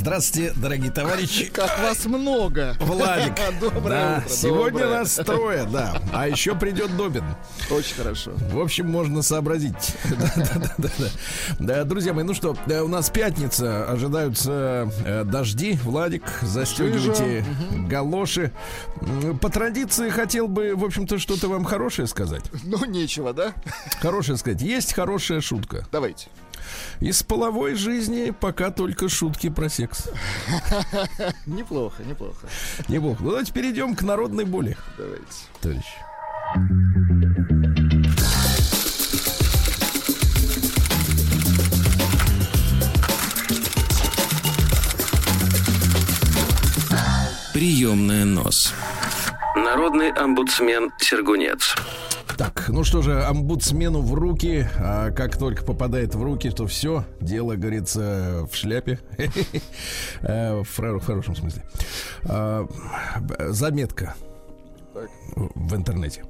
Здравствуйте, дорогие товарищи. Как вас много. Владик. Доброе Да, утро. Сегодня доброе. нас трое, да. А еще придет Добин. Очень хорошо. В общем, можно сообразить. Да, Друзья мои, ну что, у нас пятница, ожидаются э, дожди. Владик, застегивайте галоши. По традиции хотел бы, в общем-то, что-то вам хорошее сказать. Ну, нечего, да? Хорошее сказать. Есть хорошая шутка. Давайте. Из половой жизни пока только шутки про секс. Неплохо, неплохо. Неплохо. Ну, давайте перейдем к народной боли, Давайте. товарищ. Приемная нос. Народный омбудсмен Сергунец. Так, ну что же, омбудсмену в руки, а как только попадает в руки, то все, дело, говорится, в шляпе. Э, В хоро- в хорошем смысле. А, Заметка в интернете.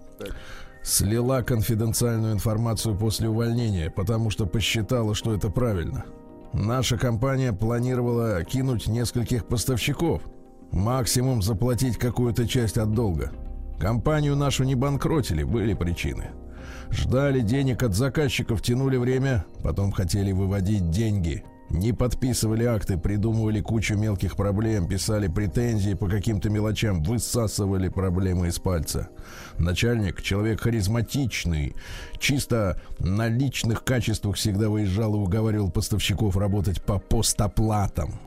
Слила конфиденциальную информацию после увольнения, потому что посчитала, что это правильно. Наша компания планировала кинуть нескольких поставщиков. Максимум заплатить какую-то часть от долга. Компанию нашу не банкротили, были причины. Ждали денег от заказчиков, тянули время, потом хотели выводить деньги. Не подписывали акты, придумывали кучу мелких проблем, писали претензии по каким-то мелочам, высасывали проблемы из пальца. Начальник, человек харизматичный, чисто на личных качествах всегда выезжал и уговаривал поставщиков работать по постоплатам.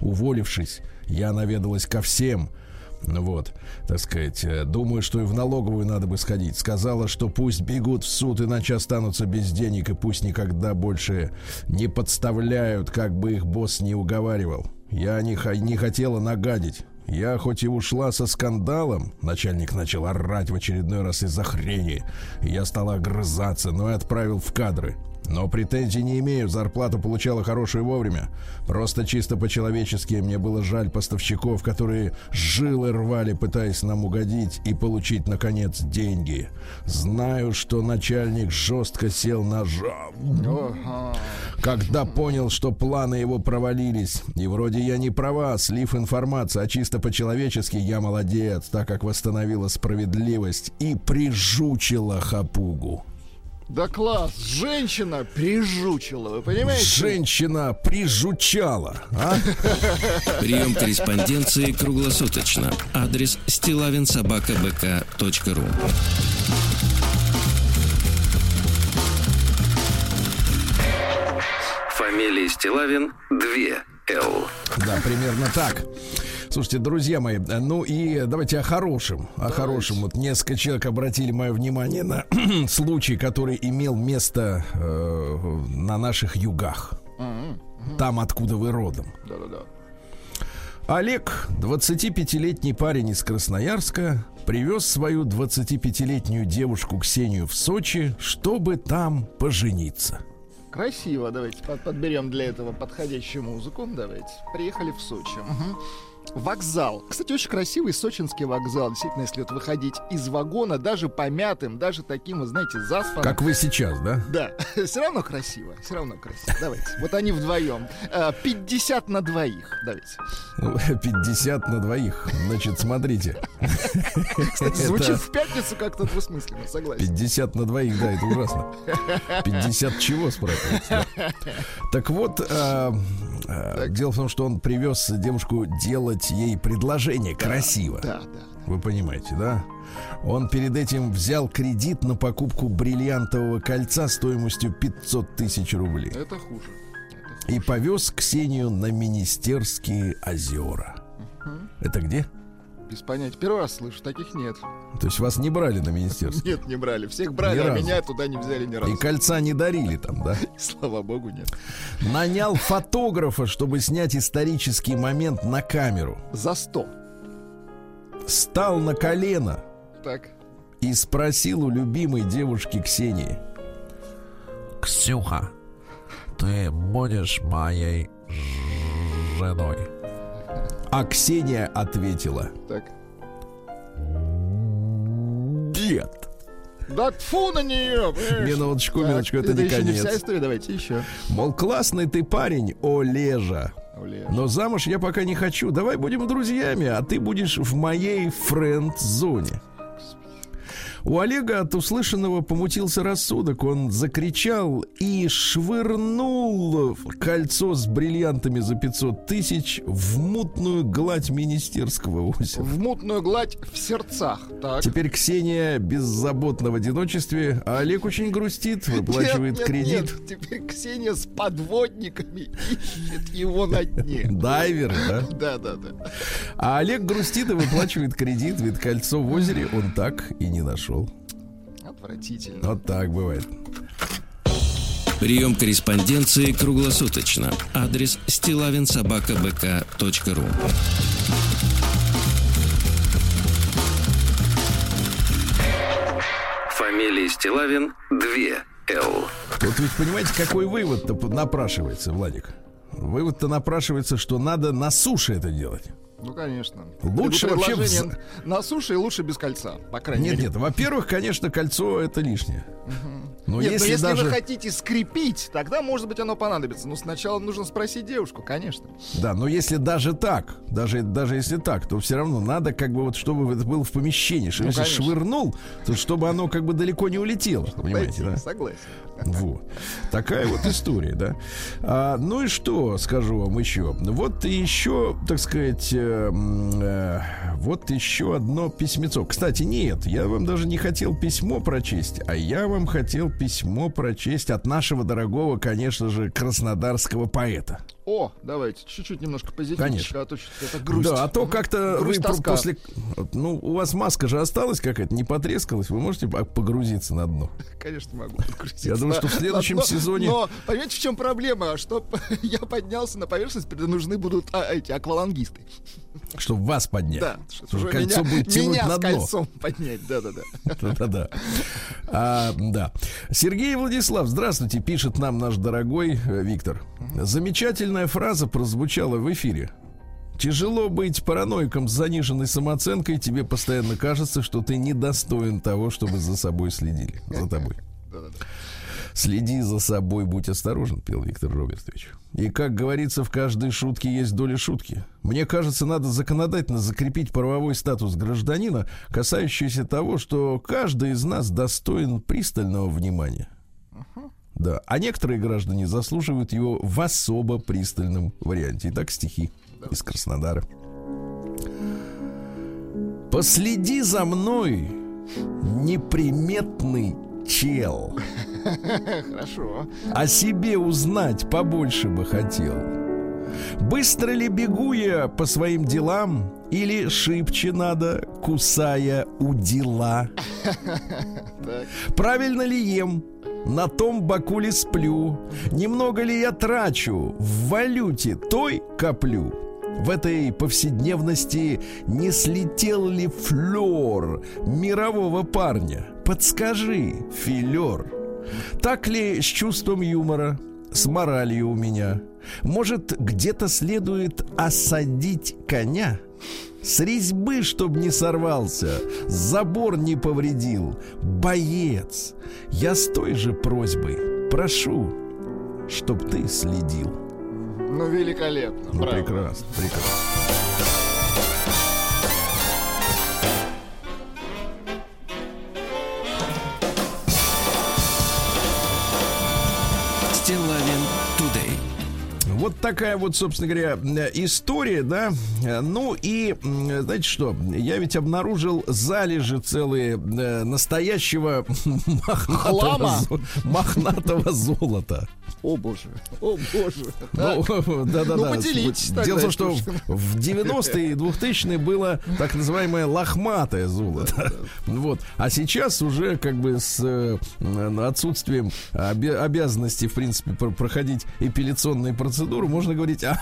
Уволившись, я наведалась ко всем. Вот, так сказать, э, думаю, что и в налоговую надо бы сходить. Сказала, что пусть бегут в суд, иначе останутся без денег, и пусть никогда больше не подставляют, как бы их босс не уговаривал. Я не, не хотела нагадить. Я хоть и ушла со скандалом, начальник начал орать в очередной раз из-за хрени. Я стала огрызаться, но и отправил в кадры. Но претензий не имею, зарплату получала хорошую вовремя. Просто чисто по-человечески мне было жаль поставщиков, которые жилы рвали, пытаясь нам угодить и получить, наконец, деньги. Знаю, что начальник жестко сел на жаб когда понял, что планы его провалились. И вроде я не права, слив информации, а чисто по-человечески я молодец, так как восстановила справедливость и прижучила хапугу. Да класс. Женщина прижучила, вы понимаете? Женщина прижучала, а? Прием корреспонденции круглосуточно. Адрес стилавинсобакабк.ру Фамилия Стилавин 2 Л. Да, примерно так. Слушайте, друзья мои, ну и давайте о хорошем. О хорошем. Вот несколько человек обратили мое внимание на случай, который имел место э, на наших югах. Мгм. Там, откуда вы родом. Да-да-да. Олег, 25-летний парень из Красноярска, привез свою 25-летнюю девушку Ксению в Сочи, чтобы там пожениться. Красиво, давайте под- подберем для этого подходящую музыку. Давайте. Приехали в Сочи. Мгм. Вокзал. Кстати, очень красивый сочинский вокзал. Действительно, если вот выходить из вагона, даже помятым, даже таким, вы знаете, заспанным. Как вы сейчас, да? Да, все равно красиво, все равно красиво. Давайте. Вот они вдвоем. А, 50 на двоих. Давайте. 50 на двоих. Значит, смотрите. Кстати, Это звучит в пятницу как-то двусмысленно, согласен. 50 на двоих, да, это ужасно. 50 чего, спрашивается? Так вот, а, а, дело в том, что он привез девушку делать ей предложение красиво. Да, да. Вы понимаете, да? Он перед этим взял кредит на покупку бриллиантового кольца стоимостью 500 тысяч рублей. Это хуже. И повез Ксению на Министерские озера. Это где? Без понятия. Первый раз слышу, таких нет. То есть вас не брали на министерство? Нет, не брали. Всех брали, Ни а разу. меня туда не взяли ни И разу. кольца не дарили там, да? Слава богу, нет. Нанял фотографа, чтобы снять исторический момент на камеру. За 100. Стал на колено Так. и спросил у любимой девушки Ксении. Ксюха, ты будешь моей женой. А Ксения ответила. Так. Нет. Да тфу на нее! понимаешь? Минуточку, Так, минуточку, это не еще не конец. вся история, давайте еще. Мол, классный ты парень, Олежа. Но замуж я пока не хочу. Давай будем друзьями, а ты будешь в моей френд-зоне. У Олега от услышанного помутился рассудок. Он закричал и швырнул кольцо с бриллиантами за 500 тысяч в мутную гладь министерского озера. В мутную гладь в сердцах. Так. Теперь Ксения беззаботна в одиночестве, а Олег очень грустит, выплачивает Нет, нет, кредит. нет. Теперь Ксения с подводниками ищет его на дне. Дайвер, да? Да, да, да. А Олег грустит и выплачивает кредит, ведь кольцо в озере он так и не нашел. Отвратительно. Вот так бывает. Прием корреспонденции круглосуточно. Адрес стилавинсобакабк.ру Фамилия Стилавин 2 Л. Вот ведь понимаете, какой вывод-то напрашивается, Владик? Вывод-то напрашивается, что надо на суше это делать. Ну, конечно. Лучше вообще на суше и лучше без кольца, по крайней Нет, мере. нет, во-первых, конечно, кольцо это лишнее. Но Нет, если, но если даже... вы хотите скрепить, тогда, может быть, оно понадобится. Но сначала нужно спросить девушку, конечно. Да, но если даже так, даже, даже если так, то все равно надо, как бы вот, чтобы это было в помещении. Что Ну, если конечно. швырнул, то чтобы оно как бы далеко не улетело. Понимаете, да? Согласен. Вот. Такая вот история, да. А, ну и что, скажу вам еще. Вот еще, так сказать, э, э, вот еще одно письмецо. Кстати, нет, я вам даже не хотел письмо прочесть, а я вам хотел письмо прочесть от нашего дорогого, конечно же, краснодарского поэта. О, давайте, чуть-чуть немножко позитивчика, Конечно. а то что-то это грусть. Да, а то как-то вы тоска. после... Ну, у вас маска же осталась какая-то, не потрескалась. Вы можете по- погрузиться на дно? Конечно, могу подгрузиться Я думаю, что в следующем сезоне- Но, понимаете, в чем проблема? Чтоб я поднялся на поверхность, нужны будут а, эти аквалангисты. Чтобы вас поднять. Да, чтобы уже кольцо меня, будет тянуть меня на дно. кольцом поднять. Да-да-да. Да-да-да. А, да. Сергей Владислав, здравствуйте, пишет нам наш дорогой э, Виктор. Замечательная фраза прозвучала в эфире. Тяжело быть параноиком с заниженной самооценкой. Тебе постоянно кажется, что ты недостоин того, чтобы за собой следили. За тобой. Да-да-да. Следи за собой, будь осторожен, пел Виктор Робертович. И, как говорится, в каждой шутке есть доля шутки. Мне кажется, надо законодательно закрепить правовой статус гражданина, касающийся того, что каждый из нас достоин пристального внимания. Да. А некоторые граждане заслуживают его в особо пристальном варианте. Итак, стихи из Краснодара. Последи за мной, неприметный чел. Хорошо. О себе узнать побольше бы хотел. Быстро ли бегу я по своим делам Или шибче надо, кусая у дела. Правильно ли ем? На том боку ли сплю? Немного ли я трачу? В валюте той коплю? В этой повседневности не слетел ли флер мирового парня? Подскажи, филер, так ли с чувством юмора, с моралью у меня? Может, где-то следует осадить коня? С резьбы, чтоб не сорвался, забор не повредил. Боец, я с той же просьбой прошу, чтоб ты следил. Ну, великолепно. Ну, Браво. прекрасно, прекрасно. Вот такая вот, собственно говоря, э, история, да. Э, Ну и, знаете что, я ведь обнаружил залежи целые э, настоящего мохнатого, мохнатого золота. О боже, о боже. Ну, да-да-да. Ну, поделитесь тогда, Дело в том, что в 90-е и 2000-е было так называемое лохматое золото. Вот. А сейчас уже как бы с э, отсутствием обязанности, в принципе, пр- проходить эпиляционные процедуры, можно говорить о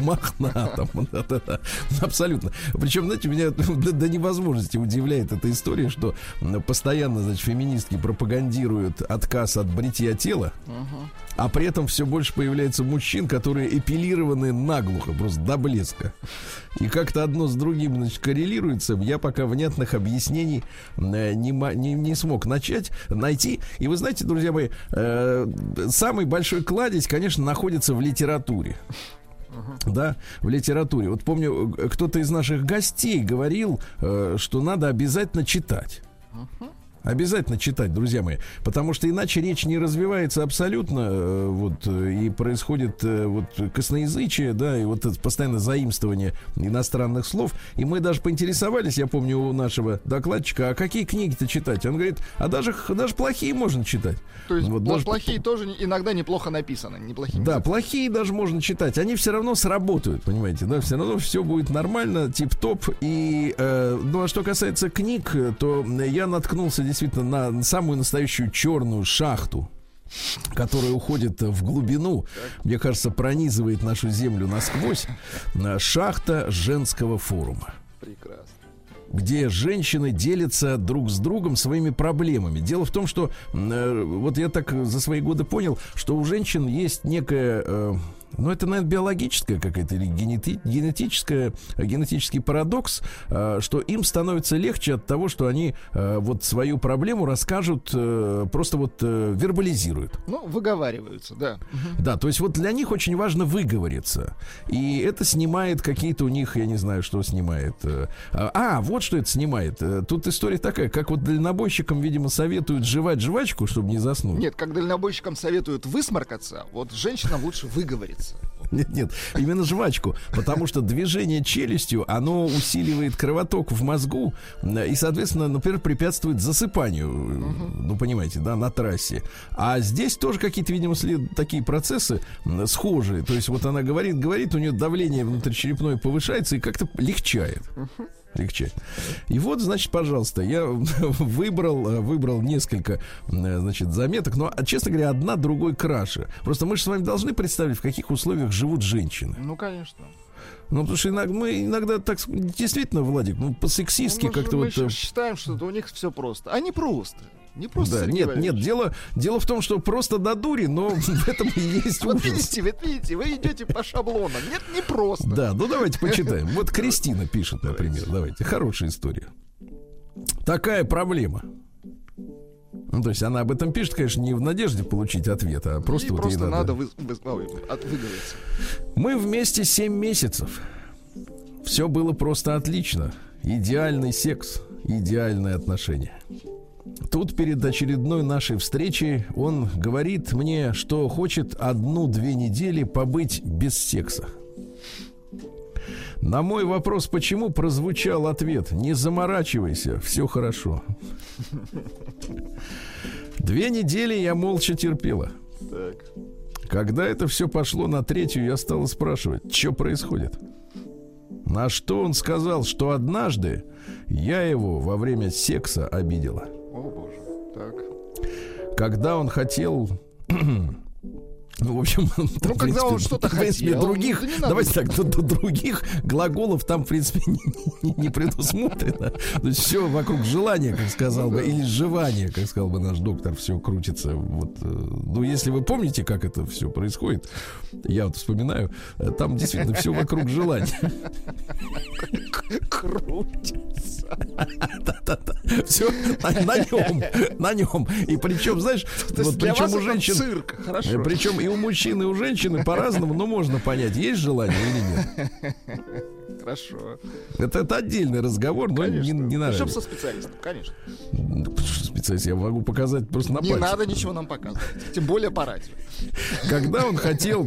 мохнатом. Абсолютно. Причем, знаете, меня до, невозможности удивляет эта история, что постоянно, значит, феминистки пропагандируют отказ от бритья тела, а при этом все больше появляется мужчин, которые эпилированы наглухо, просто до блеска. И как-то одно с другим значит, коррелируется. Я пока внятных объяснений э, не, не, не смог начать, найти. И вы знаете, друзья мои, э, самый большой кладезь, конечно, находится в литературе. Да, в литературе. Вот помню, э, кто-то из наших гостей говорил, э, что надо обязательно читать. Обязательно читать, друзья мои, потому что иначе речь не развивается абсолютно, э, вот, э, и происходит э, вот косноязычие, да, и вот это постоянное заимствование иностранных слов. И мы даже поинтересовались, я помню, у нашего докладчика, а какие книги-то читать? Он говорит, а даже, даже плохие можно читать. То есть Вот даже- плохие тоже иногда неплохо написаны, неплохие. Да, плохие даже можно читать. Они все равно сработают, понимаете, да, все равно все будет нормально, тип-топ. И, э, ну, а что касается книг, то я наткнулся действительно на самую настоящую черную шахту которая уходит в глубину, мне кажется, пронизывает нашу землю насквозь, э, шахта женского форума Прекрасно. где женщины делятся друг с другом своими проблемами. Дело в том, что э, вот я так за свои годы понял, что у женщин есть некая, э, ну это, наверное, биологическая какая-то или генети- генетическая, генетический парадокс, э, что им становится легче от того, что они э, вот свою проблему расскажут, э, просто вот вербализируют. Ну, выговариваются, да. Да, то есть вот для них очень важно выговориться. И это снимает какие-то у них, я не знаю, что снимает. э, А, вот что это снимает. Тут история такая, как вот дальнобойщикам, видимо, советуют жевать жвачку, чтобы не заснуть. Нет, как дальнобойщикам советуют высморкаться, вот женщинам лучше выговориться. Нет, нет, именно жвачку, потому что движение челюстью, оно усиливает кровоток в мозгу э, и, соответственно, например, препятствует засыпанию, э, ну, понимаете, да, на трассе. А здесь тоже какие-то, видимо, след- такие процессы схожие. То есть вот она говорит, говорит, у нее давление внутричерепное повышается и как-то легчает. Легче. И вот, значит, пожалуйста, я выбрал, э, выбрал несколько, э, значит, заметок, но, а, честно говоря, одна другой краше. Просто мы же с вами должны представить, в каких условиях живут женщины. Ну, конечно. Ну, потому что иногда, мы иногда так, действительно, Владик, ну, по-сексистски Ну, мы как-то мы вот... же э, считаем, что у них все просто. Не просто. Не просто. Да, нет, нет, дело, дело в том, что просто до дури, но в этом и есть Вот ужас. видите, вот видите, вы идете по шаблонам. Нет, не просто. Да, ну давайте почитаем. Вот Кристина пишет, например. Давайте. Хорошая история. Такая проблема. Ну, то есть она об этом пишет, конечно, не в надежде получить ответ, а просто вот ей просто надо. надо вы- выговориться. Мы вместе 7 месяцев. Все было просто отлично. Идеальный секс, идеальные отношения. Тут перед очередной нашей встречей он говорит мне, что хочет одну-две недели побыть без секса. На мой вопрос, почему, прозвучал ответ «Не заморачивайся, все хорошо». Две недели я молча терпела. Так. Когда это все пошло на третью, я стала спрашивать, что происходит. На что он сказал, что однажды я его во время секса обидела. О, боже. Так. Когда он хотел... Ну, в общем, там, в когда принципе, он что-то в принципе, хотел, других, ну, да давайте так, д- д- других глаголов там, в принципе, не, не- не предусмотрено. То есть все вокруг желания, как сказал бы, или сживания, как сказал бы наш доктор, все крутится. Вот, э, ну, если вы помните, как это все происходит, я вот вспоминаю, э, там действительно все вокруг желания. Крутится. Все на нем, на нем. И причем, знаешь, вот причем у женщин... Причем и у мужчин, и у женщины по-разному, но можно понять, есть желание или нет. Хорошо. Это, это отдельный разговор, но не, Конечно. не на Причем радио. со специалистом, конечно. Специалист я могу показать просто на Не пальцах. надо ничего нам показывать. Тем более по радио. Когда он хотел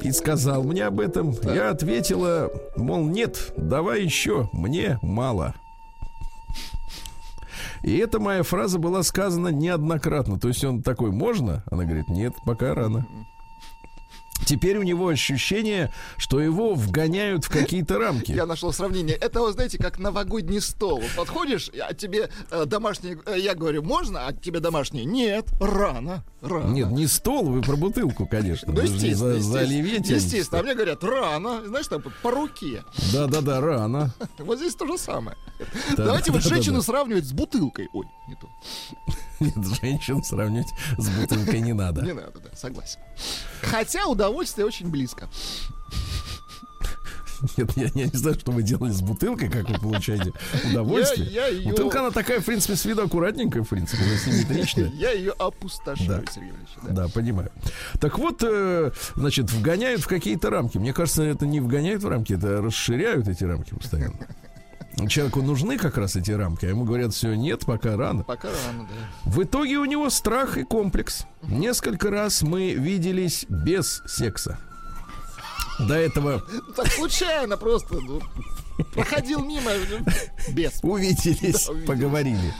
и сказал мне об этом, я ответила, мол, нет, давай еще, мне мало. И эта моя фраза была сказана неоднократно. То есть он такой, можно? Она говорит, нет, пока рано. Теперь у него ощущение, что его вгоняют в какие-то рамки. Я нашел сравнение. Это, вы знаете, как новогодний стол. Подходишь, а тебе э, домашний... э, я говорю, можно, а тебе домашний? Нет, рано, рано. Нет, не стол, вы про бутылку, конечно. Ну, естественно, за, естественно. А мне говорят, рано. Знаешь, там по руке. Да-да-да, рано. Вот здесь то же самое. Да, Давайте да, вот женщину сравнивать с бутылкой. Ой, не то. Нет, женщин сравнивать с бутылкой не надо. Не надо, да, согласен. Хотя удовольствие очень близко. Нет, я, я не знаю, что вы делали с бутылкой, как вы получаете удовольствие. Я- я её- Бутылка, она такая, в принципе, с виду аккуратненькая, в принципе, симметричная. Я ее опустошаю, Да. Сергей Иванович. да. Да, понимаю. Так вот, э, значит, вгоняют в какие-то рамки. Мне кажется, это не вгоняют в рамки, это расширяют эти рамки постоянно. Человеку нужны как раз эти рамки, а ему говорят, все, нет, пока рано. Пока рано, да. В итоге у него страх и комплекс. Несколько раз мы виделись без секса. До этого Ну, Так случайно просто. ну, проходил мимо. ну, Без. увиделись, Да, увиделись. поговорили.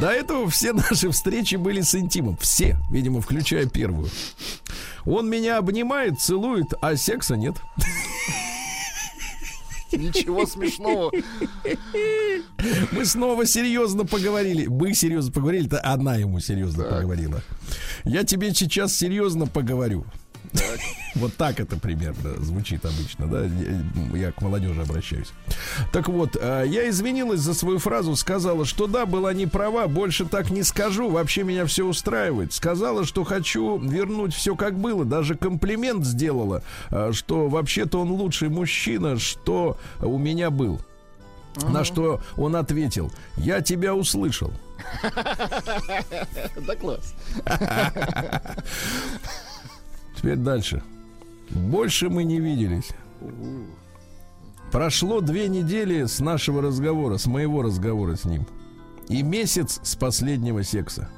До этого все наши встречи были с интимом. Все, видимо, включая первую. Он меня обнимает, целует, а секса нет. Ничего смешного. Мы снова серьезно поговорили. Мы серьезно поговорили, это она ему серьезно поговорила. Я тебе сейчас серьезно поговорю. Вот так это примерно звучит обычно, да? Я к молодежи обращаюсь. Так вот, э, я извинилась за свою фразу, сказала, что да, была не права, больше так не скажу, вообще меня все устраивает. Сказала, что хочу вернуть все как было, даже комплимент сделала, э, что вообще-то он лучший мужчина, что у меня был. На что он ответил, я тебя услышал. Да класс. Теперь дальше. Больше мы не виделись. Прошло две недели с нашего разговора, с моего разговора с ним. И месяц с последнего секса.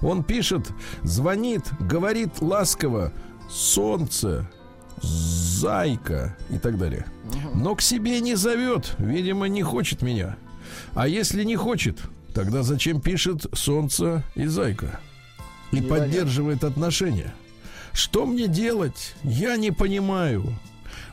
Он пишет, звонит, говорит ласково «Солнце», «Зайка» и так далее. Но к себе не зовет, видимо, не хочет меня. А если не хочет, тогда зачем пишет «Солнце» и «Зайка»? И Непонятно. поддерживает отношения. Что мне делать? Я не понимаю.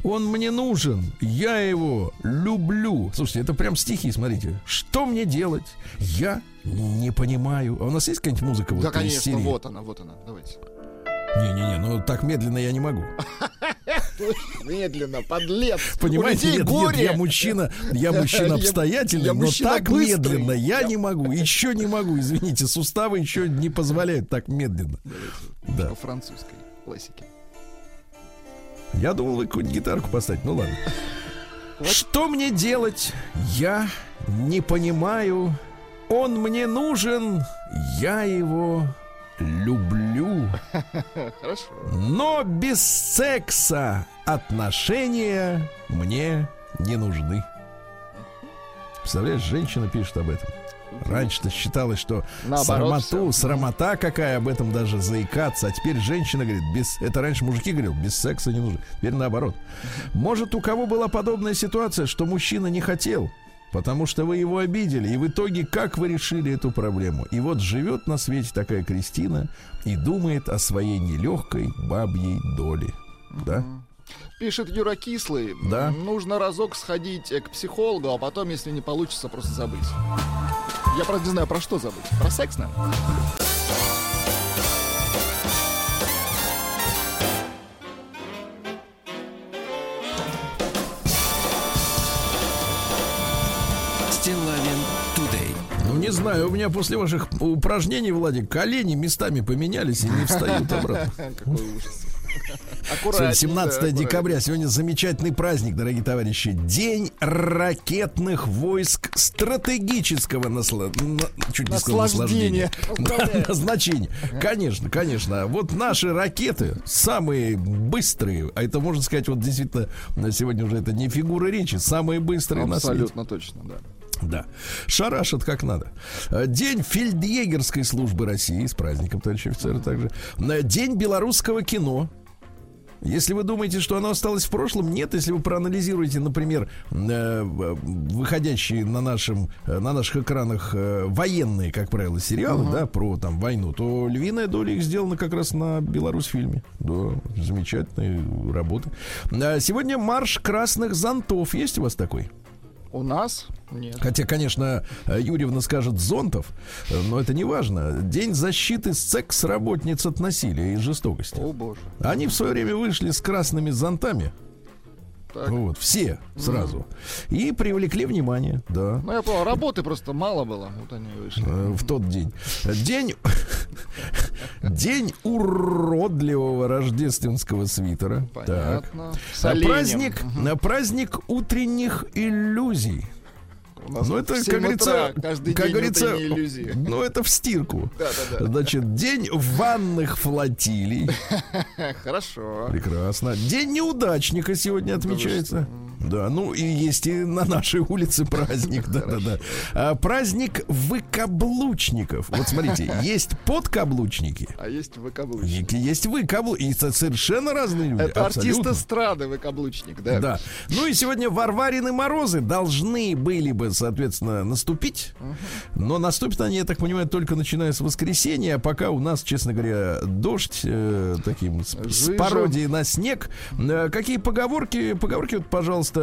Он мне нужен, я его люблю. Слушайте, это прям стихи, смотрите. Что мне делать? Я не понимаю. А у нас есть какая-нибудь музыка вот Да, конечно, серии? вот она, вот она. Давайте. Не-не-не, ну так медленно я не могу. Медленно, подлец. Понимаете, нет, нет, я мужчина, я мужчина обстоятельный, я но мужчина так быстрый. медленно я не могу, еще не могу, извините, суставы еще не позволяют так медленно. Да. По классике. Я думал, вы какую-нибудь гитарку поставить, ну ладно. Что мне делать? Я не понимаю. Он мне нужен, я его люблю. Хорошо. Но без секса отношения мне не нужны. Представляешь, женщина пишет об этом. Раньше-то считалось, что Наоборот срамоту, всё. срамота какая об этом даже заикаться. А теперь женщина говорит, без, это раньше мужики говорил, без секса не нужно. Теперь наоборот. Может, у кого была подобная ситуация, что мужчина не хотел, потому что вы его обидели, и в итоге как вы решили эту проблему? И вот живет на свете такая Кристина и думает о своей нелегкой бабьей доле. Да? Пишет Юра Кислый. Да. Нужно разок сходить э, к психологу, а потом, если не получится, просто забыть. Я, правда, не знаю, про что забыть. Про секс, наверное? Ну, не знаю, у меня после ваших упражнений, Владик, колени местами поменялись и не встают обратно. Какой ужас. Сегодня Аккуратнее. 17 да, декабря, сегодня замечательный праздник, дорогие товарищи. День ракетных войск стратегического насла... на- Чуть не сказал наслаждения. Да, Назначение. Конечно, конечно. Вот наши ракеты самые быстрые, а это можно сказать, вот действительно, на сегодня уже это не фигура речи, самые быстрые на свете. Абсолютно точно, да. Да. Шарашат как надо. День фельдъегерской службы России. С праздником, товарищи офицеры, также. День белорусского кино. Если вы думаете, что оно осталось в прошлом, нет. Если вы проанализируете, например, э, выходящие на, нашем, э, на наших экранах э, военные, как правило, сериалы, да, про там войну, то львиная доля их сделана как раз на Беларусь фильме. Да, замечательные работы. А сегодня марш красных зонтов. Есть у вас такой? У нас нет. Хотя, конечно, Юрьевна скажет зонтов, но это не важно. День защиты секс-работниц от насилия и жестокости. О боже. Они в свое время вышли с красными зонтами. Так. Вот, все сразу. И привлекли внимание, да. Ну, я понял, работы просто мало было. Вот они вышли. э, В тот день. День, день уродливого рождественского свитера. Так. Понятно. Оленем. праздник, праздник утренних иллюзий. Нас Ну, это, как говорится, каждый как день говорится, утренние иллюзии. ну, это в стирку. Да, да, Значит, день ванных флотилий. да. Хорошо. Прекрасно. День неудачника сегодня отмечается. Да, ну и есть и на нашей улице праздник. Да, да, да. А, праздник выкаблучников. Вот смотрите, есть подкаблучники. А есть выкаблучник. и Есть выкаблучники. Это совершенно разные люди. Это артист эстрады выкаблучник, да? Да. Ну и сегодня Варварины морозы должны были бы, соответственно, наступить. Но наступят они, я так понимаю, только начиная с воскресенья. А пока у нас, честно говоря, дождь э, таким с, пародией на снег. Э, какие поговорки? Поговорки, вот, пожалуйста.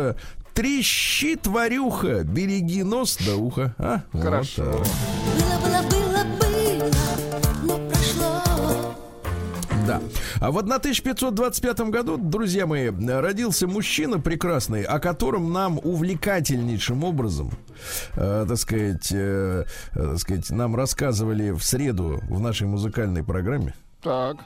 Трещи, тварюха, береги нос до уха. А? Вот Хорошо. Было, было, было, было, но прошло. Да. А в 1525 году, друзья мои, родился мужчина прекрасный, о котором нам увлекательнейшим образом, э, так сказать, э, э, так сказать, нам рассказывали в среду в нашей музыкальной программе. Так.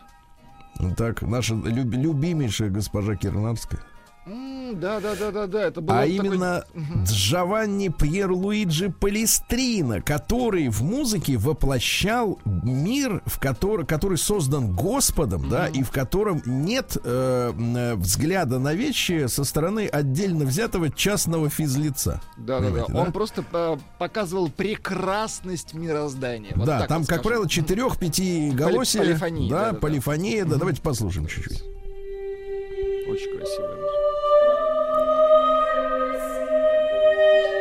Так, наша люб- любимейшая госпожа Кирнарская. Да, да, да, да, да. Это было а такой- именно Джованни Пьер Луиджи Палестрина, который в музыке воплощал мир, в который, который создан Господом, да, и в котором нет э, э, взгляда на вещи со стороны отдельно взятого частного физлица. Да, да, да. Он просто э, показывал прекрасность мироздания. Вот да, там, вот как скажем. правило, четырех-пяти голосия. полифония, Да, да-да-да. полифония. Да, давайте послушаем чуть-чуть. Очень красиво. Честно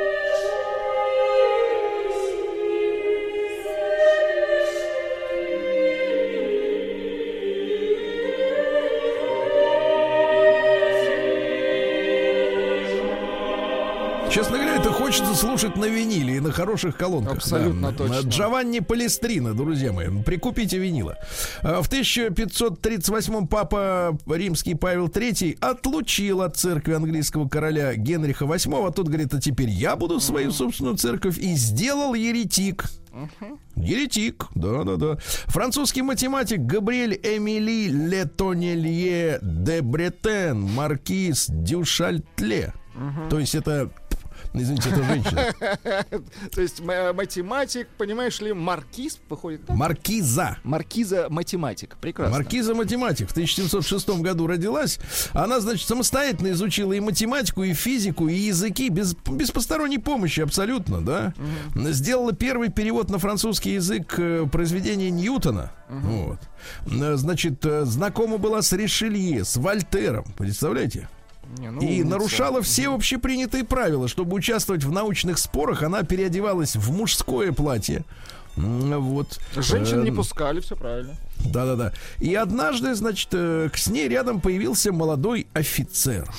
хочется слушать на виниле и на хороших колонках. Абсолютно Да. точно. Джованни Палестрина, друзья мои. Прикупите винила. А, В 1538 папа римский Павел III отлучил от церкви английского короля Генриха VIII. А тот говорит, а теперь я буду свою собственную церковь. И сделал еретик. Еретик, да-да-да. Французский математик Габриэль Эмили Летонелье де Бретен, маркиз Дюшальтле. То есть это, извините, это женщина. То есть математик, понимаешь ли, маркиз, выходит так? Маркиза. Маркиза математик. Прекрасно. Маркиза математик в 1706 году родилась. Она, значит, самостоятельно изучила и математику, и физику, и языки без, без посторонней помощи абсолютно, да. Сделала первый перевод на французский язык э, произведения Ньютона. Вот. Э, Значит, э, знакома была с Ришелье, с Вольтером. Представляете? Не, ну, и умница. нарушала все общепринятые правила. Чтобы участвовать в научных спорах, она переодевалась в мужское платье. Вот. Женщин не Э, пускали, все правильно. да-да-да. И однажды, значит, э, к с ней рядом появился молодой офицер.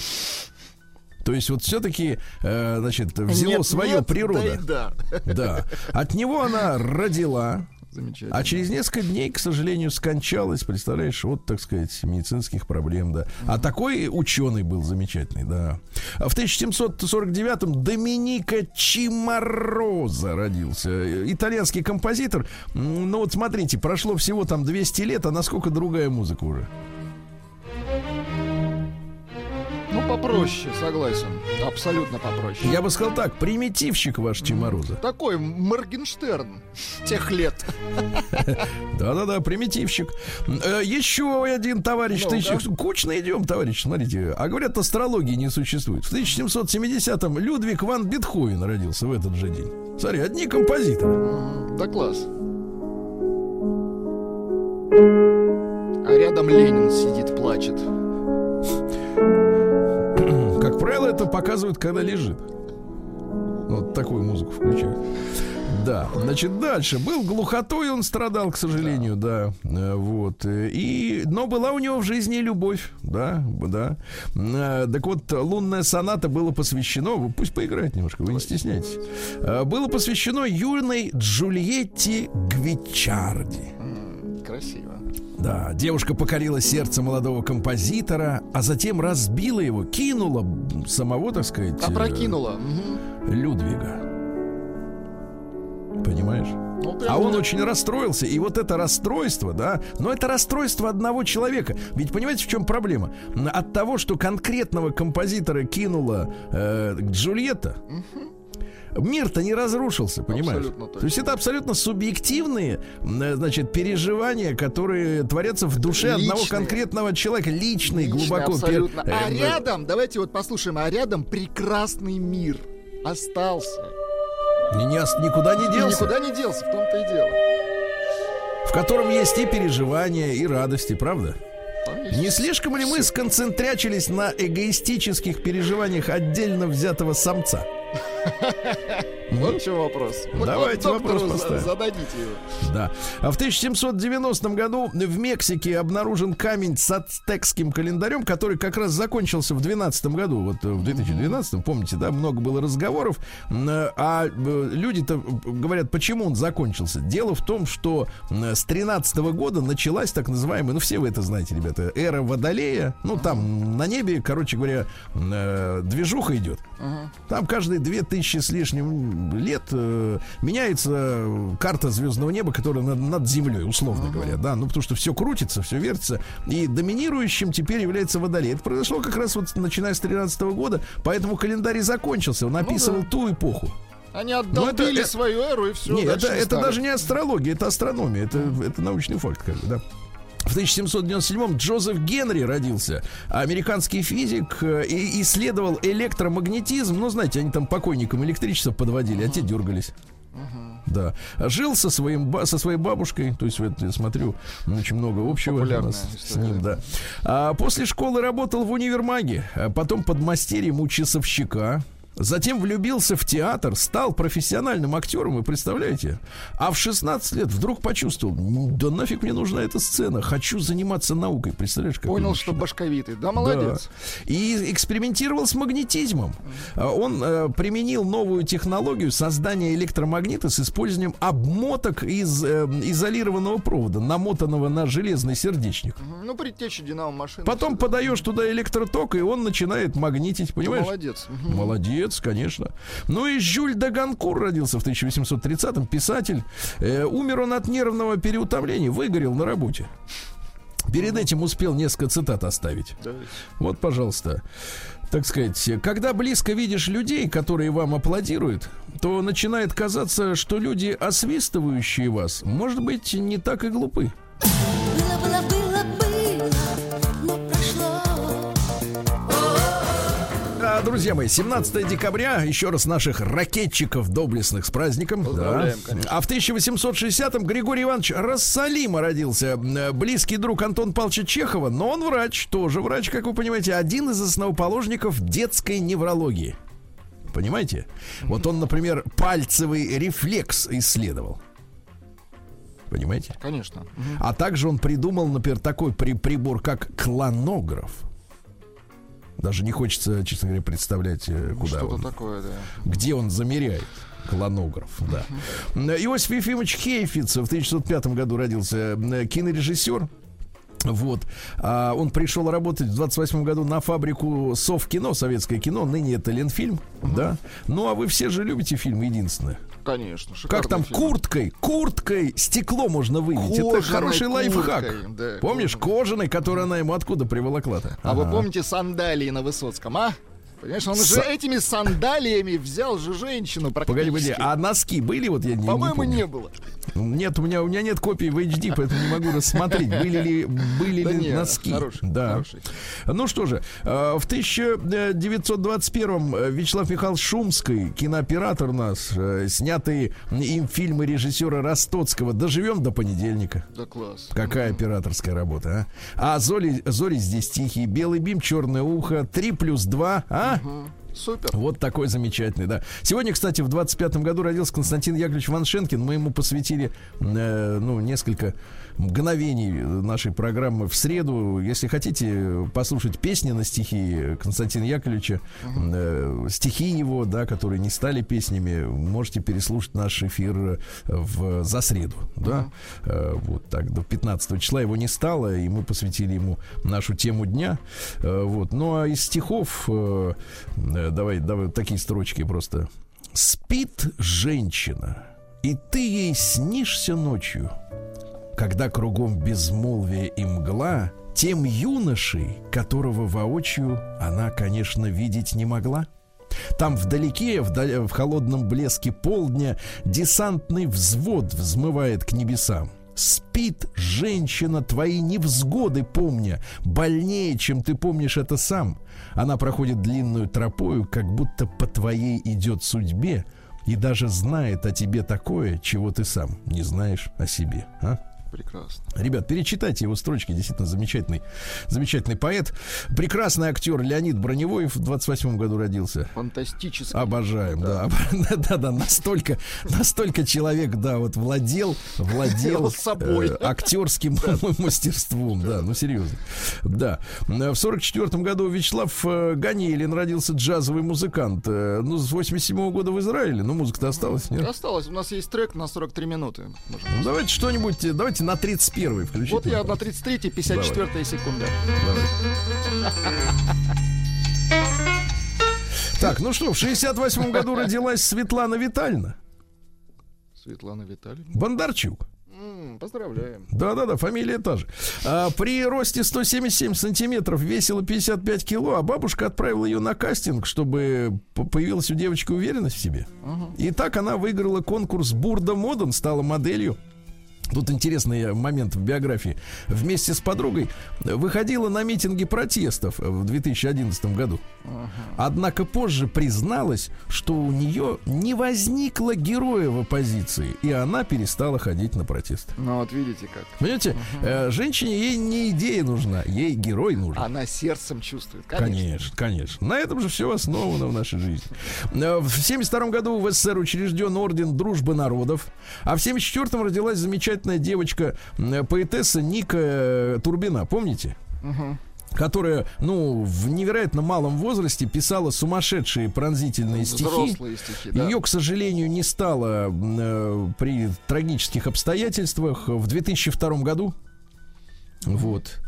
То есть вот все-таки, значит, взяло Нет, свое нет, природа. Да, да. Да. От него она родила, Замечательно. а через несколько дней, к сожалению, скончалась, представляешь, вот, так сказать, медицинских проблем, да. А такой ученый был замечательный, да. В 1749-м Доминика Чимороза родился. Итальянский композитор. М, Ну вот смотрите, прошло всего там 200 лет, а насколько другая музыка уже. Попроще, согласен. Абсолютно попроще. Я бы сказал так, примитивщик ваш Чимороза. Такой Моргенштерн тех лет. Да-да-да, примитивщик. Э, Еще один товарищ. Тысяч- Кучно идем, товарищ, смотрите. А говорят, астрологии не существует. В 1770-м Людвиг ван Бетховен родился в этот же день. Смотри, одни композиторы. Да класс. А рядом Ленин сидит, плачет. Правило, это показывают, когда лежит. Вот такую музыку включают. Да, значит, дальше. Был глухотой, он страдал, к сожалению, да. Э, Вот. И, но была у него в жизни любовь, да, да. Э, Так вот, лунная соната было посвящено, вы пусть поиграет немножко, вы не стесняйтесь. Э, Было посвящено юной Джульетте Гвичарди. Красиво. Да, девушка покорила сердце молодого композитора, а затем разбила его, кинула самого, так сказать, э, Опрокинула. Мгм. Людвига. Понимаешь? Ну, А он очень расстроился, и вот это расстройство, да, но это расстройство одного человека. Ведь понимаете, в чем проблема? От того, что конкретного композитора кинула э, Джульетта, мир-то не разрушился, понимаешь? Абсолютно точно. То есть это абсолютно субъективные, э, значит, переживания, которые творятся в душе одного Личные. конкретного человека, личные, Лично, глубоко. пер- абсолютно. А э, рядом, давайте вот послушаем, а рядом прекрасный мир остался. и не никуда не И делся. никуда не делся, в том-то и дело. в котором есть и переживания, и радости, правда? Не слишком ли мы сконцентрячились на эгоистических переживаниях отдельно взятого самца? Вот что вопрос. Давайте вопрос поставим. Зададите его. Да. А в 1790 году в Мексике обнаружен камень с ацтекским календарем, который как раз закончился в 12 году. Вот э, в 2012, помните, да, много было разговоров. Э, А э, люди-то говорят, почему он закончился. Дело в том, что с 13 года началась так называемая, ну все вы это знаете, ребята, эра Водолея. Ну там на небе, короче говоря, движуха идет. Там каждые 2000 с лишним лет э, меняется карта звездного неба, которая над, над землей, условно говоря, да, ну потому что все крутится, все вертится, и доминирующим теперь является водолей. Это произошло как раз вот начиная с 13 года, поэтому календарь и закончился, он описывал ту эпоху. Они отдолбили Ну, это- свою эру и все. Нет, это, это даже не астрология, это астрономия, это, это научный факт, как бы, да. В 1797-м Джозеф Генри родился, американский физик, э, и исследовал электромагнетизм. Ну, знаете, они там покойникам электричество подводили, а те дергались. Да. Жил со, своим, со своей бабушкой, то есть, вот я смотрю, очень много общего у нас с ним, да. А после школы работал в универмаге, а потом под мастерьем у часовщика. Затем влюбился в театр, стал профессиональным актером, вы представляете? А в 16 лет вдруг почувствовал, «М, да нафиг мне нужна эта сцена, хочу заниматься наукой, представляешь? какой Понял, что башковитый. Да, молодец. Да. И экспериментировал с магнетизмом. А, Он э, применил новую технологию создания электромагнита с использованием обмоток из э, изолированного провода, намотанного на железный сердечник. Ну, предтеча динамо машины. Потом подаешь туда электроток, и он начинает магнитить, понимаешь? Молодец. Мгм. Молодец, конечно. Ну и Жюль де Ганкур родился в 1830-м, писатель. Э, умер он от нервного переутомления, выгорел на работе. Перед этим успел несколько цитат оставить. Да. Вот, пожалуйста. Так сказать, когда близко видишь людей, которые вам аплодируют, то начинает казаться, что люди, освистывающие вас, может быть, не так и глупы. Было, было, было, друзья мои, 17 декабря, еще раз наших ракетчиков доблестных с праздником. Да. А в 1860-м Григорий Иванович Рассалима родился. Э, Близкий друг Антон Павловича Чехова, но он врач, тоже врач, как вы понимаете, один из основоположников детской неврологии. Понимаете? Вот он, например, пальцевый рефлекс исследовал. Понимаете? Конечно. А также он придумал, например, такой при- прибор, как клонограф. Даже не хочется, честно говоря, представлять, э, куда Что-то он, такое, да. где он замеряет. Клонограф, да. Иосиф Ефимович Хейфиц в 1905 году родился, э, кинорежиссер. Вот. А он пришел работать в 28 году на фабрику Совкино, советское кино, ныне это Ленфильм, да. Ну, а вы все же любите фильм «Единственное». Конечно. Как там фильм. курткой, курткой стекло можно выбить. Это Кожаной хороший лайфхак. курткой, да, Помнишь, кожаной, которую она ему откуда приволокла-то? А вы Ага. помните сандалии на Высоцком, а? Понимаешь, он же этими сандалиями взял же женщину Погоди, практически. погоди, а носки были? Вот я не, не По-моему, помню. не было. Нет, у меня, у меня нет копии в HD, поэтому не могу рассмотреть, были ли, были Да ли не, носки. хороший, да. хороший. Ну что же, э, в 1921-м э, Вячеслав Михайлович Шумский, кинооператор у нас, э, снятые им фильмы режиссера Ростоцкого «Доживем до понедельника». Да класс. Какая операторская работа, а? А Зори, Зори здесь тихий, белый бим, черное ухо, 3 плюс 2, а? Супер. Вот такой замечательный, да. Сегодня, кстати, в 25-м году родился Константин Яковлевич Ваншенкин. Мы ему посвятили, э, ну, несколько мгновений нашей программы в среду. Если хотите послушать песни на стихи Константина Яковлевича, э, стихи его, да, которые не стали песнями, можете переслушать наш эфир в, за среду, да. Э, вот так, до 15 числа его не стало, и мы посвятили ему нашу тему дня. Э, вот. Ну, а из стихов, э, э, давай, давай такие строчки просто. Спит женщина, и ты ей снишься ночью, когда кругом безмолвие и мгла, тем юношей, которого воочию она, конечно, видеть не могла. Там вдалеке, вдали- в холодном блеске полдня, десантный взвод взмывает к небесам. Спит женщина, твои невзгоды помня, больнее, чем ты помнишь это сам. Она проходит длинную тропою, как будто по твоей идет судьбе, и даже знает о тебе такое, чего ты сам не знаешь о себе. А? Прекрасно. Ребят, перечитайте его строчки, действительно замечательный, замечательный поэт. Прекрасный актер Леонид Броневой в 28 году родился. Фантастически. Обожаем, да. Да, да, настолько, настолько человек, да, вот владел, владел Собой. э, актерским мастерством, да, ну серьезно. Да. В 44 году Вячеслав э, Ганейлин родился джазовый музыкант. Э, Ну, с 87 года в Израиле, но музыка-то осталась, нет? Осталось. У нас есть трек на 43 минуты. Ну, давайте что-нибудь, давайте на 31 включите. Вот я на 33-й, 54 секунда. Так, ну что, в 68 году родилась Светлана Витальевна Светлана Витальевна. Бондарчук. Поздравляем. Да-да-да, фамилия та же. А, при росте 177 сантиметров весила 55 кило, а бабушка отправила ее на кастинг, чтобы появилась у девочки уверенность в себе. И так она выиграла конкурс Бурда Моден, стала моделью. Тут интересный момент в биографии. Вместе с подругой выходила на митинги протестов в 2011 году. Однако позже призналась, что у нее не возникло героя в оппозиции, и она перестала ходить на протесты. Ну вот видите как. Понимаете, э, женщине ей не идея нужна, ей герой нужен. Она сердцем чувствует. Конечно. Конечно, конечно. На этом же все основано в нашей жизни. Э, В 72 году в СССР учрежден орден Дружбы народов, а в 74 родилась замечательная девочка, э, поэтесса Ника э, Турбина, помните? Которая, ну, в невероятно малом возрасте писала сумасшедшие пронзительные стихи. Взрослые стихи, да. Ее, к сожалению, не стало э, при трагических обстоятельствах в 2002 году. Вот.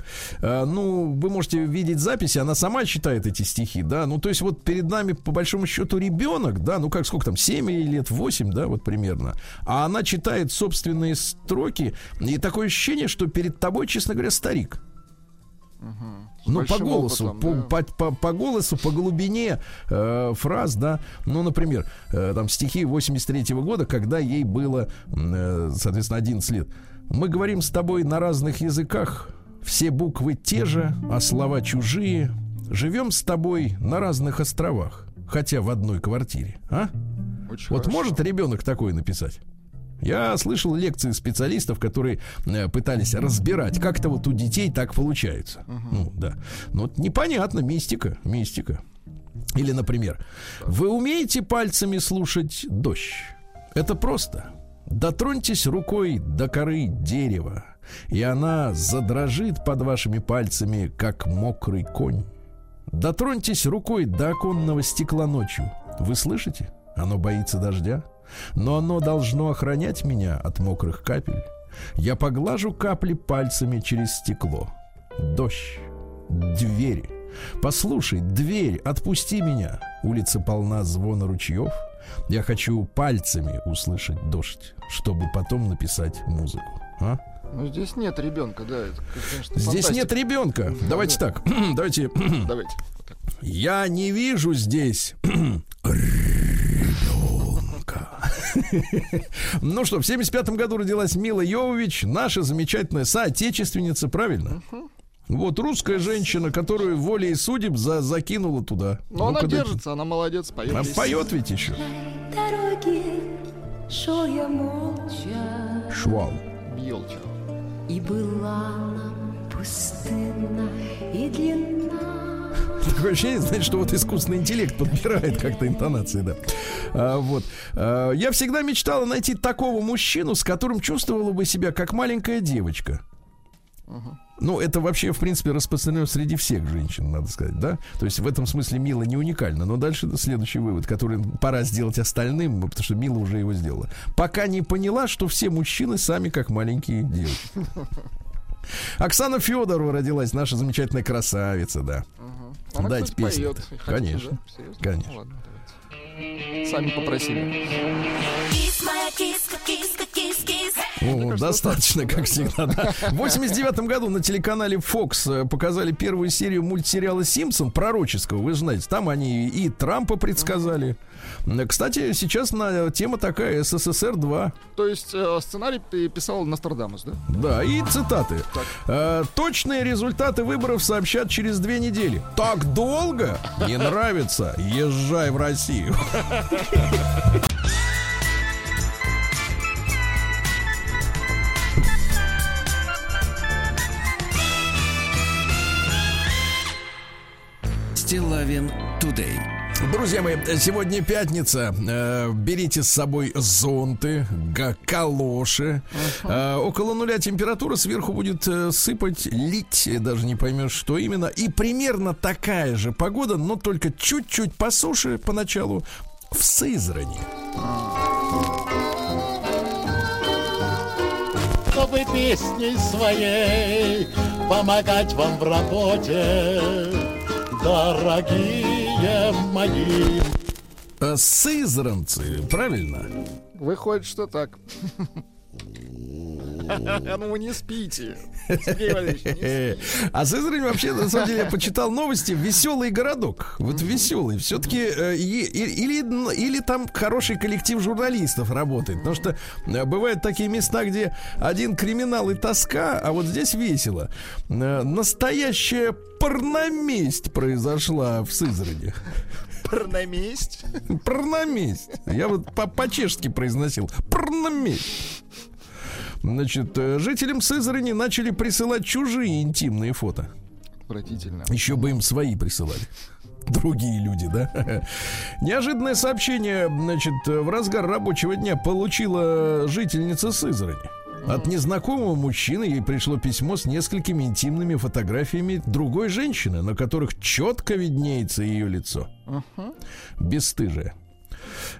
А, ну, вы можете видеть записи, она сама читает эти стихи, да. Ну, то есть, вот перед нами, по большому счету, ребенок, да, ну как сколько там, 7 лет, 8, да, вот примерно. А она читает собственные строки, и такое ощущение, что перед тобой, честно говоря, старик. С Ну, по голосу, опытом, по, да. по, по- по голосу, по глубине э, фраз, да. Ну, например, э, там стихи 83 года, когда ей было, э, соответственно, 11 лет. Мы говорим с тобой на разных языках, все буквы те же, а слова чужие. Живем с тобой на разных островах, хотя в одной квартире, а? Очень Вот хорошо. может ребенок такое написать? Я слышал лекции специалистов, которые э, пытались разбирать, как это вот у детей так получается. Ну, да. Ну, вот непонятно, мистика, мистика. Или, например, вы умеете пальцами слушать дождь? Это просто. Дотроньтесь рукой до коры дерева, и она задрожит под вашими пальцами, как мокрый конь. Дотроньтесь рукой до оконного стекла ночью. Вы слышите? Оно боится дождя. Но оно должно охранять меня от мокрых капель. Я поглажу капли пальцами через стекло. Дождь. Дверь. Послушай, дверь, отпусти меня. Улица полна звона ручьев. Я хочу пальцами услышать дождь, чтобы потом написать музыку. А? Ну, здесь нет ребенка, да. Это, конечно, Здесь фантастика. нет ребенка. Давайте так. Давайте. Давайте. Я не вижу здесь ребенка. Ну что, в 75 году родилась Мила Йовович, наша замечательная соотечественница, правильно? Вот русская женщина, которую волей судеб за закинула туда. Но она Ну-ка, дайте. держится, она молодец, поет. А песни. поет ведь еще. дороги шел я молча, Швал. Бьелча. и была нам пустынна и длинна. Такое ощущение, знаете, что вот искусственный интеллект подбирает как-то интонации, да. А, вот. А, я всегда мечтала найти такого мужчину, с которым чувствовала бы себя как маленькая девочка. Ну, это вообще, в принципе, распространено среди всех женщин, надо сказать, да? То есть в этом смысле Мила не уникальна. Но дальше следующий вывод, который пора сделать остальным, потому что Мила уже его сделала. Пока не поняла, что все мужчины сами как маленькие девочки. Оксана Федорова родилась, наша замечательная красавица, да. Она, Дайте кстати, песню. поет. Конечно. да? Конечно. Ну, ладно. Сами попросили. Кис моя киска, киска, кис, кис. О, достаточно, как всегда. Да. В 89 году на телеканале Fox э, показали первую серию мультсериала «Симпсон» пророческого, вы же знаете. Там они и Трампа предсказали. Э, Кстати, сейчас на, тема такая СССР 2. То есть э, сценарий пи- писал Нострадамус, да? Да, и цитаты. Э, точные результаты выборов сообщат через две недели. Так долго? Не нравится? Езжай в Россию. Стилавин Today. Друзья мои, сегодня пятница. Э, берите с собой зонты, калоши. Э, около нуля температура, сверху будет э, сыпать, лить, даже не поймешь, что именно. И примерно такая же погода, но только чуть-чуть по суше поначалу в Сызрани. чтобы песней своей помогать вам в работе, дорогие мои. Э, Сызранцы, правильно? Выходит, что так. Ну вы не спите. Э, А Сызрань вообще, на самом деле, я почитал новости. Веселый городок. Вот веселый. Все-таки или, или там хороший коллектив журналистов работает. Потому что э, бывают такие места, где один криминал и тоска, а вот здесь весело. Э, Настоящая порноместь произошла в Сызрани. Порноместь. Порноместь. Я вот по- по-чешски произносил. Порноместь. Значит, э, жителям Сызрани начали присылать чужие интимные фото. Отвратительно. Еще бы им свои присылали. Другие люди, да? Неожиданное сообщение, значит, в разгар рабочего дня получила жительница Сызрани. От незнакомого мужчины ей пришло письмо с несколькими интимными фотографиями другой женщины, на которых четко виднеется ее лицо. Бесстыжие.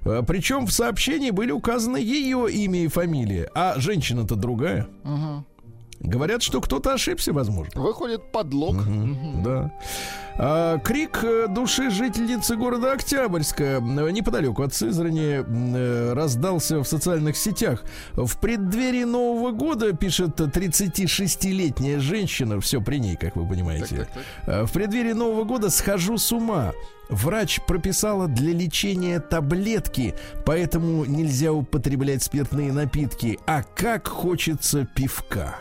А, Причем в сообщении были указаны ее имя и фамилия, а женщина-то другая. Говорят, что кто-то ошибся, возможно. Выходит подлог. Да. А, крик э, души жительницы города Октябрьска э, неподалеку от Сызрани э, раздался в социальных сетях. В преддверии Нового года, пишет 36-летняя женщина, все при ней, как вы понимаете. Так, так, так. Э, В преддверии Нового года схожу с ума. Врач прописала для лечения таблетки, поэтому нельзя употреблять спиртные напитки. А как хочется пивка.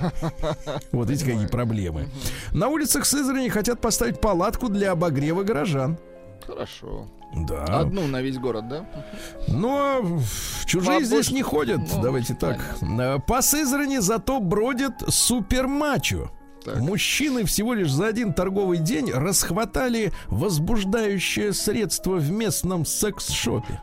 Вот видите, какие проблемы. На улицах Сызрани хотят поставить палатку для обогрева горожан. Хорошо. Да. Одну на весь город, да? Но чужие а здесь не ходят. ну, Давайте так. Э, По Сызрани зато бродят супермачо. Так. Мужчины всего лишь за один торговый день расхватали возбуждающее средство в местном секс-шопе.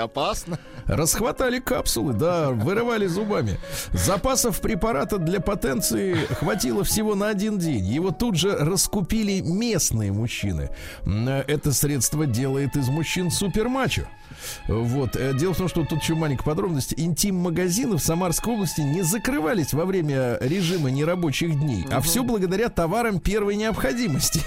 Опасно. Расхватали капсулы, да, вырывали зубами. Запасов препарата для потенции хватило всего на один день. Его тут же раскупили местные мужчины. Это средство делает из мужчин супермачо. Вот. э, Дело в том, что тут еще маленькая подробность. Интим-магазины в Самарской области не закрывались во время режима нерабочих дней, а все благодаря товарам первой необходимости.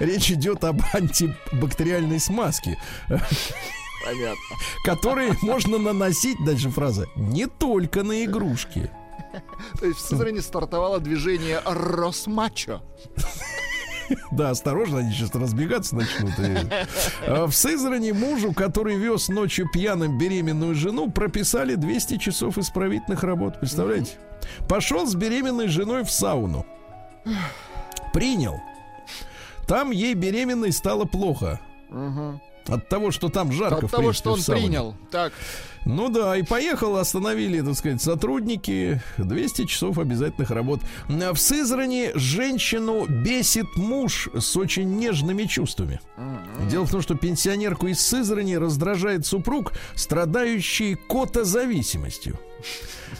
Речь идет об антибактериальной смазке Понятно. которые можно наносить, дальше фраза, не только на игрушки. То есть в Сызрани стартовало движение Росмачо. Да, осторожно, они сейчас разбегаться начнут. А В Сызрани мужу, который вез ночью пьяным беременную жену, прописали 200 часов исправительных работ. Представляете? Пошел с беременной женой в сауну. Принял. Там ей беременной стало плохо. От того, что там жарко, От того, что он принял. Так, Ну да, и поехал, остановили, так сказать, сотрудники. 200 часов обязательных работ. В Сызрани женщину бесит муж с очень нежными чувствами. Дело в том, что пенсионерку из Сызрани раздражает супруг, страдающий котозависимостью.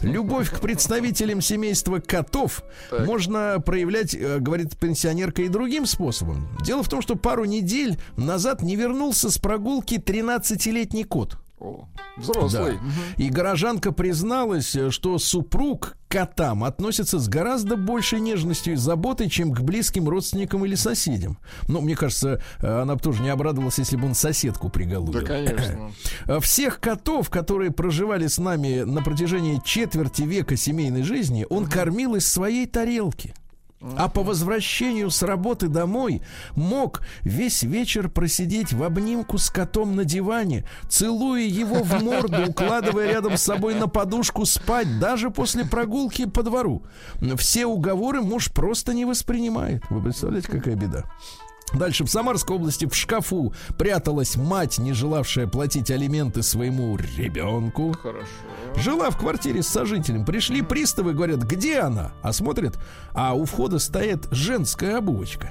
Любовь к представителям семейства котов можно проявлять, э, говорит пенсионерка, и другим способом. Дело в том, что пару недель назад не вернулся с прогулки 13-летний кот. О, взрослый. Да. И горожанка призналась, э, что супруг к котам относится с гораздо большей нежностью и заботой, чем к близким родственникам или соседям. Ну, мне кажется, э, она бы тоже не обрадовалась, если бы он соседку приголубил. Да, конечно. А Всех котов, которые проживали с нами на протяжении четверти века семейной жизни, он кормил из своей тарелки. А по возвращению с работы домой мог весь вечер просидеть в обнимку с котом на диване, целуя его в морду, укладывая рядом с собой на подушку спать, даже после прогулки по двору. Все уговоры муж просто не воспринимает. Вы представляете, какая беда? Дальше в Самарской области в шкафу пряталась мать, не желавшая платить алименты своему ребенку. Хорошо. Жила в квартире с сожителем. Пришли приставы, говорят, где она? А смотрят, а у входа стоит женская обувочка.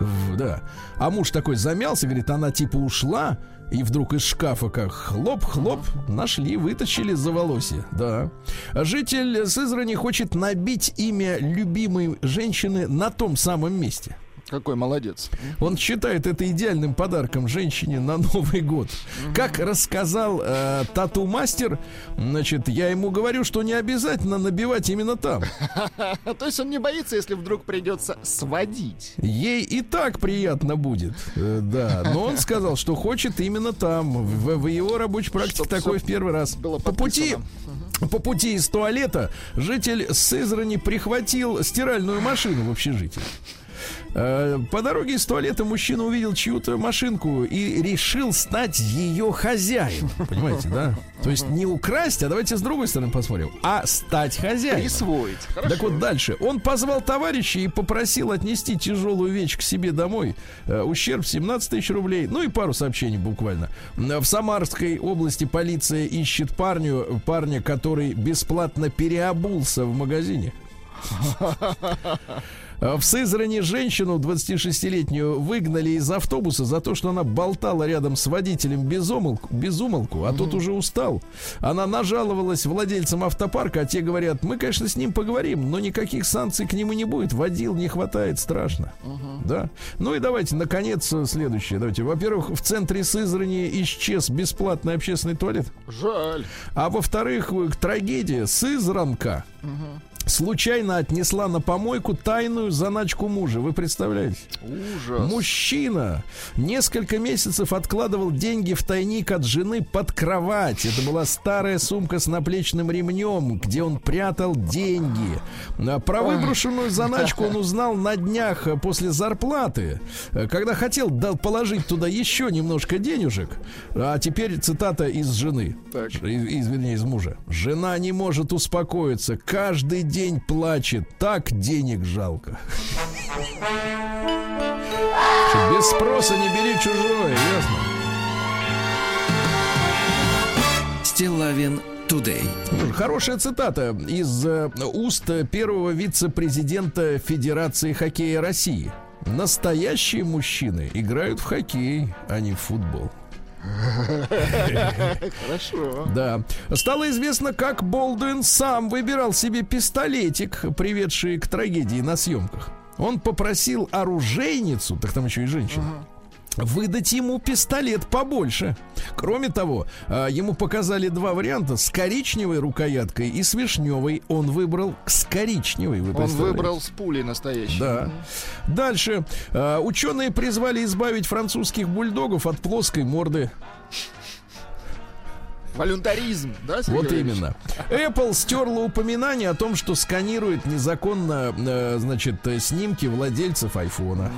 В- Да. А муж такой замялся, говорит, она типа ушла, и вдруг из шкафа как хлоп-хлоп нашли, вытащили за волосье. Да. Житель Сызрани хочет набить имя любимой женщины на том самом месте. Какой молодец. Он считает это идеальным подарком женщине на Новый год. Как рассказал э, тату-мастер, значит, я ему говорю, что не обязательно набивать именно там. То есть он не боится, если вдруг придется сводить. Ей и так приятно будет, э, да. Но он сказал, что хочет именно там. В, в его рабочей практике всё в первый раз. По пути, по пути из туалета житель Сызрани прихватил стиральную машину в общежитии. Э, По дороге из туалета мужчина увидел чью-то машинку и решил стать ее хозяином. Понимаете, да? То есть не украсть, а давайте с другой стороны посмотрим, а стать хозяином. Присвоить. Хорошо. Так вот дальше. Он позвал товарища и попросил отнести тяжелую вещь к себе домой. Э, ущерб 17 тысяч рублей. Ну и пару сообщений буквально. Э, В Самарской области полиция ищет парню, парня, который бесплатно переобулся в магазине. А В Сызрани женщину 26-летнюю выгнали из автобуса за то, что она болтала рядом с водителем без умолку, без умолку, а тот уже устал. Она нажаловалась владельцам автопарка, а те говорят, мы, конечно, с ним поговорим, но никаких санкций к нему не будет, водил не хватает, страшно. Да? Ну и давайте, наконец, следующее. Давайте. Во-первых, в центре Сызрани исчез бесплатный общественный туалет. Жаль. А во-вторых, э, трагедия. Сызранка случайно отнесла на помойку тайную заначку мужа. Вы представляете? Ужас. Мужчина несколько месяцев откладывал деньги в тайник от жены под кровать. Это была старая сумка с наплечным ремнем, где он прятал деньги. А Про выброшенную заначку он узнал на днях э, после зарплаты, э, когда хотел положить туда еще немножко денежек. А теперь цитата из жены. Так. Из, из- вернее, из мужа. Жена не может успокоиться. Каждый день плачет. Так денег жалко. Что, Без спроса не бери чужое, ясно? Стилавин. Ну, Хорошая цитата из э, уст первого вице-президента Федерации хоккея России. Настоящие мужчины играют в хоккей, а не в футбол. Хорошо. Да. Стало известно, как Болдуин сам выбирал себе пистолетик, приведший к трагедии на съемках. Он попросил оружейницу, так там еще и женщина, выдать ему пистолет побольше. Кроме того, а, ему показали два варианта с коричневой рукояткой и с вишневой. Он выбрал с коричневой. Вы Он выбрал с пулей настоящей. Да. Дальше. А, Ученые призвали избавить французских бульдогов от плоской морды. Волюнтаризм, да, Сергей Вот Валерьевич? именно. Apple стерла упоминание о том, что сканирует незаконно, э, значит, э, снимки владельцев айфона.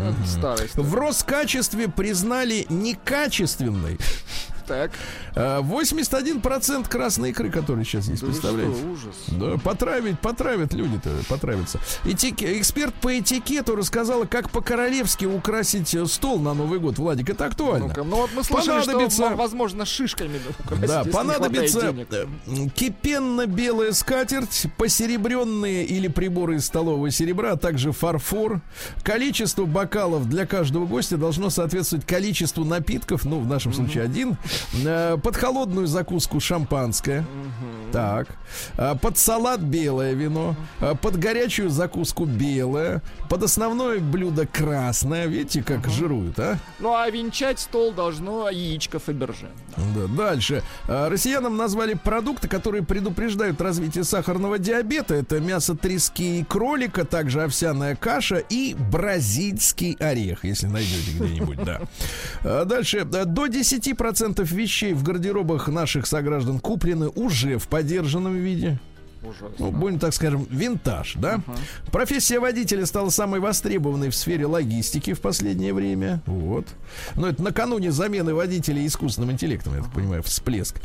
Это Старость. В Роскачестве признали некачественной Так. э, 81% красной икры, которые сейчас есть, Да представляете? что, ужас. Да, потравить, потравят люди-то, потравятся. Этики- Эксперт по этикету рассказала, как по-королевски украсить э, стол на Новый год. Владик, это актуально. Ну-ка, ну вот мы слышали, Понадобится- что, возможно, шишками украсить, Да, понадобится э, кипенно-белая скатерть, посеребренные или приборы из столового серебра, а также фарфор. Количество бокалов для каждого гостя должно соответствовать количеству напитков, ну, в нашем случае один. Э, Под холодную закуску шампанское. Так. А, Под салат белое вино. А, Под горячую закуску белое. Под основное блюдо красное. Видите, как жируют, а? Ну, а венчать стол должно яичко Фаберже. Да, дальше. А, Россиянам назвали продукты, которые предупреждают развитие сахарного диабета. Это мясо трески и кролика, также овсяная каша и бразильский орех, если найдете где-нибудь, да. Дальше. До 10% вещей в гардеробах наших сограждан куплены уже в подержанном виде. Ужасно. Ну, будем так скажем, винтаж, да? Профессия водителя стала самой востребованной в сфере логистики в последнее время. Вот. Но это накануне замены водителей искусственным интеллектом, я так понимаю, всплеск.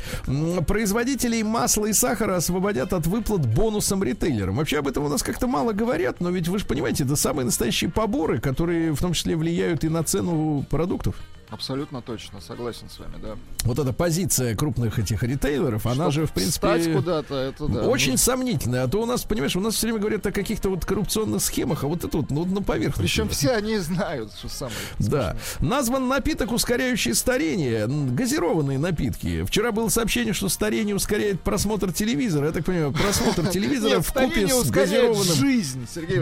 Производителей масла и сахара освободят от выплат бонусам ритейлерам. Вообще об этом у нас как-то мало говорят, но ведь вы же понимаете, это самые настоящие поборы, которые в том числе влияют и на цену продуктов. Абсолютно точно, согласен с вами, да. Вот эта позиция крупных этих ритейлеров, она Чтоб же, в принципе... Встать куда-то, это да. Очень Ну, сомнительная. А то у нас, понимаешь, у нас все время говорят о каких-то вот коррупционных схемах, а вот это вот ну, на поверхности. Причем все они знают, что самое. Да. Назван напиток, ускоряющий старение. Газированные напитки. Вчера было сообщение, что старение ускоряет просмотр телевизора. Я так понимаю, просмотр телевизора в купе с газированным. жизнь, Сергей.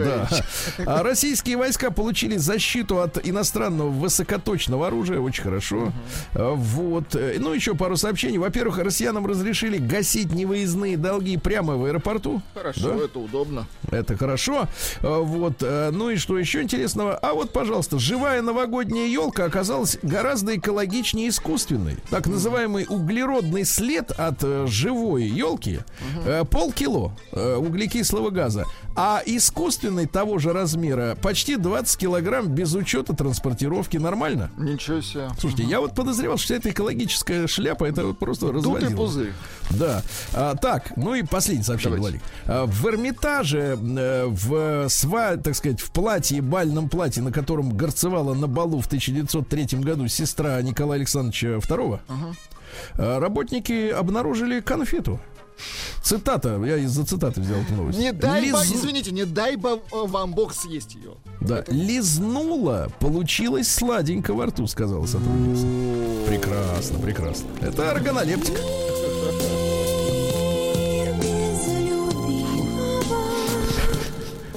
А российские войска получили защиту от иностранного высокоточного оружия. Очень хорошо. А, Вот. Э, Ну, еще пару сообщений. Во-первых, россиянам разрешили гасить невыездные долги прямо в аэропорту. Хорошо, Да? это удобно. Это хорошо. А, Вот. э, Ну и что еще интересного? А вот, пожалуйста, живая новогодняя елка оказалась гораздо экологичнее искусственной. Так называемый углеродный след от э, живой елки э, полкило углекислого газа. А искусственный того же размера почти 20 килограмм без учета транспортировки. Нормально? Ничего себе. Слушайте, я вот подозревал, что вся эта экологическая шляпа это вот просто Дутый разводило. пузырь. Да. А, так, ну и последнее сообщение. Владик. А, в Эрмитаже, э, в сва, так сказать, в платье, бальном платье, на котором горцевала на балу в 1903 году сестра Николая Александровича II, а, работники обнаружили конфету. Цитата, я из-за цитаты взял эту новость. Не дай Лиз- извините, не дай э, вам бог съесть ее. Да, лизнула, получилось сладенько во рту, сказала сотрудница. Прекрасно, прекрасно. Это органолептик.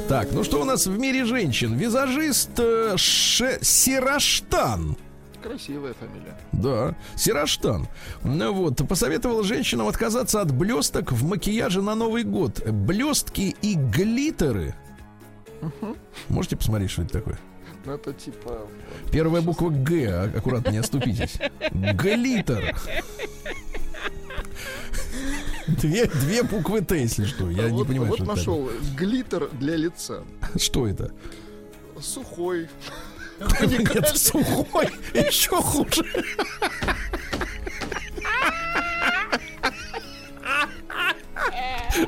Так, ну что у нас в мире женщин? Визажист э, Сираштан. Красивая фамилия. Да, Сираштан. Ну вот, посоветовал женщинам отказаться от блесток в макияже на Новый год. Блестки и глиттеры. Можете посмотреть, что это такое? Ну, это типа... Первая буква Г, а- аккуратно не оступитесь. Глиттер. Две, две буквы Т, если что. Я не вот, понимаю, вот что это нашел глиттер для лица. Что это? Сухой. Нет, сухой. Еще хуже.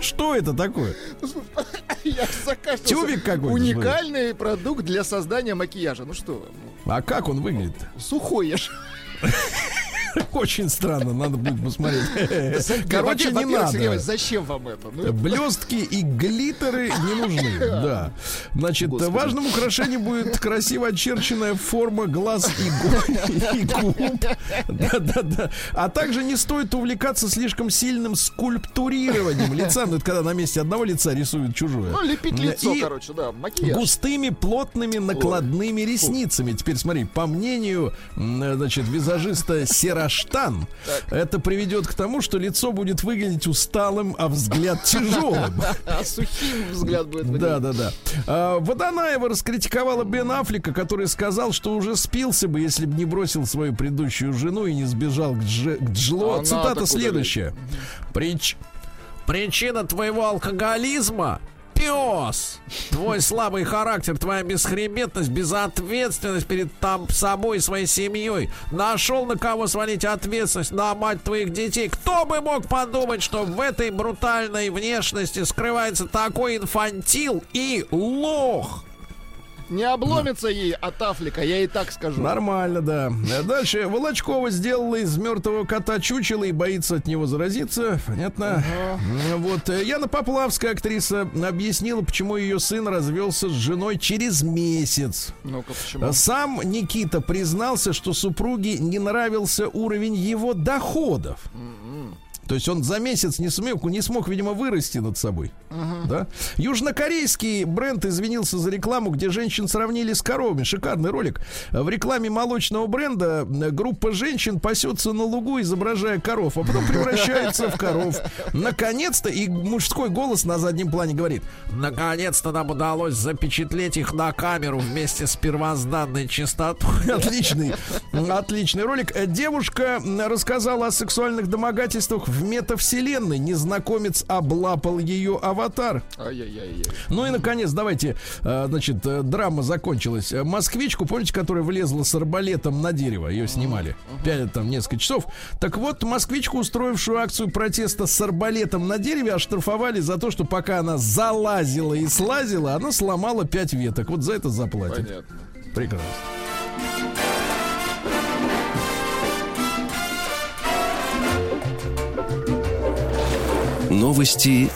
Что это такое? Я закашлялся. Тюбик какой-то, Уникальный продукт для создания макияжа. Ну что, вы, А как он выглядит? ну, сухой я ж. Очень странно, надо будет посмотреть. Короче, не надо. зачем вам это? Ну, Блестки и глиттеры не нужны. Да. Значит, важным украшением будет красиво очерченная форма глаз и гу- и губ. Да-да-да. А также не стоит увлекаться слишком сильным скульптурированием лица. Ну, это когда на месте одного лица рисуют чужое. ну, лепить лицо, короче, да, макияж. густыми, плотными, накладными ресницами. Теперь смотри, по мнению, м, значит, визажиста Сираштана, каштан, это приведет к тому, что лицо будет выглядеть усталым, а взгляд тяжелым. А сухим взгляд будет. Да, да, да. А, Водонаева раскритиковала Бен Аффлека, который сказал, что уже спился бы, если бы не бросил свою предыдущую жену и не сбежал к, Дж- к Джло. Цитата следующая. Прич... Причина твоего алкоголизма пес. Твой слабый характер, твоя бесхребетность, безответственность перед там собой и своей семьей. Нашел на кого свалить ответственность на мать твоих детей. Кто бы мог подумать, что в этой брутальной внешности скрывается такой инфантил и лох? Не обломится ей от Афлика, я и так скажу. Нормально, да. Дальше. Волочкова сделала из мертвого кота чучело и боится от него заразиться. Понятно. Вот. э, Яна Поплавская, актриса, объяснила, почему ее сын развелся с женой через месяц. Ну-ка, почему? Сам Никита признался, что супруге не нравился уровень его доходов. То есть он за месяц не смог, не смог, видимо, вырасти над собой. Да? Южнокорейский бренд извинился за рекламу, где женщин сравнили с коровами. Шикарный ролик. В рекламе молочного бренда э, группа женщин пасется на лугу, изображая коров, а потом превращается в коров. Наконец-то, и мужской голос на заднем плане говорит, наконец-то нам удалось запечатлеть их на камеру вместе с первозданной частотой. Отличный, отличный ролик. Э, Девушка рассказала о сексуальных домогательствах в метавселенной. Незнакомец облапал ее аватар. Ай-яй-яй. Ну и, наконец, давайте, э, значит, э, драма закончилась. Э, Москвичку, помните, которая влезла с арбалетом на дерево, ее снимали. Пять, там, несколько часов. Так вот, москвичку, устроившую акцию протеста с арбалетом на дереве, оштрафовали за то, что пока она залазила и слазила, она сломала пять веток. Вот за это заплатит. Понятно. Прекрасно. Новости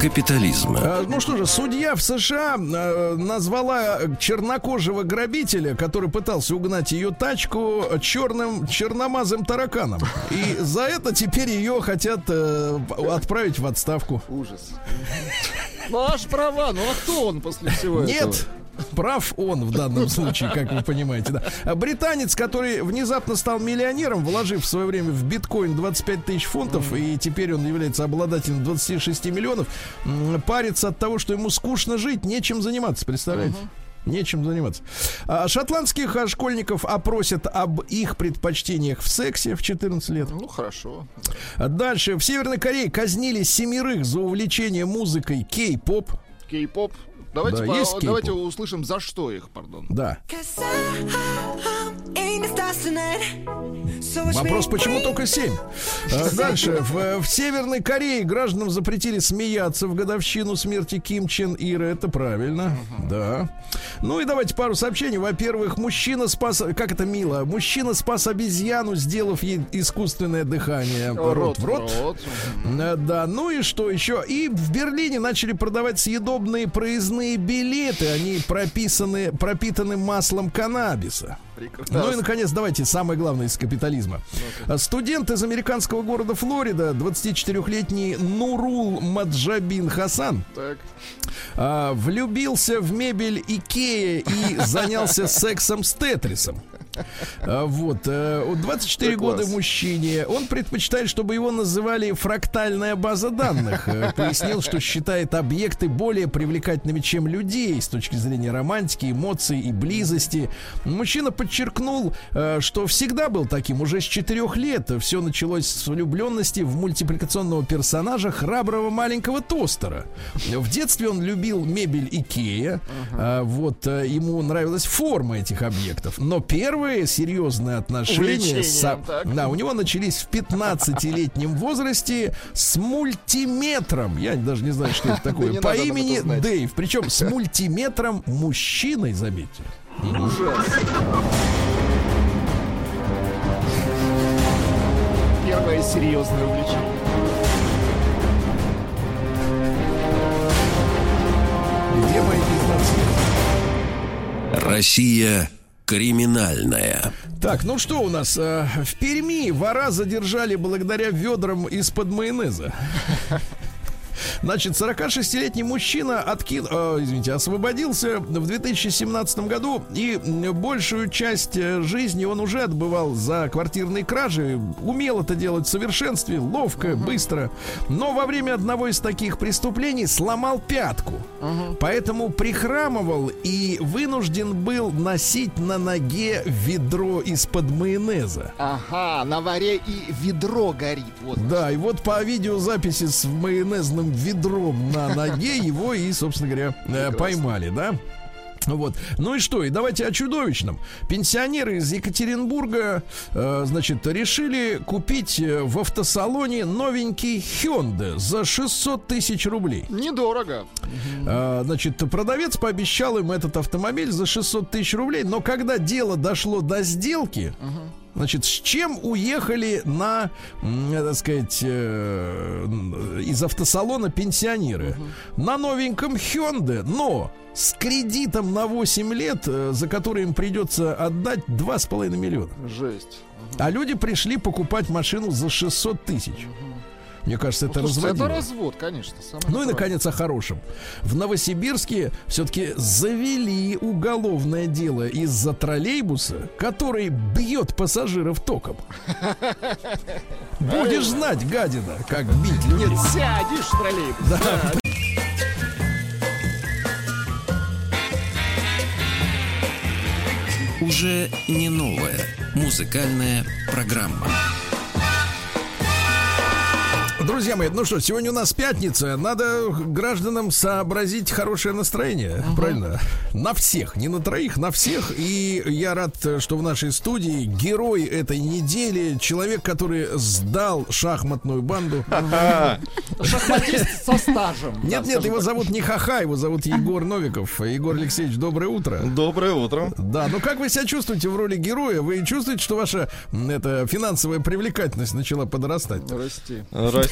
капитализма. А, Ну что же, судья в США э, назвала чернокожего грабителя, который пытался угнать ее тачку, черным черномазым тараканом. И за это теперь ее хотят э, отправить в отставку. Ужас. Аж права, ну а кто он после всего этого? Нет, Прав он в данном случае, как вы понимаете. Да. Британец, который внезапно стал миллионером, вложив в свое время в биткоин 25 тысяч фунтов, и теперь он является обладателем 26 миллионов, парится от того, что ему скучно жить, нечем заниматься, представляете? Нечем заниматься. А шотландских а, школьников опросят об их предпочтениях в сексе в 14 лет. Ну хорошо. А Дальше. В Северной Корее казнили семерых за увлечение музыкой кей-поп. Кей-поп. Давайте, Да, по- есть давайте услышим, за что их, пардон. Да. Вопрос, почему только 7? Дальше. В, в Северной Корее гражданам запретили смеяться в годовщину смерти Ким Чен Ира. Это правильно. Да. Ну и давайте пару сообщений. Во-первых, мужчина спас... Как это мило? Мужчина спас обезьяну, сделав ей искусственное дыхание. Рот в рот. Э, Да, ну и что еще? И в Берлине начали продавать съедобные проездные билеты. Они прописаны, пропитаны маслом каннабиса. Прекрасно. Ну и, наконец, давайте самое главное из капитализма. Студент из американского города Флорида, 24-летний Нурул Маджабин Хасан, Так. а, влюбился в мебель Икея и занялся сексом с Тетрисом. А, Вот, э, вот 24 Да, года мужчине. Он предпочитает, чтобы его называли фрактальная база данных. Э, Пояснил, что считает объекты более привлекательными, чем людей с точки зрения романтики, эмоций и близости. Мужчина подчеркнул, э, что всегда был таким уже с четырех лет. Все началось с влюбленности в мультипликационного персонажа храброго маленького тостера. В детстве он любил мебель Икея. А, Вот э, ему нравилась форма этих объектов. Но первые серьезные отношения с- так. да, у него начались в 15-летнем возрасте с мультиметром. Я даже не знаю, что это такое. По имени. Дэйв. Причем с мультиметром мужчиной, заметьте. Ужас. Первое серьезное увлечение. Где мои 15 лет? Россия криминальная. Так, ну что у нас? э, В Перми вора задержали благодаря ведрам из-под майонеза. Значит, 46-летний мужчина откин... э, извините, освободился в 2017 году и большую часть э, жизни он уже отбывал за квартирные кражи. Умел это делать в совершенстве, ловко, быстро. Но во время одного из таких преступлений сломал пятку. Поэтому прихрамывал и вынужден был носить на ноге ведро из-под майонеза. Ага, на варе и ведро горит. Вот. Да, и вот по видеозаписи с майонезным ведром на ноге его и, собственно говоря, э, поймали, да? Вот. Ну и что? И давайте о чудовищном. Пенсионеры из Екатеринбурга, э, значит, решили купить э, в автосалоне новенький Hyundai за 600 тысяч рублей. Недорого. А, Значит, продавец пообещал им этот автомобиль за 600 тысяч рублей, но когда дело дошло до сделки, значит, с чем уехали на, э, так сказать, э, из автосалона пенсионеры? На новеньком Hyundai, но с кредитом на 8 лет, э, за который им придется отдать 2,5 миллиона. Жесть. А люди пришли покупать машину за 600 тысяч. Мне кажется, это Ну, слушайте, разводило. это развод, конечно. самое Ну и, наконец, о хорошем. В Новосибирске все-таки завели уголовное дело из-за троллейбуса, который бьет пассажиров током. Будешь знать, гадина, как бить людей. Нет, сядешь в троллейбус. Да. Уже не новая музыкальная программа. Друзья мои, ну что, сегодня у нас пятница. Надо гражданам сообразить хорошее настроение. Правильно? На всех, не на троих, на всех. И я рад, что в нашей студии герой этой недели, человек, который сдал шахматную банду. Шахматист со стажем. Нет, нет, его зовут не Хаха, его зовут Егор Новиков. Егор Алексеевич, доброе утро. Доброе утро. Да, ну как вы себя чувствуете в роли героя? Вы чувствуете, что ваша это, финансовая привлекательность начала подрастать? Расти.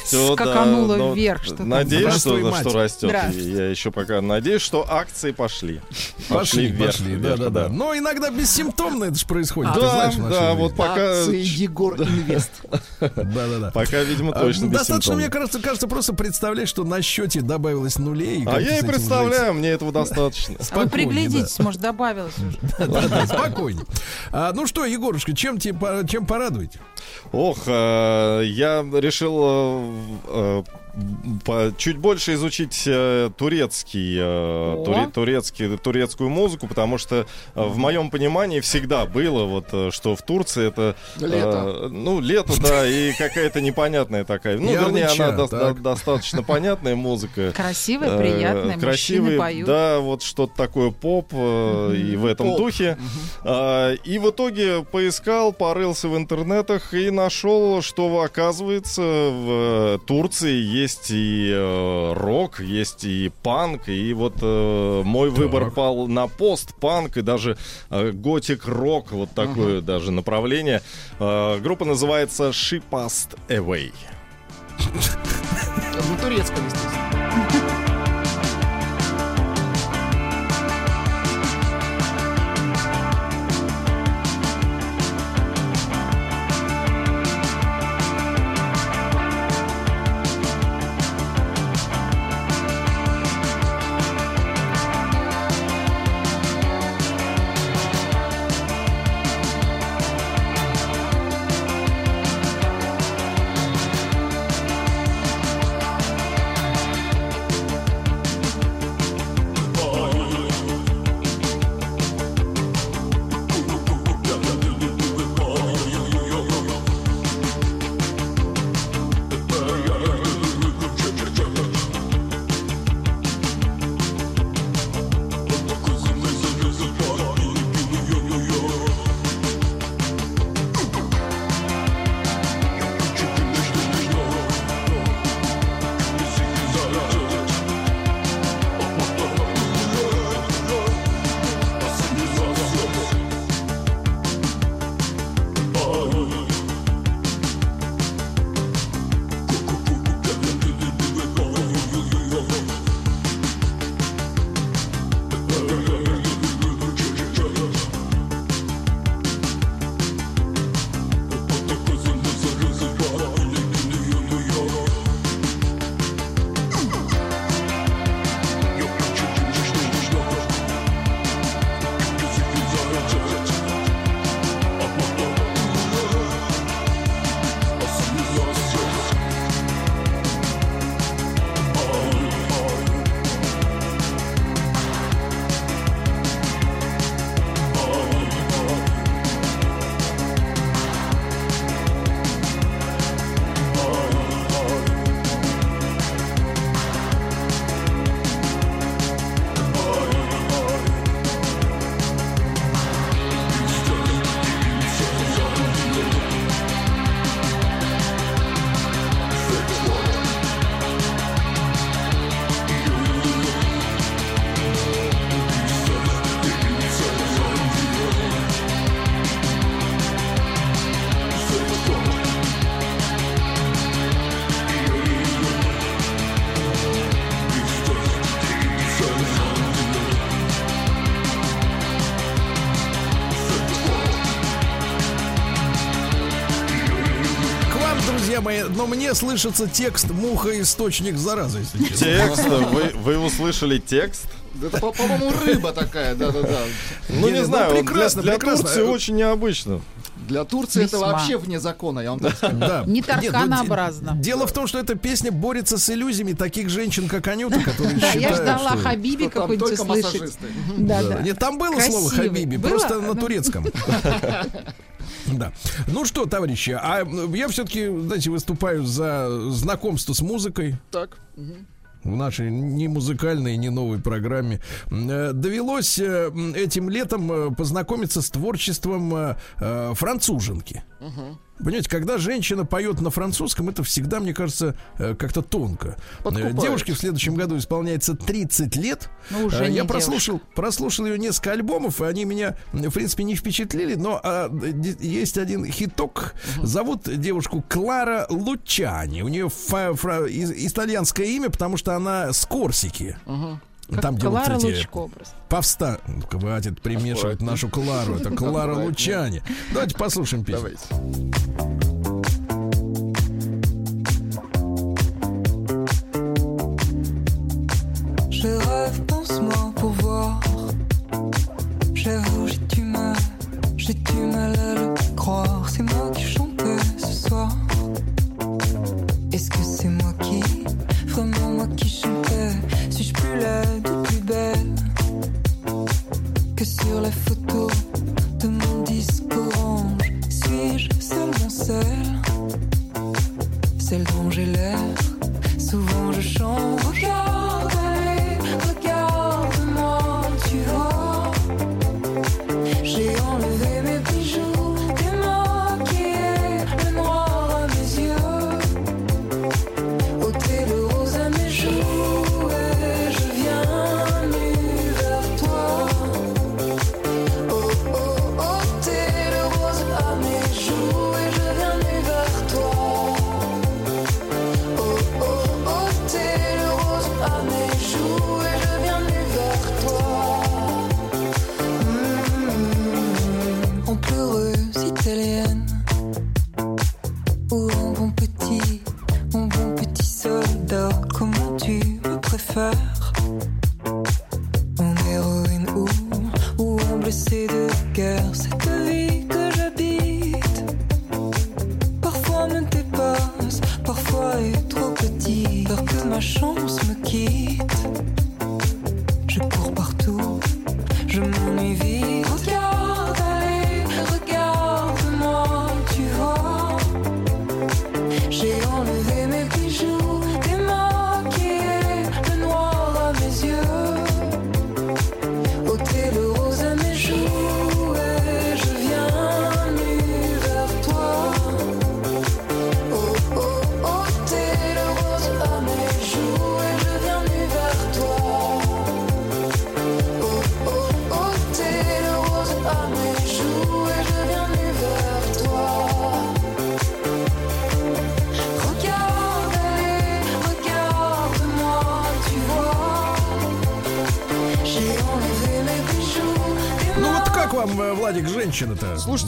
Растет, Скакануло да, вверх что-то. Надеюсь, что, мать. что растет. Я еще пока надеюсь, что акции пошли. Пошли, вверх, пошли, да, вверх, да, да. Но иногда бессимптомно это же происходит. ты Да, знаешь, да, вот пока, Акции Егор Инвест. Да, да, да. пока, видимо, А, точно Достаточно, мне кажется, кажется, просто представлять, что на счете добавилось нулей. А я и представляю, мне этого достаточно. А вы приглядитесь, может, добавилось уже. спокойнее. А, ну что, Егорушка, чем, тебе, по- чем порадовать? Ох, э, я решил э, э, чуть больше изучить э, турецкий, э, туре- турецкий, турецкую музыку, потому что э, в моем понимании всегда было вот, э, что в Турции это э, Лето. ну лето, да, и какая-то непонятная такая, ну вернее она до- так. до- достаточно понятная музыка. Красивая, Э, приятная, красивые, поют. да, вот что-то такое поп и в этом Поп. духе. А, и в итоге поискал, порылся в интернетах и нашел, что оказывается в Турции есть и э, рок, есть и панк, и вот э, мой выбор пал на пост-панк и даже э, готик-рок, вот такое даже направление. Э, группа называется She Passed Away. На турецком, естественно. Но мне слышится текст «Муха источник заразы», если честно. Текст, вы, вы услышали текст? Это, по- по-моему, рыба такая, да-да-да. Ну, Не, не ну, знаю, для- прекрасно, для, прекрасно. Турции очень необычно. Для Турции это Весьма. вообще вне закона, я вам так скажу. Да. Не Нет, ну. Дело в том, что эта песня борется с иллюзиями таких женщин, как Анюта, которые Да, считают, я ждала что- Хабиби какой-нибудь только услышать. массажисты. Да, Да. Нет, там было слово. Хабиби, Было? просто на Ну. турецком. Да. Ну что, товарищи, а я все-таки, знаете, выступаю за знакомство с музыкой Так. в нашей не музыкальной, не новой программе. Э, Довелось э, этим летом э, познакомиться с творчеством француженки. Понимаете, когда женщина поет на французском, это всегда, мне кажется, э, как-то тонко. Подкупает. Э, Девушке в следующем году исполняется 30 лет. Ну, уже Э, Я девушка. прослушал, прослушал ее несколько альбомов, и они меня, в принципе, не впечатлили, но а, есть один хиток. Зовут девушку Клара Лучани. У нее фа- фра- итальянское имя, потому что она с Корсики. Как Там, где вот Клара эти Лучко просто. повста... Хватит примешивать нашу Клару. Это Клара. Лучани. Давайте послушаем песню. Давайте. Je rêve, pense-moi pour voir. J'avoue, j'ai du mal, j'ai du mal à le croire. C'est moi qui chantais ce soir. Est-ce que c'est moi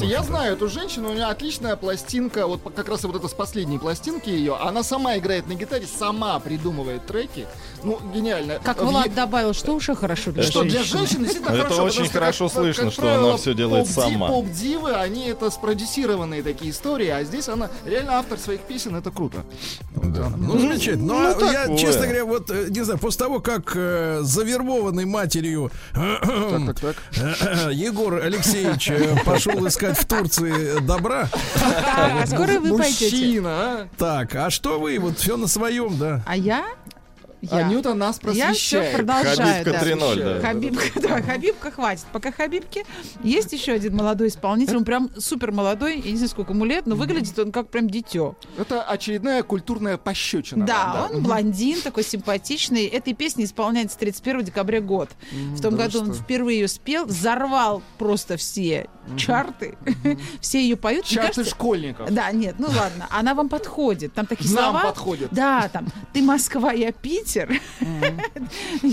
Слушайте, я знаю эту женщину, у нее отличная пластинка, вот как раз вот это с последней пластинки ее. Она сама играет на гитаре, сама придумывает треки. Ну, гениально. Как Влад добавил, что уже хорошо для Что для женщины. женщин действительно Это хорошо. очень потому что, хорошо как- слышно, как что она всё делает поп-ди- сама. Поп-дивы, они это спродюсированные такие истории, а здесь она реально автор своих песен, это круто. Ну, замечательно. Ну, ну, а я, такое. честно говоря, вот, э, не знаю, после того, как э, завербованный матерью Так, так, так. Егор Алексеевич э, пошел искать в Турции добра, а скоро вы пойдете. Мужчина, а? так, а что вы, вот все на своем, да? А я? Я. Анюта нас Я все просвещает. продолжаю. Хабибка да. 3.0, да. Хабибка, да, Хабибка хватит. Пока Хабибки. Есть еще один молодой исполнитель. Он прям супер молодой. Я не знаю, сколько ему лет, но выглядит он как прям дитё. Это очередная культурная пощечина. Да, вам, он блондин, такой симпатичный. Этой песне исполняется 31 декабря год. В том да году он что? впервые ее спел, взорвал просто все чарты. Все ее поют. Чарты кажется- школьников. Да, нет, ну ладно, она вам подходит. Там такие Нам слова. подходит. Да, там, ты Москва, я Питер.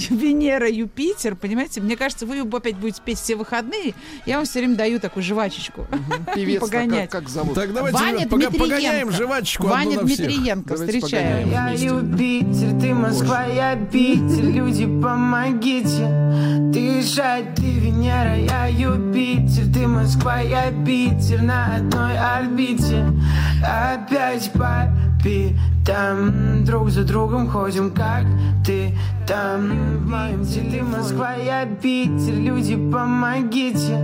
Венера, Юпитер, понимаете? Мне кажется, вы опять будете петь все выходные. Я вам все время даю такую жвачечку. Певец Погонять. как, как зовут? Так давайте Ваня пога- погоняем жвачку Ваня одну на всех. Дмитриенко, погоняем. Я. Юпитер, ты Москва, я Питер, люди помогите Дышать, ты Венера, я Юпитер, ты Москва, я Питер На одной орбите Опять по там Друг за другом ходим, как ты там В моем теле Москва, я Питер, люди помогите.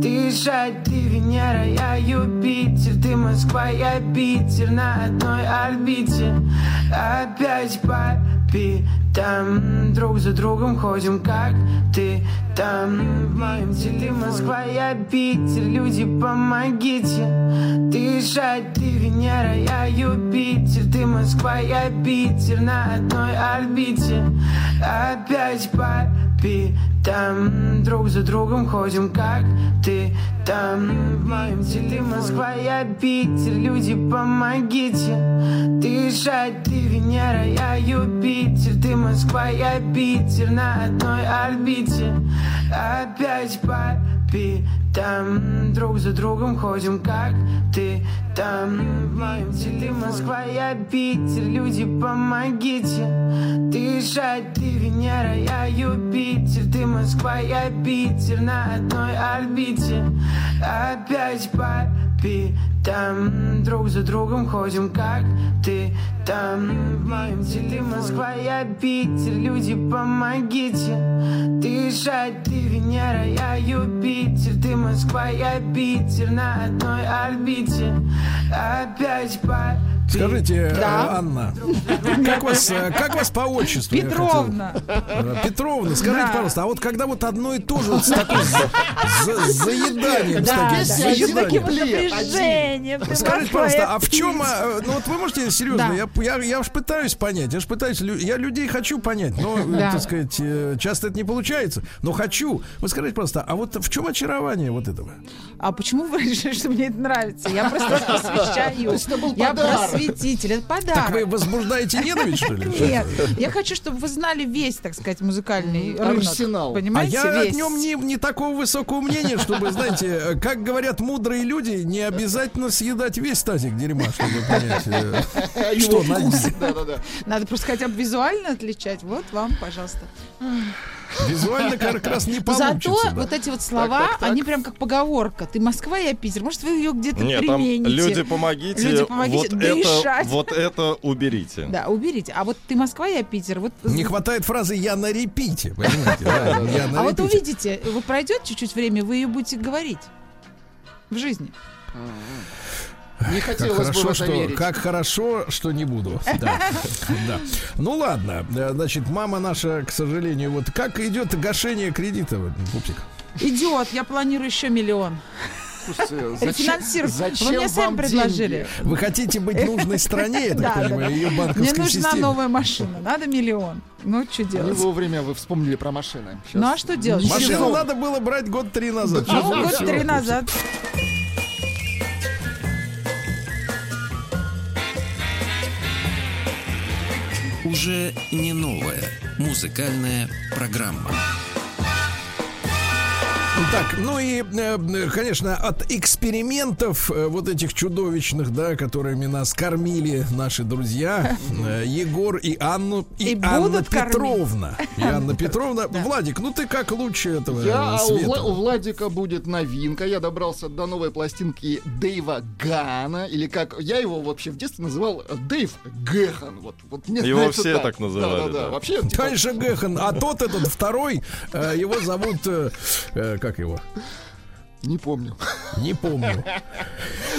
Дышать, ты Венера, я Юпитер, ты Москва, я Питер На одной орбите. Опять по там Друг за другом ходим, как ты там. В моем теле Москва, я Питер, люди помогите. Дышать, ты Венера, я Юпитер, ты Москва, я Питер На одной орбите. Опять по там Друг за другом ходим, как ты там В моем теле. Москва, я Питер, люди помогите. Дышать, ты Венера, я Юпитер, ты Москва, я Питер На одной орбите. Опять по там Друг за другом ходим, как ты там. В моем теле Москва, я Питер, люди помогите. Дышать, ты Венера, я Юпитер, ты Москва, я Питер На одной орбите. Опять по там Друг за другом ходим, как ты там В моем теле Москва, я Питер, люди помогите. Дышать, ты Венера, я Юпитер, ты Москва, я Питер На одной орбите. Опять по Скажите, Да. э, Анна, как вас, э, как вас по отчеству? Петровна. Э, Петровна, скажите, Да. пожалуйста, а вот когда вот одно и то же вот с таким за- за- заеданием, с Да, таким да, с таким напряжением. Скажите, пожалуйста, а в чем, ну вот вы можете серьезно, Да. я, я, я уж пытаюсь понять, я ж пытаюсь, я людей хочу понять, но, Да. так сказать, часто это не получается, но хочу. Вы скажите просто, а вот в чем очарование вот этого? А почему вы решили, что мне это нравится? Я просто это был Я подарок. Просветитель. Это Так подарок. вы возбуждаете ненависть, что ли? Нет, я хочу, чтобы вы знали весь, так сказать, музыкальный рынок. Арсенал. А Понимаете, я о нем не, не такого высокого мнения, чтобы, знаете, как говорят мудрые люди, не обязательно съедать весь тазик дерьма, чтобы понять, э, что на дне. Да-да-да. Надо просто хотя бы визуально отличать. Вот вам, пожалуйста. Визуально как раз не получится. Зато да. вот эти вот слова, так, так. они прям как поговорка. Ты Москва, я Питер. Может, вы ее где-то Нет, там примените. люди помогите, Люди, помогите вот дышать. это, вот это уберите. Да, уберите. А вот ты Москва, я Питер. Вот Не хватает фразы «я на репите», понимаете? да, я на А вот увидите, вы пройдет чуть-чуть время, вы ее будете говорить в жизни. Не Как хотелось бы в хорошо, это что, верить. как хорошо, что не буду. Да. Да. Ну ладно, э, значит, мама наша, к сожалению, вот как идет гашение кредита, пупсик? Идет, я планирую еще миллион. Зачем, Рефинансировать. зачем Вы мне сами вам предложили. деньги? Вы хотите быть нужной стране, я так понимаю, ее Мне банковской нужна системе. новая машина, надо миллион. Ну, что Не делать? вовремя вы вспомнили про машины. Ну, а что делать? Машину надо было брать год три назад. Ну, уже год три назад. Уже не новая музыкальная программа. Так, ну и, э, конечно, от экспериментов э, вот этих чудовищных, да, которыми нас кормили наши друзья, э, Егор и Анну, и, И Анна. Петровна. И Анна Петровна. Владик, ну ты как лучше этого Я, э, у, света? У Владика будет новинка. Я добрался до новой пластинки Дэйва Гана. Или как я его вообще в детстве называл э, Дэйв Гэхан. Вот, вот мне Его все так называли, Да, да, да. Вообще, типа, Конечно, Гэхан. А тот этот второй, э, его зовут, э, э, как его? не помню. Не помню.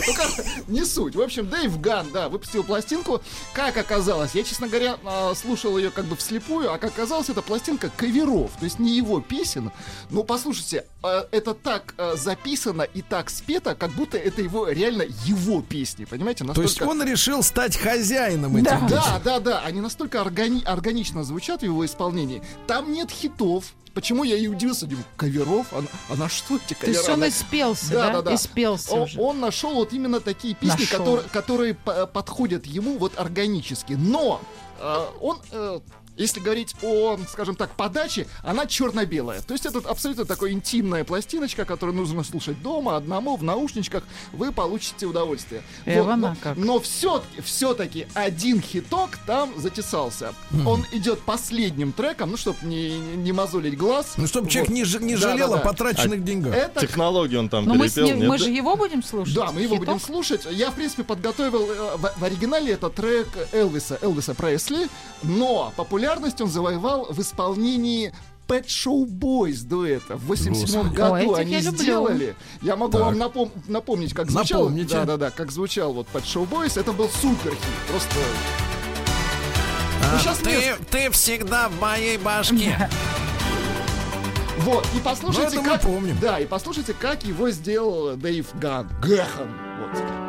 Ну, как, не суть. В общем, Дэйв Ган, да, выпустил пластинку. Как оказалось, я, честно говоря, а, слушал ее как бы вслепую, а как оказалось, это пластинка каверов, то есть не его песен. Но послушайте, а, это так а, записано и так спето, как будто это его реально его песни, понимаете? То есть Настолько- он решил стать хозяином этих Да. песен. Да, да, да, они настолько органи- органично звучат в его исполнении. Там нет хитов, почему я и удивился, думаю, каверов? А, а на что эти То кавера? есть он Она- испелся, Да, да? да, да. Испелся О- уже. Он нашел вот именно такие песни, Нашел. которые, которые по- подходят ему вот органически. Но э, он, э, если говорить о, скажем так, подаче, она черно-белая. То есть это абсолютно такая интимная пластиночка, которую нужно слушать дома, одному, в наушничках. Вы получите удовольствие. Эва, но, на как. но все-таки, все-таки один хиток там затесался. Он идет последним треком, ну, чтобы не, не мозолить глаз. Ну, чтобы человек Вот. не, ж- не Да, жалел да, о да. потраченных деньгах. Это Технологии он там Но мы, с перепел, ним- нет? мы же его будем слушать. Да, мы его Хитов? будем слушать. Я, в принципе, подготовил э, в, в оригинале это трек Элвиса, Элвиса Пресли, но популярность он завоевал в исполнении Pet Show Boys дуэта. В 87 Господи. году они я сделали. Я могу Так. вам напом- напомнить, как звучал. Напомните. Да-да-да, как звучал вот Pet Show Boys. Это был супер хит. Просто... А Ну, ты, мне- ты всегда в моей башке. Вот, и послушайте, как... помним. Да, и послушайте, как его сделал Дэйв Ган. Гэхан. Вот.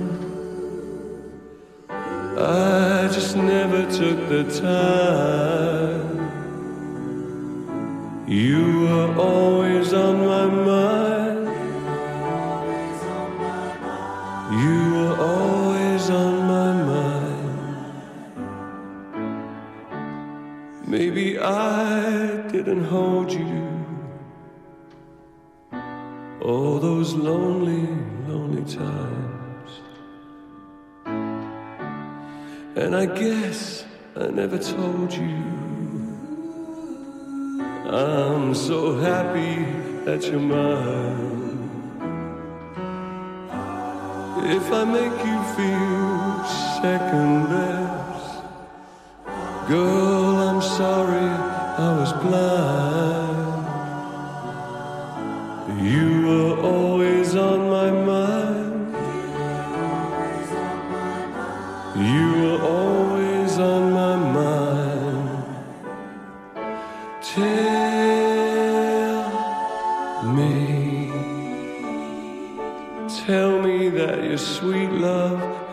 Just never took the time. You were always on my mind. You were always on my mind. Maybe I didn't hold you. All those lonely, lonely times. And I guess I never told you. I'm so happy that you're mine. If I make you feel second best, girl, I'm sorry I was blind.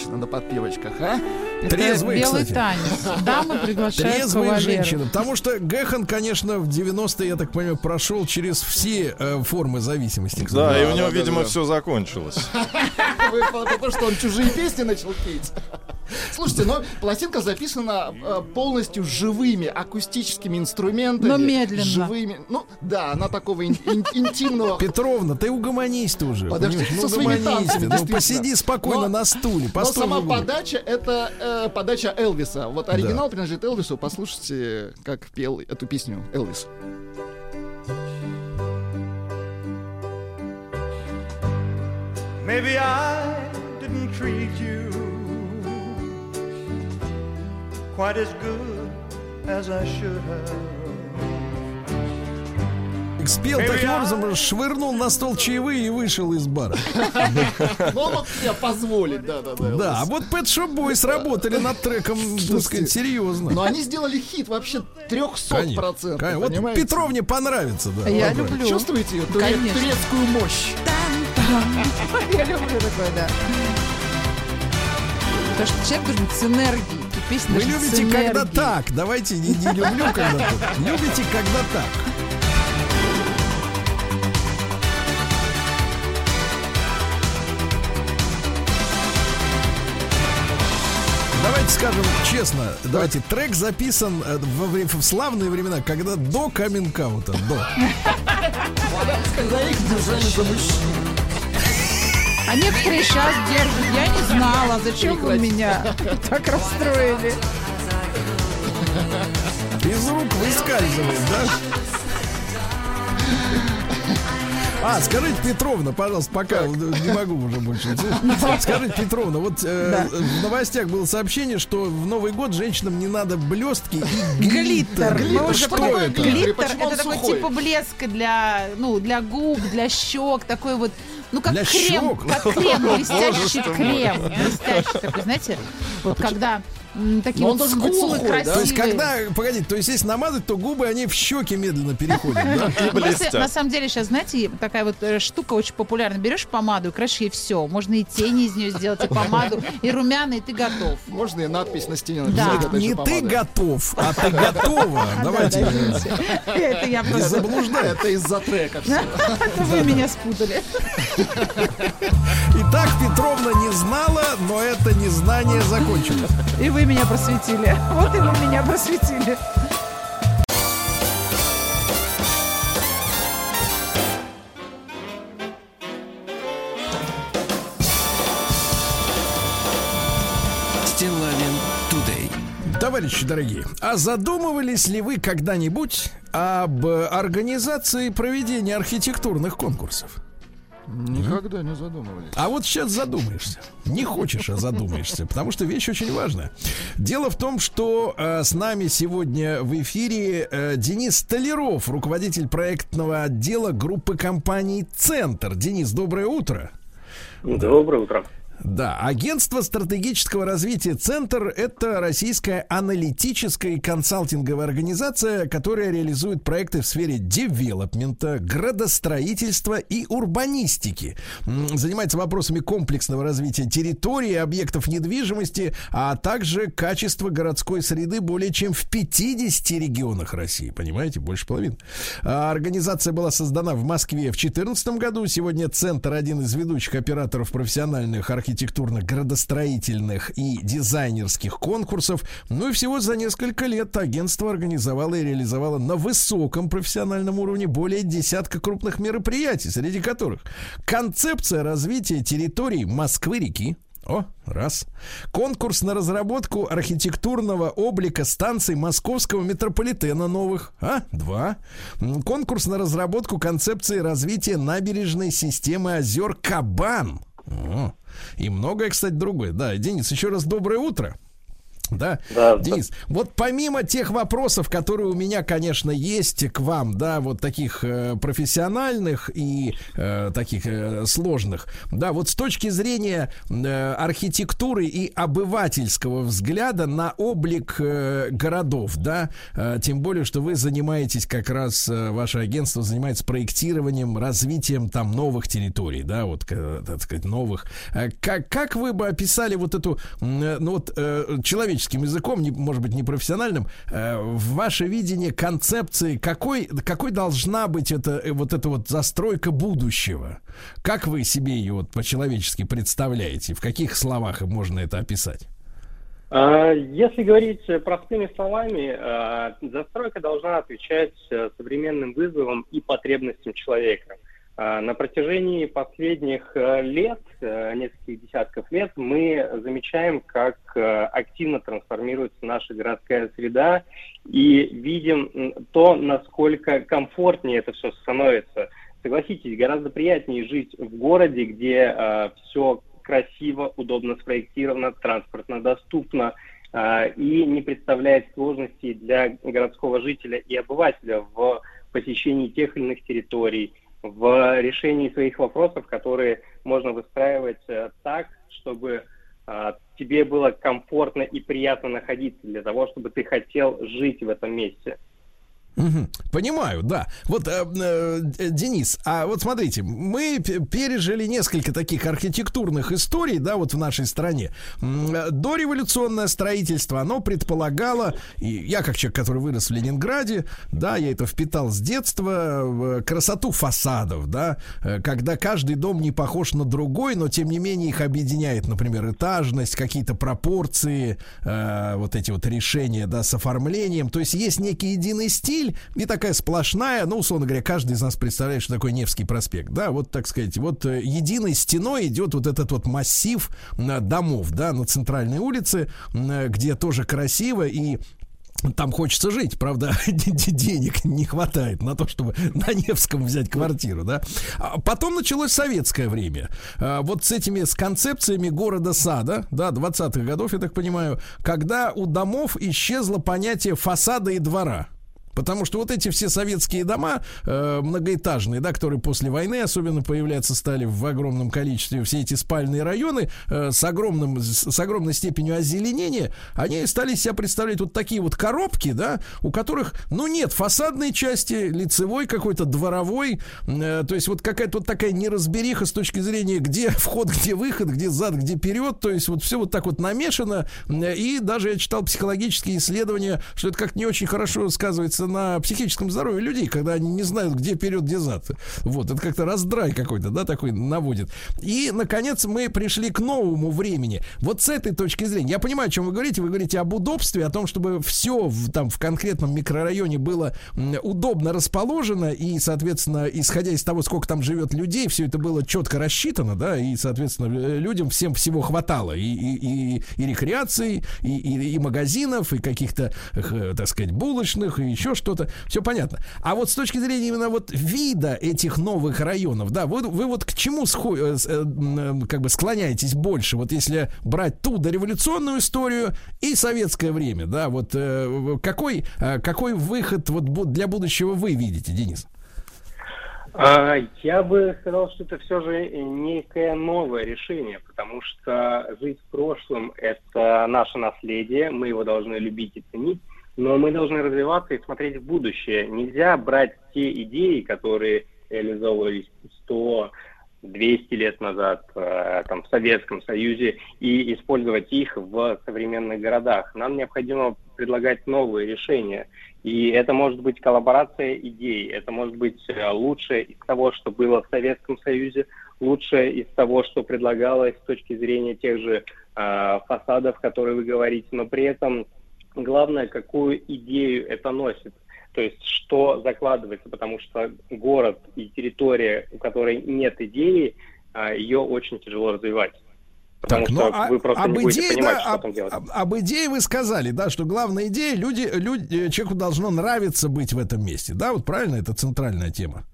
Какие женщины на подпевочках, а? Это Трезвые, белый кстати. танец. Дамы приглашают Трезвые кавалеров. женщины. Потому что Гэхан, конечно, в 90-е, я так понимаю, прошел через все э, формы зависимости. к Да, и у Да, него, да, да, видимо, да. все закончилось. Вы Потому что он чужие песни начал петь. Слушайте, но пластинка записана э, полностью живыми акустическими инструментами. Но медленно. Живыми. Ну, да, она такого ин- ин- интимного Петровна, ты угомонись ты уже. Подожди, понимаешь? со ну, своими угомонись танцами, Ну, посиди спокойно Но- на стуле. Но Постой сама в углу. подача это э, подача Элвиса. Вот оригинал принадлежит Элвису. Послушайте, как пел эту песню Элвис. Maybe I didn't treat you quite as good as I should have. Спел таким образом, швырнул на стол чаевые и вышел из бара. Ну, он мог себе позволить, да-да-да. Да, а вот Pet Shop Boys работали над треком, так сказать, серьезно. Но они сделали хит вообще 300 Конечно, процентов. конечно. Вот Петровне понравится, да. Я люблю. Чувствуете ее турецкую мощь? Я люблю такое, да. Потому что человек должен быть с энергией. Песня Вы любите когда так. Давайте не, не люблю когда так. Любите когда так. давайте скажем честно, давайте, трек записан э, во вре- в славные времена, когда до каминг-аута, до. Когда их держали за мужчин. А некоторые сейчас держат. Я не знала, зачем вы меня так расстроили. Из рук выскальзывает, да? А, скажите, Петровна, пожалуйста, пока не могу уже больше. Скажите, Петровна, вот э, в новостях было сообщение, что в Новый год женщинам не надо блестки и глиттер. Мы уже Что понимаем, это? Глиттер это такой сухой? типа блеска для, ну, для губ, для щек, такой вот, ну как Для крем, щек? как крем, блестящий крем, блестящий такой, знаете, вот когда такие Но он вот должен быть скулы сухой, да? красивые. То есть, когда, погодите, то есть, если намазать, то губы, они в щеки медленно переходят, да? Просто, на самом деле сейчас, знаете, такая вот э, штука очень популярна. Берешь помаду и краши, и все. Можно и тени из нее сделать, и помаду, и румяна, и ты готов. Можно и надпись на стене Да. написать же Не ты готов, а ты готова. Давайте Это я не просто... заблуждай. Это из-за трека все. Это вы меня спутали. Итак, Петровна не знала, но это незнание закончилось. И вы меня просветили. Вот и вы меня просветили. Товарищи дорогие, а задумывались ли вы когда-нибудь об организации проведения архитектурных конкурсов? Никогда не задумывались. А вот сейчас задумаешься. Не хочешь, а задумаешься, потому что вещь очень важная. Дело в том, что э, с нами сегодня в эфире э, Денис Столяров, руководитель проектного отдела группы компаний «Центр». Денис, доброе утро. Доброе утро. Да, агентство стратегического развития «Центр» — это российская аналитическая и консалтинговая организация, которая реализует проекты в сфере девелопмента, градостроительства и урбанистики. Занимается вопросами комплексного развития территории, объектов недвижимости, а также качества городской среды более чем в 50 регионах России. Понимаете, больше половины. А, Организация была создана в Москве в 2014 году. Сегодня «Центр» один из ведущих операторов профессиональных архитектурных, градостроительных и дизайнерских конкурсов. Ну и всего за несколько лет агентство организовало и реализовало на высоком профессиональном уровне более десятка крупных мероприятий, среди которых концепция развития территорий Москвы-реки, о, раз. Конкурс на разработку архитектурного облика станций московского метрополитена новых. А, два. Конкурс на разработку концепции развития набережной системы озер Кабан. О, и многое, кстати, другое. Да, Денис, еще раз доброе утро. Да, Да, Денис, вот помимо тех вопросов, которые у меня, конечно, есть к вам, да, вот таких э, профессиональных и э, таких э, сложных, да, вот с точки зрения э, архитектуры и обывательского взгляда на облик э, городов, да, э, тем более, что вы занимаетесь как раз, э, ваше агентство занимается проектированием, развитием там новых территорий, да, вот, э, так сказать, новых. Э, Как, как вы бы описали вот эту, э, ну вот, э, человеческим языком, не, может быть, не профессиональным, э, ваше видение концепции, какой, какой должна быть эта, э, вот эта вот застройка будущего? Как вы себе ее вот по-человечески представляете? В каких словах можно это описать? А, Если говорить э, простыми словами, а, застройка должна отвечать э, современным вызовам и потребностям человека. А, На протяжении последних э, лет, э, нескольких десятков лет, мы замечаем, как э, активно трансформируется наша городская среда и видим то, насколько комфортнее это все становится. Согласитесь, гораздо приятнее жить в городе, где все красиво, удобно спроектировано, транспортно доступно и не представляет сложностей для городского жителя и обывателя в посещении тех или иных территорий, в решении своих вопросов, которые можно выстраивать э, так, чтобы э, тебе было комфортно и приятно находиться для того, чтобы ты хотел жить в этом месте. Понимаю, да. Вот, э, э, Денис, а вот смотрите, мы пережили несколько таких архитектурных историй, да, вот в нашей стране. Э, Дореволюционное строительство, оно предполагало, и я как человек, который вырос в Ленинграде, да, я это впитал с детства, красоту фасадов, да, когда каждый дом не похож на другой, но тем не менее их объединяет, например, этажность, какие-то пропорции, вот эти вот решения, да, с оформлением. То есть есть некий единый стиль и такая сплошная, ну, условно говоря, каждый из нас представляет, что такое Невский проспект, да, вот, так сказать, вот э, единой стеной идет вот этот вот массив э, домов, да, на центральной улице, э, где тоже красиво и там хочется жить, правда, денег не хватает на то, чтобы на Невском взять квартиру, да. А Потом началось советское время. А, Вот с этими, с концепциями города-сада, да, 20-х годов, я так понимаю, когда у домов исчезло понятие фасада и двора. Потому что вот эти все советские дома э, многоэтажные, да, которые после войны особенно появляться стали в огромном количестве, все эти спальные районы э, с огромным с, огромной степенью озеленения, они стали себя представлять вот такие вот коробки, да, у которых, ну нет фасадной части, лицевой какой-то дворовой, э, то есть вот какая-то вот такая неразбериха с точки зрения, где вход, где выход, где зад, где вперед, то есть вот все вот так вот намешано, э, и даже я читал психологические исследования, что это как не очень хорошо сказывается на психическом здоровье людей, когда они не знают, где вперед, где зад. Вот, это как-то раздрай какой-то, да, такой наводит. И, наконец, мы пришли к новому времени. Вот с этой точки зрения, я понимаю, о чем вы говорите, вы говорите об удобстве, о том, чтобы все в, там в конкретном микрорайоне было удобно расположено, и, соответственно, исходя из того, сколько там живет людей, все это было четко рассчитано, да, и, соответственно, людям всем всего хватало, и, и, и, и рекреации, и, и, и магазинов, и каких-то, так сказать, булочных, и еще что-то, все понятно. А вот с точки зрения именно вот вида этих новых районов, да, вы, вы вот к чему схо- э, э, э, как бы склоняетесь больше, вот если брать ту дореволюционную историю и советское время, да, вот э, какой, э, какой выход вот для будущего вы видите, Денис? А, Я бы сказал, что это все же некое новое решение, потому что жить в прошлом – это наше наследие, мы его должны любить и ценить, но мы должны развиваться и смотреть в будущее. Нельзя брать те идеи, которые реализовывались 100, 200 лет назад э, там, в Советском Союзе и использовать их в современных городах. Нам необходимо предлагать новые решения. И это может быть коллаборация идей, это может быть э, лучшее из того, что было в Советском Союзе, лучшее из того, что предлагалось с точки зрения тех же э, фасадов, которые вы говорите, но при этом главное, какую идею это носит. То есть, что закладывается, потому что город и территория, у которой нет идеи, а, ее очень тяжело развивать. Потому Так, ну, а- вы просто об не идее, понимать, да, что об, там делать. об- об идее вы сказали, да, что главная идея, люди, люди, человеку должно нравиться быть в этом месте, да, вот правильно, это центральная тема.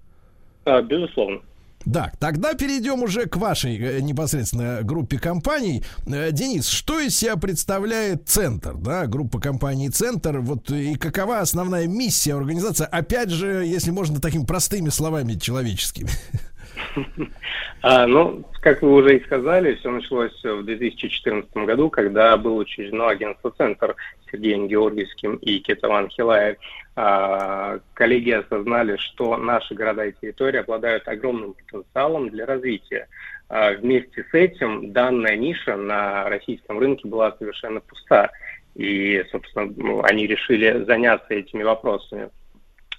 А, Безусловно. Да, тогда перейдем уже к вашей э, непосредственно группе компаний. Э, Денис, что из себя представляет Центр, да, группа компаний Центр, вот и какова основная миссия организации? Опять же, если можно такими простыми словами человеческими. А, ну, как вы уже и сказали, все началось в 2014 году, когда было учреждено агентство «Центр» Сергеем Георгиевским и Кетован Хилаев. А, коллеги осознали, что наши города и территории обладают огромным потенциалом для развития. А, вместе с этим данная ниша на российском рынке была совершенно пуста. И, собственно, ну, они решили заняться этими вопросами.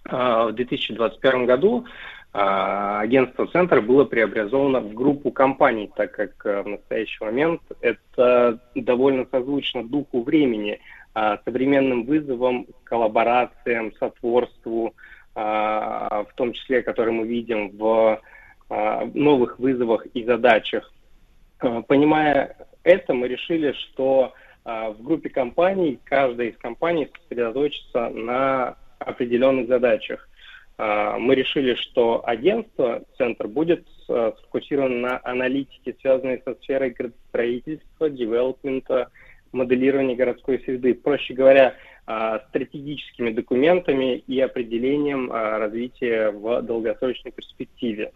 А, В 2021 году агентство «Центр» было преобразовано в группу компаний, так как а, в настоящий момент это довольно созвучно духу времени, а, современным вызовам, коллаборациям, сотворству, а, в том числе, которые мы видим в а, новых вызовах и задачах. А, Понимая это, мы решили, что а, в группе компаний каждая из компаний сосредоточится на определенных задачах. А, Мы решили, что агентство, центр, будет а, сфокусировано на аналитике, связанной со сферой градостроительства, девелопмента, моделирования городской среды. Проще говоря, а, стратегическими документами и определением развития в долгосрочной перспективе.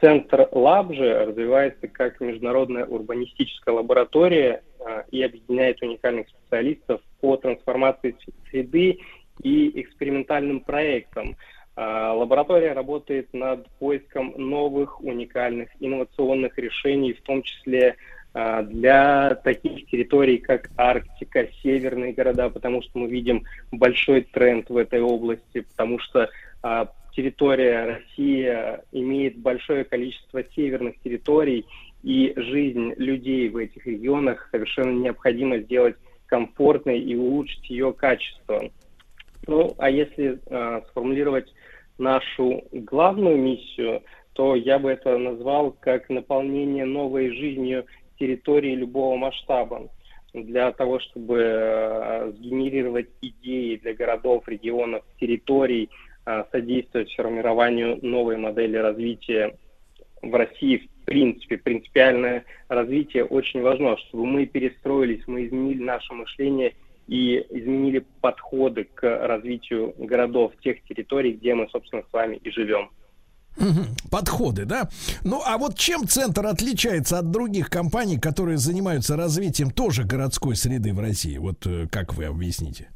Центр Лаб же развивается как международная урбанистическая лаборатория и объединяет уникальных специалистов по трансформации среды и экспериментальным проектом. А, Лаборатория работает над поиском новых, уникальных, инновационных решений, в том числе а, для таких территорий, как Арктика, северные города, потому что мы видим большой тренд в этой области, потому что а, территория России имеет большое количество северных территорий, и жизнь людей в этих регионах совершенно необходимо сделать комфортной и улучшить ее качество. Ну, а если э, сформулировать нашу главную миссию, то я бы это назвал как наполнение новой жизнью территории любого масштаба. Для того, чтобы э, сгенерировать идеи для городов, регионов, территорий, э, содействовать формированию новой модели развития в России в принципе. Принципиальное развитие очень важно, чтобы мы перестроились, мы изменили наше мышление и изменили подходы к развитию городов, тех территорий, где мы, собственно, с вами и живем. Подходы, да? Ну, а вот чем центр отличается от других компаний, которые занимаются развитием тоже городской среды в России? Вот э, как вы объясните?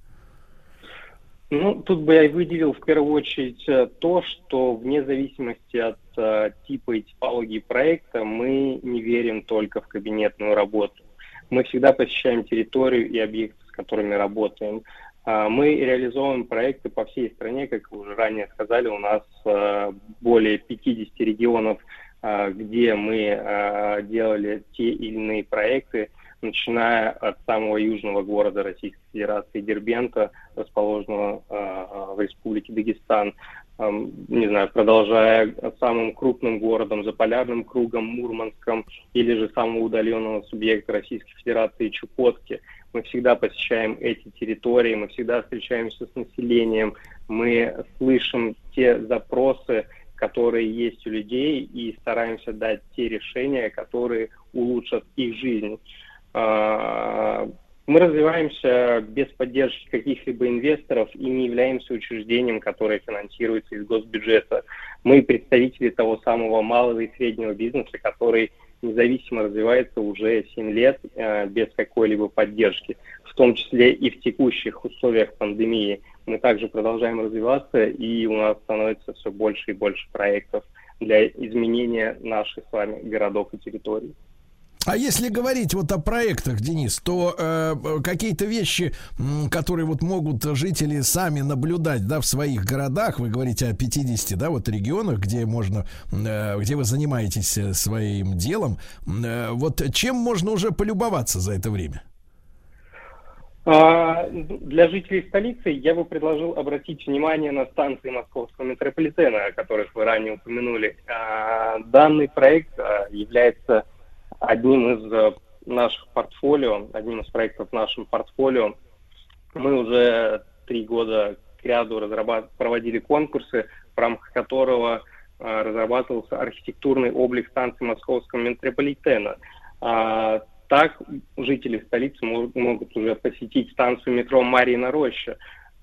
Ну, тут бы я выделил в первую очередь э, то, что вне зависимости от э, типа и типологии проекта мы не верим только в кабинетную работу. Мы всегда посещаем территорию и объекты, которыми работаем. Э, мы реализовываем проекты по всей стране, как вы уже ранее сказали, у нас э, более 50 регионов, э, где мы делали те или иные проекты – начиная от самого южного города Российской Федерации Дербента, расположенного в Республике Дагестан, не знаю, продолжая самым крупным городом, заполярным кругом, Мурманском, или же самого удаленного субъекта Российской Федерации Чукотки. Мы всегда посещаем эти территории, мы всегда встречаемся с населением, мы слышим те запросы, которые есть у людей, и стараемся дать те решения, которые улучшат их жизнь. А, мы развиваемся без поддержки каких-либо инвесторов и не являемся учреждением, которое финансируется из госбюджета. Мы представители того самого малого и среднего бизнеса, который независимо развивается уже 7 лет э, без какой-либо поддержки, в том числе и в текущих условиях пандемии. Мы также продолжаем развиваться, и у нас становится все больше и больше проектов для изменения наших с вами городов и территорий. А если говорить вот о проектах, Денис, то э, какие-то вещи, которые вот могут жители сами наблюдать, да, в своих городах, вы говорите о 50, да, вот регионах, где можно, э, где вы занимаетесь э, своим делом, э, вот чем можно уже полюбоваться за это время? А, для жителей столицы я бы предложил обратить внимание на станции московского метрополитена, о которых вы ранее упомянули. А, данный проект а, является одним из э, наших портфолио, одним из проектов в нашем портфолио. Мы уже три года к ряду разрабат... проводили конкурсы, в рамках которого э, разрабатывался архитектурный облик станции московского метрополитена. А, так жители столицы могут, уже посетить станцию метро Марьина Роща,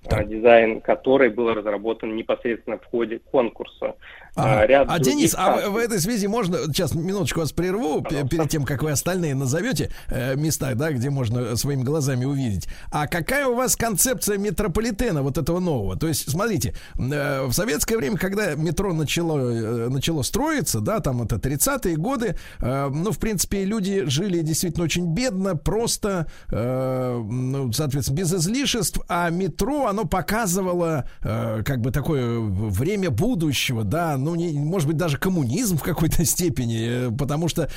так. дизайн которой был разработан непосредственно в ходе конкурса. А, Ряд а Денис, а в, в этой связи можно, сейчас минуточку вас прерву, Пожалуйста. перед тем, как вы остальные назовете э, места, да, где можно своими глазами увидеть. А какая у вас концепция метрополитена вот этого нового? То есть, смотрите, э, в советское время, когда метро начало, э, начало строиться, да, там это 30-е годы, э, ну, в принципе, люди жили действительно очень бедно, просто, э, ну, соответственно, без излишеств, а метро, оно показывало э, как бы такое время будущего, да, ну, не, может быть, даже коммунизм в какой-то степени, э, потому что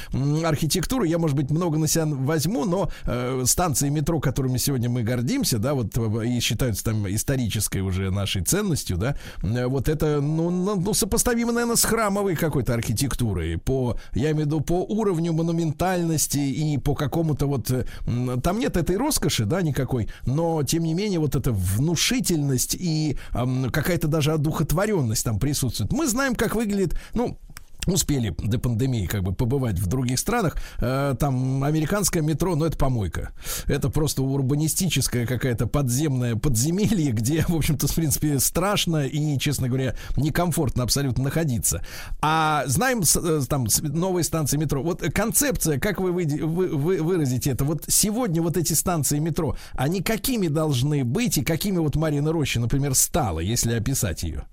архитектуру я, может быть, много на себя возьму, но э, станции метро, которыми сегодня мы гордимся, да, вот э, и считаются там исторической уже нашей ценностью, да, э, вот это, ну, ну, сопоставимо, наверное, с храмовой какой-то архитектурой, по, я имею в виду, по уровню монументальности и по какому-то вот, там нет этой роскоши, да, никакой, но, тем не менее, вот эта внушительность и э, какая-то даже одухотворенность там присутствует. Мы знаем, как выглядит, ну, успели до пандемии как бы побывать в других странах, э, там американское метро, ну это помойка. Это просто урбанистическая какая-то подземная подземелье, где, в общем-то, в принципе, страшно и, честно говоря, некомфортно абсолютно находиться. А знаем э, там новые станции метро. Вот концепция, как вы, вы, вы выразите это? Вот сегодня вот эти станции метро, они какими должны быть и какими вот Марина Роща, например, стала, если описать ее?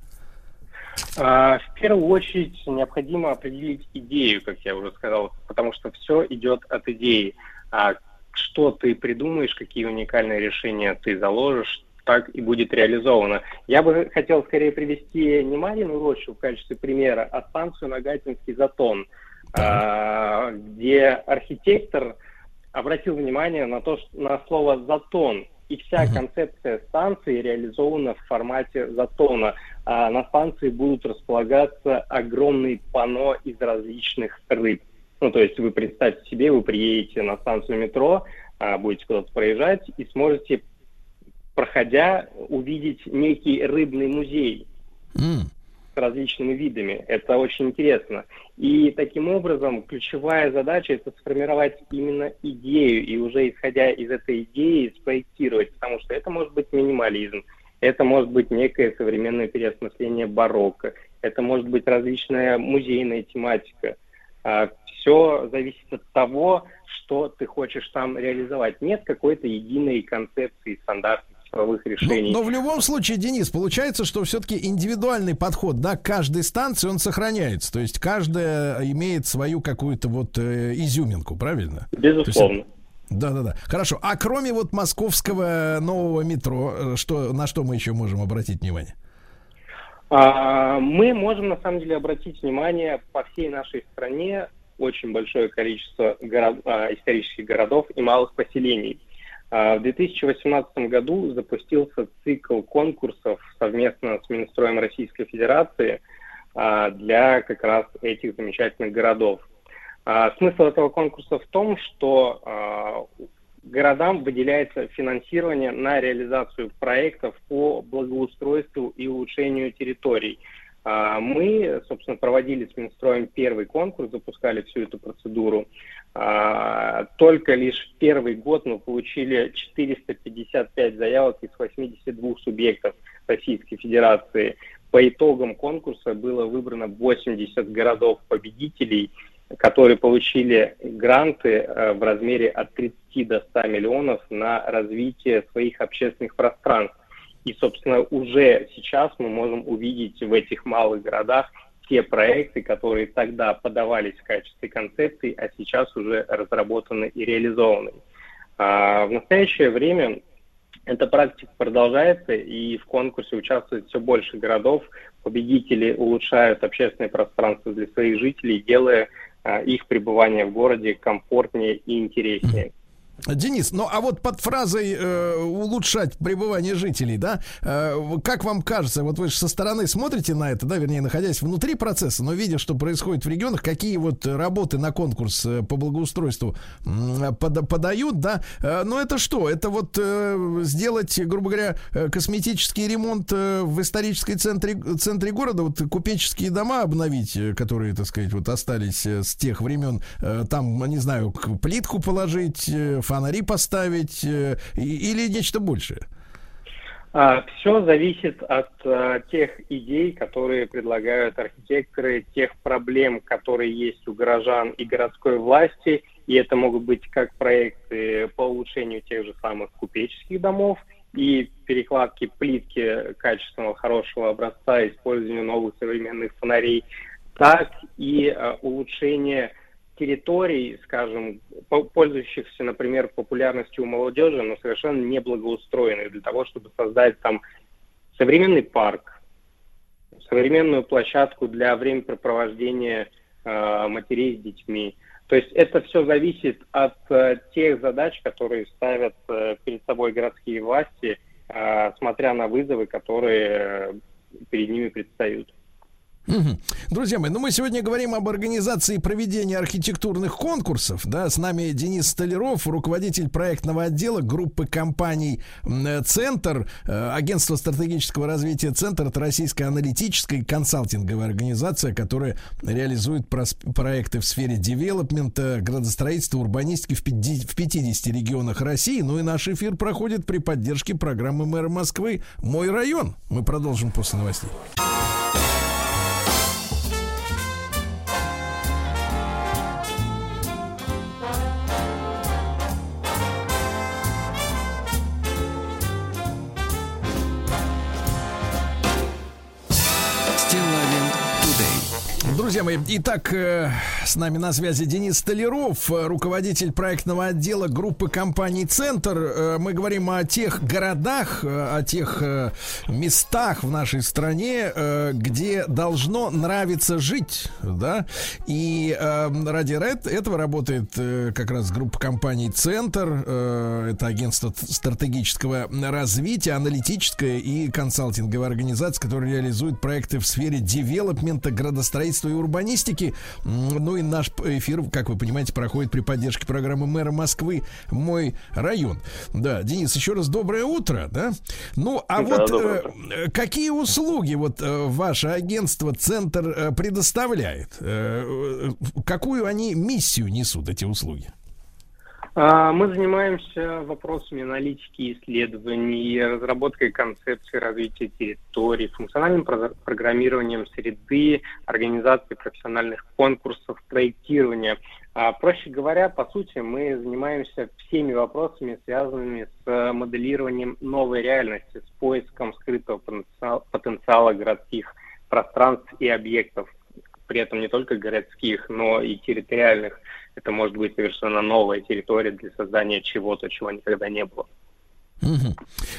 А, В первую очередь необходимо определить идею, как я уже сказал, потому что все идет от идеи. А что ты придумаешь, какие уникальные решения ты заложишь, так и будет реализовано. Я бы хотел скорее привести не Марину Рощу в качестве примера, а станцию Нагатинский затон, а, где архитектор обратил внимание на то, что, на слово затон. И вся концепция станции реализована в формате затона. А на станции будут располагаться огромные панно из различных рыб. Ну, то есть вы представьте себе, вы приедете на станцию метро, а, будете куда-то проезжать и сможете, проходя, увидеть некий рыбный музей с различными видами. Это очень интересно. И таким образом ключевая задача это сформировать именно идею и уже исходя из этой идеи спроектировать, потому что это может быть минимализм, это может быть некое современное переосмысление барокко, это может быть различная музейная тематика. Все зависит от того, что ты хочешь там реализовать. Нет какой-то единой концепции, стандартных цифровых решений. Но, но в любом случае, Денис, получается, что все-таки индивидуальный подход, да, к каждой станции он сохраняется. То есть каждая имеет свою какую-то вот э, изюминку, правильно? Безусловно. Да, да, да. Хорошо. А кроме вот московского нового метро, э, что на что мы еще можем обратить внимание? А, Мы можем на самом деле обратить внимание по всей нашей стране очень большое количество горо- а, исторических городов и малых поселений. А, В 2018 году запустился цикл конкурсов совместно с Минстроем Российской Федерации а, для как раз этих замечательных городов. А, Смысл этого конкурса в том, что городам выделяется финансирование на реализацию проектов по благоустройству и улучшению территорий. А, Мы, собственно, проводили с Минстроем первый конкурс, запускали всю эту процедуру. А, Только лишь первый год мы получили 455 заявок из 82 субъектов Российской Федерации. По итогам конкурса было выбрано 80 городов-победителей, которые получили гранты э, в размере от 30 до 100 миллионов на развитие своих общественных пространств. И, собственно, уже сейчас мы можем увидеть в этих малых городах те проекты, которые тогда подавались в качестве концепций, а сейчас уже разработаны и реализованы. А в настоящее время эта практика продолжается, и в конкурсе участвует все больше городов. Победители улучшают общественное пространство для своих жителей, делая а, их пребывание в городе комфортнее и интереснее. Денис, ну а вот под фразой э, улучшать пребывание жителей, да, э, как вам кажется, вот вы же со стороны смотрите на это, да, вернее, находясь внутри процесса, но видя, что происходит в регионах, какие вот работы на конкурс э, по благоустройству м, пода- подают, да, э, но это что? Это вот э, сделать, грубо говоря, э, косметический ремонт э, в исторической центре, центре города, вот купеческие дома обновить, э, которые, так сказать, вот остались э, с тех времен, э, там, не знаю, плитку положить, э, фонари поставить э, или нечто большее? Все зависит от а, тех идей, которые предлагают архитекторы, тех проблем, которые есть у горожан и городской власти. И это могут быть как проекты по улучшению тех же самых купеческих домов и перекладки плитки качественного, хорошего образца, использованию новых современных фонарей, так и а, улучшение территорий, скажем, по- пользующихся, например, популярностью у молодежи, но совершенно не благоустроенных для того, чтобы создать там современный парк, современную площадку для времяпрепровождения э, матерей с детьми. То есть это все зависит от э, тех задач, которые ставят э, перед собой городские власти, э, смотря на вызовы, которые э, перед ними предстают. Друзья мои, ну мы сегодня говорим об организации проведения архитектурных конкурсов. Да, с нами Денис Столяров, руководитель проектного отдела группы компаний э, «Центр», э, агентство стратегического развития «Центр». Это российская аналитическая консалтинговая организация, которая реализует проекты в сфере девелопмента, градостроительства, урбанистики в 50 регионах России. Ну и наш эфир проходит при поддержке программы мэра Москвы «Мой район». Мы продолжим после новостей. Друзья мои, итак, э, с нами на связи Денис Столяров, э, руководитель проектного отдела группы компаний «Центр». Э, Мы говорим о тех городах, о тех местах в нашей стране, где должно нравиться жить, да, и ради этого работает как раз группа компаний «Центр», это агентство стратегического развития, аналитическая и консалтинговая организация, которая реализует проекты в сфере девелопмента, градостроительства и урбанистики. Ну и наш эфир, как вы понимаете, проходит при поддержке программы мэра Москвы «Мой район». Да, Денис, еще раз доброе утро, да? Ну, а Да, вот э, э, какие услуги вот э, ваше агентство «Центр» э, предоставляет? Э, э, Какую они миссию несут, эти услуги? А, Мы занимаемся вопросами аналитики исследований, разработкой концепции развития территорий, функциональным про- программированием среды, организацией профессиональных конкурсов, проектирования. А, Проще говоря, по сути, мы занимаемся всеми вопросами, связанными с э, моделированием новой реальности, с поиском скрытого потенциала городских пространств и объектов, при этом не только городских, но и территориальных. Это может быть совершенно новая территория для создания чего-то, чего никогда не было. Мгм.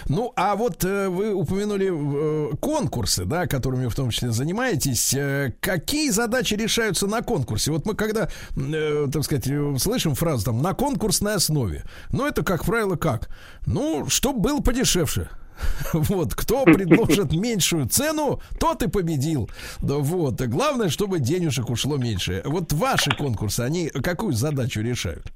Ну, а вот э, вы упомянули э, конкурсы, да, которыми в том числе занимаетесь. Э, какие задачи решаются на конкурсе? Вот мы когда, э, так сказать, э, слышим фразу там на конкурсной основе, ну, это, как правило, как? Ну, чтоб был подешевше. Вот, кто предложит меньшую цену, тот и победил. Да вот, главное, чтобы денежек ушло меньше. Вот ваши конкурсы, они какую задачу решают?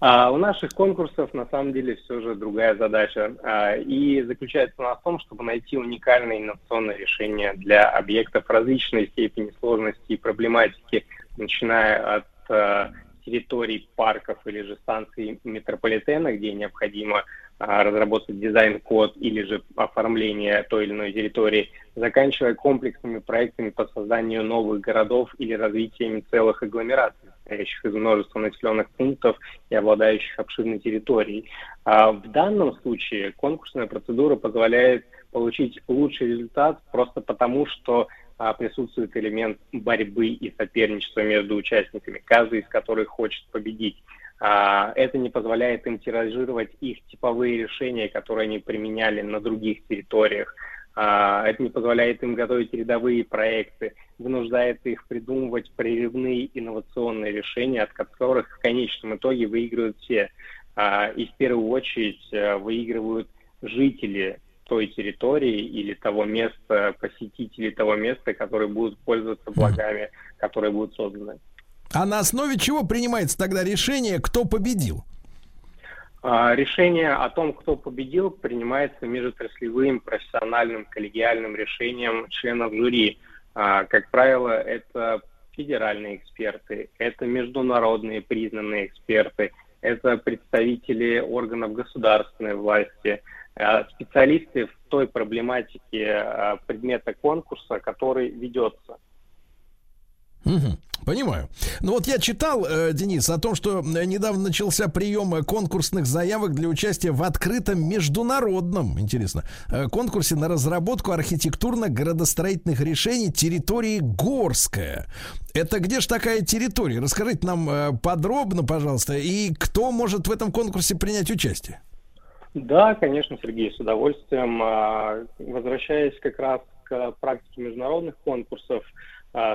А у наших конкурсов на самом деле все же другая задача. А, и заключается она в том, чтобы найти уникальное инновационное решение для объектов различной степени сложности и проблематики, начиная от а, территорий парков или же станций метрополитена, где необходимо разработать дизайн-код или же оформление той или иной территории, заканчивая комплексными проектами по созданию новых городов или развитием целых агломераций, состоящих из множества населенных пунктов и обладающих обширной территорией. А в данном случае конкурсная процедура позволяет получить лучший результат просто потому, что а, присутствует элемент борьбы и соперничества между участниками, каждый из которых хочет победить. А, Это не позволяет им тиражировать их типовые решения, которые они применяли на других территориях. А, Это не позволяет им готовить рядовые проекты, вынуждает их придумывать прерывные инновационные решения, от которых в конечном итоге выигрывают все. А, И в первую очередь выигрывают жители той территории или того места, посетители того места, которые будут пользоваться благами, которые будут созданы. А на основе чего принимается тогда решение, кто победил? А, Решение о том, кто победил, принимается межотраслевым, профессиональным, коллегиальным решением членов жюри. А, Как правило, это федеральные эксперты, это международные признанные эксперты, это представители органов государственной власти, а, специалисты в той проблематике предмета конкурса, который ведется. Мгм. Понимаю. Ну вот я читал, э, Денис, о том, что э, недавно начался прием э, конкурсных заявок для участия в открытом международном, интересно, э, конкурсе на разработку архитектурно-градостроительных решений территории Горская. Это где же такая территория? Расскажите нам э, подробно, пожалуйста, и кто может в этом конкурсе принять участие? Да, конечно, Сергей, с удовольствием. А, Возвращаясь как раз к практике международных конкурсов,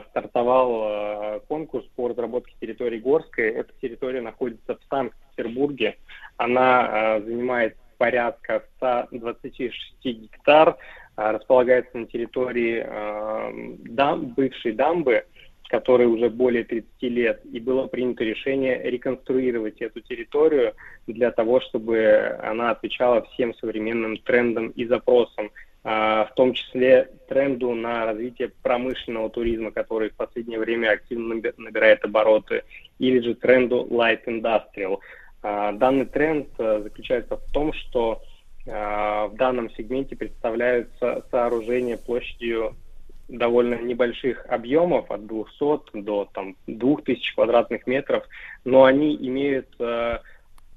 стартовал а, конкурс по разработке территории Горской. Эта территория находится в Санкт-Петербурге. Она а, занимает порядка 126 гектар. а, располагается на территории дам, бывшей дамбы, которой уже более 30 лет, и было принято решение реконструировать эту территорию для того, чтобы она отвечала всем современным трендам и запросам, а, в том числе тренду на развитие промышленного туризма, который в последнее время активно набирает обороты, или же тренду light industrial. А, данный тренд э, заключается в том, что а, в данном сегменте представляются сооружения площадью довольно небольших объемов, от 200 до там, 2000 квадратных метров, но они имеют э,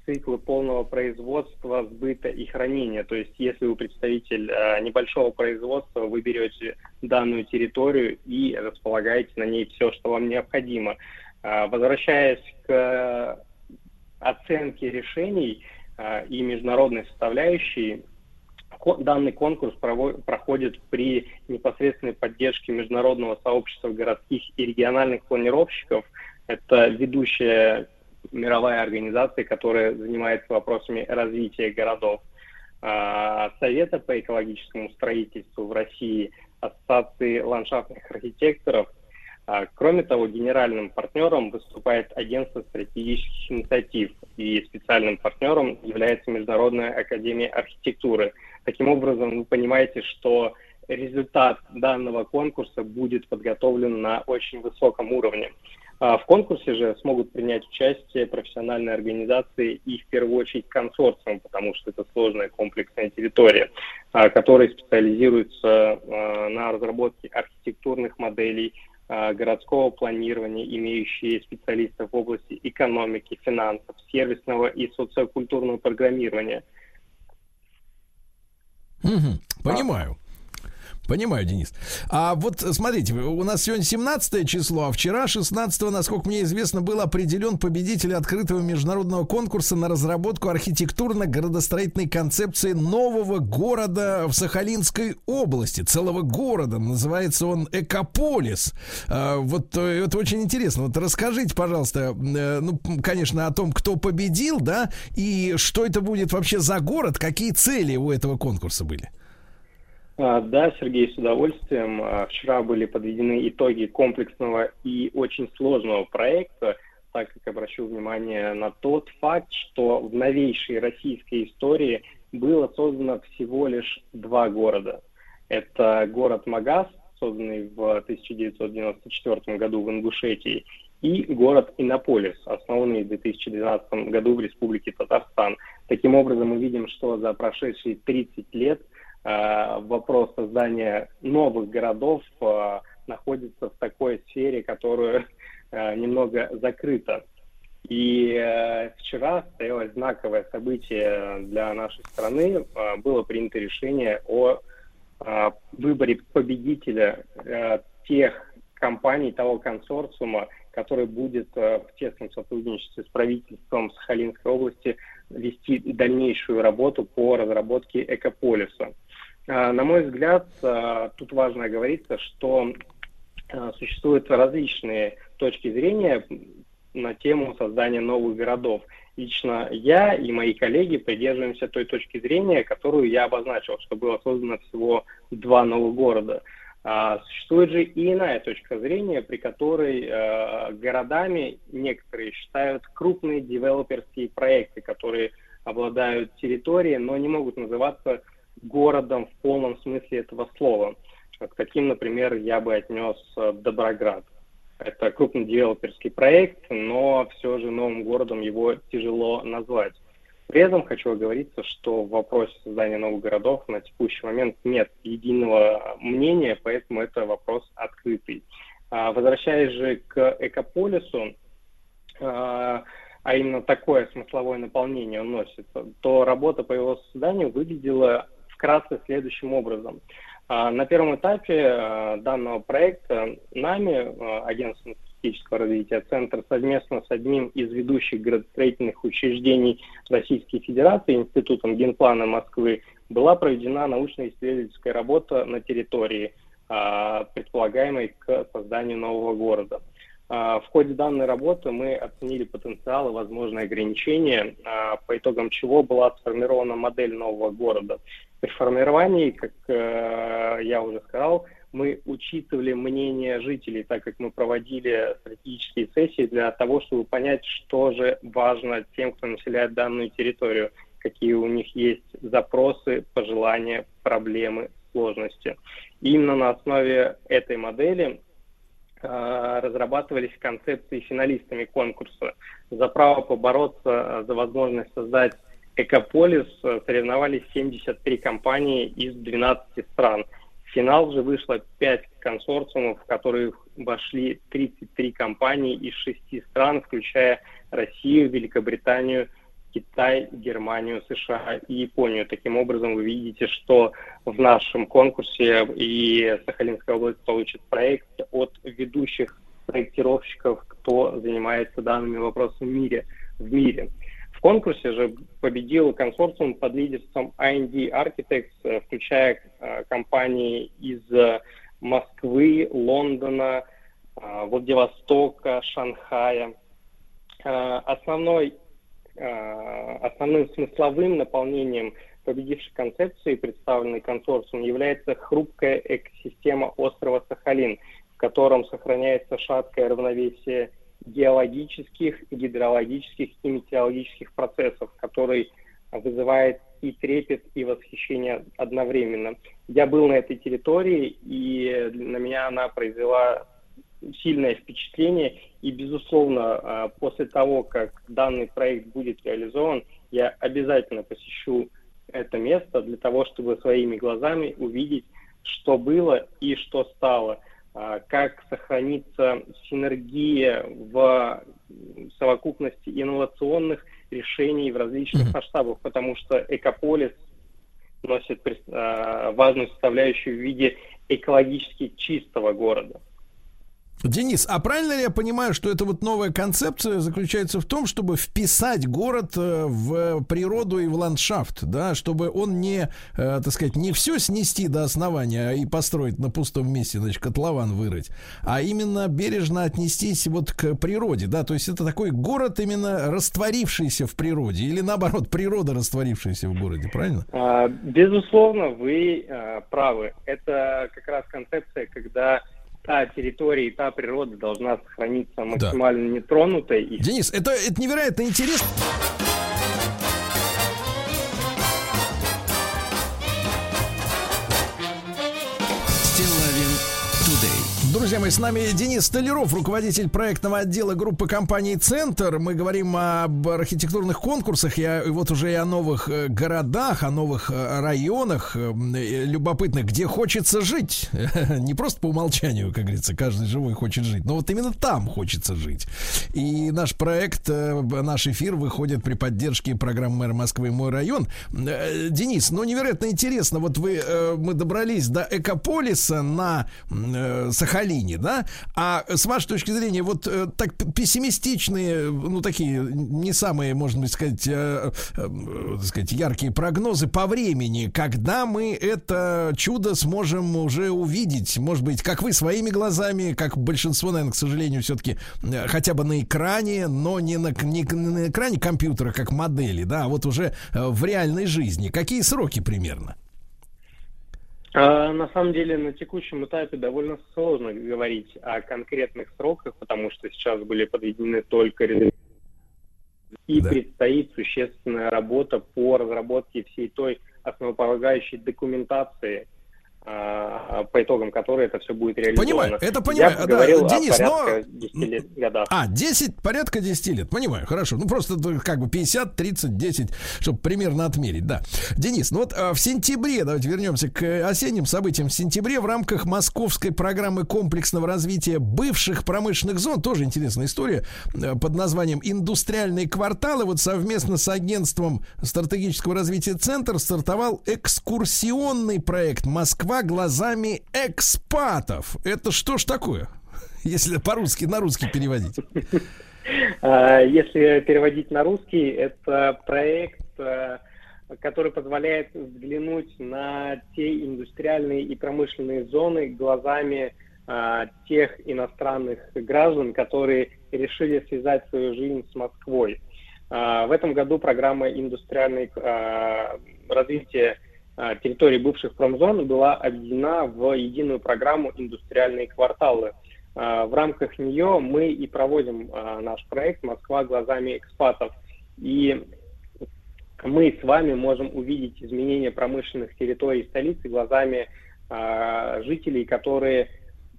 циклы полного производства, сбыта и хранения. То есть, если вы представитель э, небольшого производства, вы берете данную территорию и располагаете на ней все, что вам необходимо. Э, возвращаясь к оценке решений э, и международной составляющей, данный конкурс проходит при непосредственной поддержке международного сообщества городских и региональных планировщиков. Это ведущая мировая организация, которая занимается вопросами развития городов. А, Совета по экологическому строительству в России, Ассоциации ландшафтных архитекторов. А, кроме того, генеральным партнером выступает Агентство стратегических инициатив, и специальным партнером является Международная академия архитектуры. Таким образом, вы понимаете, что результат данного конкурса будет подготовлен на очень высоком уровне. А в конкурсе же смогут принять участие профессиональные организации и в первую очередь консорциум, потому что это сложная комплексная территория, а, которые специализируются а, на разработке архитектурных моделей, городского планирования, имеющие специалистов в области экономики, финансов, сервисного и социокультурного программирования. Угу, понимаю. Понимаю, Денис. А вот смотрите, у нас сегодня 17 число, а вчера 16, насколько мне известно, был определен победитель открытого международного конкурса на разработку архитектурно-градостроительной концепции нового города в Сахалинской области, целого города. Называется он Экополис. А, вот э, это очень интересно. Вот расскажите, пожалуйста, э, ну, конечно, о том, кто победил, да, и что это будет вообще за город, какие цели у этого конкурса были. А, да, Сергей, с удовольствием. А, вчера были подведены итоги комплексного и очень сложного проекта, так как обращу внимание на тот факт, что в новейшей российской истории было создано всего лишь два города. Это город Магаз, созданный в 1994 году в Ингушетии, и город Иннополис, основанный в 2012 году в Республике Татарстан. Таким образом, мы видим, что за прошедшие 30 лет – вопрос создания новых городов э, находится в такой сфере, которая э, немного закрыта. И вчера состоялось знаковое событие для нашей страны. Было принято решение о выборе победителя тех компаний, того консорциума, который будет в тесном сотрудничестве с правительством Сахалинской области вести дальнейшую работу по разработке экополиса. А, на мой взгляд, а, тут важно оговориться, что а, существуют различные точки зрения на тему создания новых городов. Лично я и мои коллеги придерживаемся той точки зрения, которую я обозначил, что было создано всего два новых города. Существует же и иная точка зрения, при которой э, городами некоторые считают крупные девелоперские проекты, которые обладают территорией, но не могут называться городом в полном смысле этого слова. К таким, например, я бы отнес э, Доброград. Это крупный девелоперский проект, но все же новым городом его тяжело назвать. При этом хочу оговориться, что в вопросе создания новых городов на текущий момент нет единого мнения, поэтому это вопрос открытый. А, возвращаясь же к Экополису, а, а именно такое смысловое наполнение он носит, то работа по его созданию выглядела вкратце следующим образом. А, на первом этапе а, данного проекта нами, а, Агентством стратегического развития Центр, совместно с одним из ведущих градостроительных учреждений Российской Федерации, Институтом генплана Москвы, была проведена научно-исследовательская работа на территории, предполагаемой к созданию нового города. В ходе данной работы мы оценили потенциал и возможные ограничения, по итогам чего была сформирована модель нового города. При формировании, как э, я уже сказал, мы учитывали мнение жителей, так как мы проводили стратегические сессии для того, чтобы понять, что же важно тем, кто населяет данную территорию, какие у них есть запросы, пожелания, проблемы, сложности. Именно на основе этой модели э, разрабатывались концепции финалистами конкурса. За право побороться э, за возможность создать Экополис э, соревновались 73 компании из 12 стран. В финал же вышло 5 консорциумов, в которые вошли 33 компании из 6 стран, включая Россию, Великобританию, Китай, Германию, США и Японию. Таким образом, вы видите, что в нашем конкурсе и Сахалинская область получит проект от ведущих проектировщиков, кто занимается данными вопросами в мире. В мире. Конкурсе же победил консорциум под лидерством IND Architects, э, включая э, компании из э, Москвы, Лондона, Владивостока, Шанхая. Основной основным смысловым наполнением победившей концепции, представленной консорциумом, является хрупкая экосистема острова Сахалин, в котором сохраняется шаткое равновесие геологических, гидрологических и метеорологических процессов, который вызывает и трепет, и восхищение одновременно. Я был на этой территории, и на меня она произвела сильное впечатление. И, безусловно, а, после того, как данный проект будет реализован, я обязательно посещу это место для того, чтобы своими глазами увидеть, что было и что стало, как сохранится синергия в совокупности инновационных решений в различных масштабах, потому что Экополис носит а, важную составляющую в виде экологически чистого города. Денис, а правильно ли я понимаю, что эта вот новая концепция заключается в том, чтобы вписать город э, в природу и в ландшафт, да, чтобы он не, э, так сказать, не все снести до основания и построить на пустом месте, значит, котлован вырыть, а именно бережно отнестись вот к природе, да, то есть это такой город именно растворившийся в природе или наоборот природа растворившаяся в городе, правильно? А, безусловно, вы а, правы. Это как раз концепция, когда та территория и та природа должна сохраниться максимально да. нетронутой. Денис, это, это невероятно интересно. Друзья мои, с нами Денис Столяров, руководитель проектного отдела группы компаний «Центр». Мы говорим об архитектурных конкурсах, и вот уже и о новых э, городах, о новых э, районах э, любопытных, где хочется жить. Не просто по умолчанию, как говорится, каждый живой хочет жить, но вот именно там хочется жить. И наш проект, наш эфир выходит при поддержке программы мэра Москвы «Мой район». Денис, ну невероятно интересно, вот вы, мы добрались до Экополиса на Сахалине, Сахалине, да? А с вашей точки зрения, вот э, так пессимистичные, ну, такие не самые, можно быть сказать, э, э, сказать, яркие прогнозы по времени, когда мы это чудо сможем уже увидеть, может быть, как вы своими глазами, как большинство, наверное, к сожалению, все-таки э, хотя бы на экране, но не на, не на экране компьютера, как модели, да, а вот уже э, в реальной жизни. Какие сроки примерно? А, на самом деле на текущем этапе довольно сложно говорить о конкретных сроках, потому что сейчас были подведены только и да. предстоит существенная работа по разработке всей той основополагающей документации по итогам которой это все будет реализовано. Понимаю, это понимаю. Я да, Денис, но... 10 лет, годах. А, 10, порядка 10 лет, понимаю, хорошо. Ну, просто как бы 50, 30, 10, чтобы примерно отмерить, да. Денис, ну вот а, в сентябре, давайте вернемся к осенним событиям. В сентябре в рамках московской программы комплексного развития бывших промышленных зон, тоже интересная история, э, под названием «Индустриальные кварталы», вот совместно с агентством стратегического развития «Центр» стартовал экскурсионный проект «Москва глазами экспатов. Это что ж такое? Если по-русски, на русский переводить. А, если переводить на русский, это проект, э, который позволяет взглянуть на те индустриальные и промышленные зоны глазами а, тех иностранных граждан, которые решили связать свою жизнь с Москвой. А, в этом году программа индустриальной а, развития а, территории бывших промзон была объединена в единую программу «Индустриальные кварталы». А, В рамках нее мы и проводим а, наш проект «Москва глазами экспатов». И мы с вами можем увидеть изменения промышленных территорий столицы глазами а, жителей, которые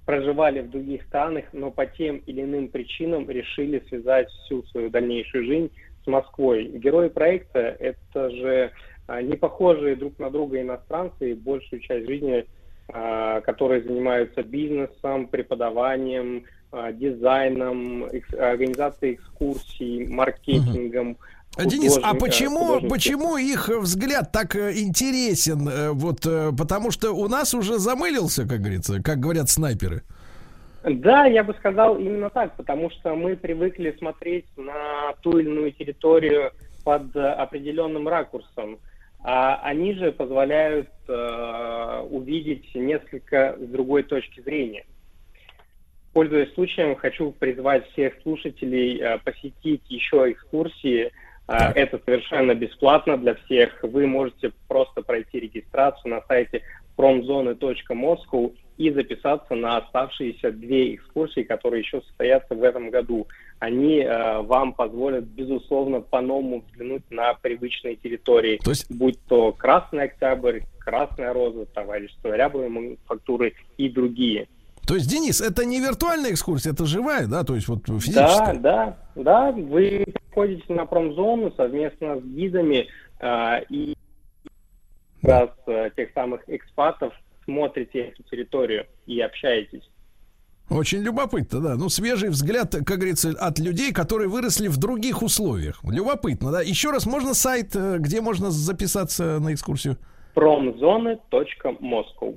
проживали в других странах, но по тем или иным причинам решили связать всю свою дальнейшую жизнь с Москвой. Герои проекта – это же а, не похожие друг на друга иностранцы, и большую часть жизни, а, которые занимаются бизнесом, преподаванием, а, дизайном, организацией экскурсий, маркетингом. А, Денис, а почему, художники. почему их взгляд так э, интересен? Э, Вот э, потому что у нас уже замылился, как говорится, как говорят снайперы. Да, я бы сказал именно так, потому что мы привыкли смотреть на ту или иную территорию под определенным ракурсом, а они же позволяют э, увидеть несколько с другой точки зрения. Пользуясь случаем, хочу призвать всех слушателей э, посетить еще экскурсии. Э, Это совершенно бесплатно для всех. Вы можете просто пройти регистрацию на сайте promzone.moscow и записаться на оставшиеся две экскурсии, которые еще состоятся в этом году. Они э, вам позволят, безусловно, по-новому взглянуть на привычные территории, будь то Красный Октябрь, Красная Роза, Товарищество Рябовой мануфактуры и другие. То есть, Денис, это не виртуальная экскурсия, это живая, да? То есть вот Да, физическая. да, да. Вы приходите на промзону совместно с гидами э, и как раз э, тех самых экспатов смотрите эту территорию и общаетесь. Очень любопытно, да. Ну, свежий взгляд, как говорится, от людей, которые выросли в других условиях. Любопытно, да. Еще раз, можно сайт, э, где можно записаться на экскурсию? Промзоны.москов.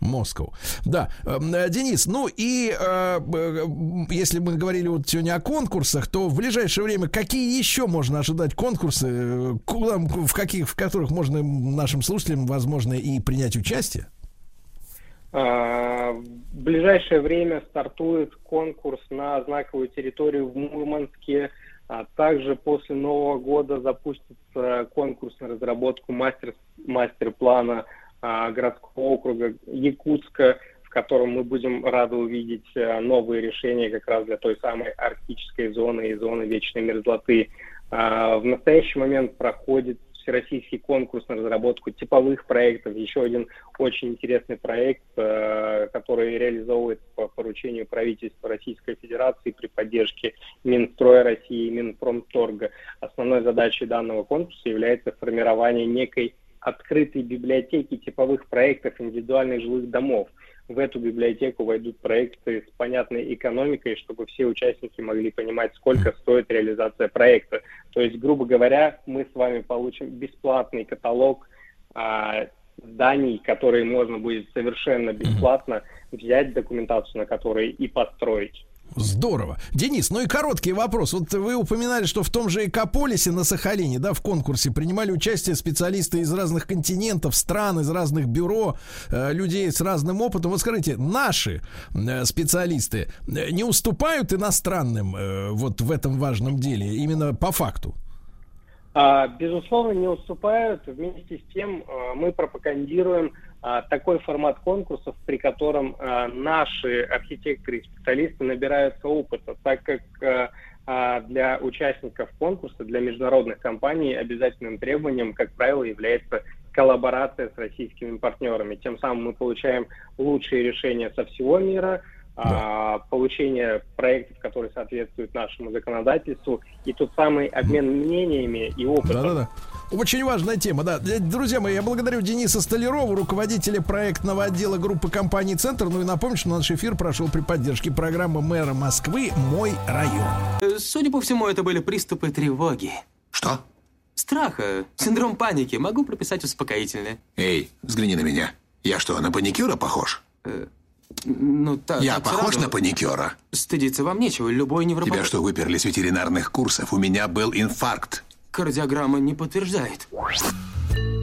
Москва. Да, Эм, э, Денис, ну и э, м, если мы говорили вот сегодня о конкурсах, то в ближайшее время какие еще можно ожидать конкурсы, э, куда- в каких, в которых можно нашим слушателям, возможно, и принять участие? А, В ближайшее время стартует конкурс на знаковую территорию в Мурманске. А также после Нового года запустится конкурс на разработку мастер, мастер-плана а, городского округа Якутска, в котором мы будем рады увидеть а, новые решения как раз для той самой арктической зоны и зоны вечной мерзлоты. А, В настоящий момент проходит всероссийский конкурс на разработку типовых проектов. Еще один очень интересный проект, э, который реализовывается по поручению правительства Российской Федерации при поддержке Минстроя России и Минпромторга. Основной задачей данного конкурса является формирование некой открытой библиотеки типовых проектов индивидуальных жилых домов. В эту библиотеку войдут проекты с понятной экономикой, чтобы все участники могли понимать, сколько стоит реализация проекта. То есть, грубо говоря, мы с вами получим бесплатный каталог а, зданий, которые можно будет совершенно бесплатно взять документацию на которые и построить. Здорово. Денис, ну и короткий вопрос. Вот вы упоминали, что в том же Экополисе на Сахалине, да, в конкурсе принимали участие специалисты из разных континентов, стран, из разных бюро, э, людей с разным опытом. Вот скажите, наши э, специалисты э, не уступают иностранным э, вот в этом важном деле, именно по факту? А, Безусловно, не уступают. Вместе с тем а, мы пропагандируем такой формат конкурсов, при котором а, наши архитекторы и специалисты набираются опыта, так как а, а, для участников конкурса, для международных компаний обязательным требованием, как правило, является коллаборация с российскими партнерами. Тем самым мы получаем лучшие решения со всего мира, а, получение проектов, которые соответствуют нашему законодательству, и тот самый обмен мнениями и опытом. Да-да-да. Очень важная тема, да. Э, Друзья мои, я благодарю Дениса Столярова, руководителя проектного отдела группы компании «Центр». Ну и напомню, что наш эфир прошел при поддержке программы мэра Москвы «Мой район». Э, Судя по всему, это были приступы тревоги. Что? Страха, синдром паники. Могу прописать успокоительное. Эй, взгляни на меня. Я что, на паникюра похож? Ну, так. Я так похож сразу. на паникюра? Стыдиться вам нечего, любой невропат... Тебя что, выперли с ветеринарных курсов? У меня был инфаркт. Кардиограмма не подтверждает.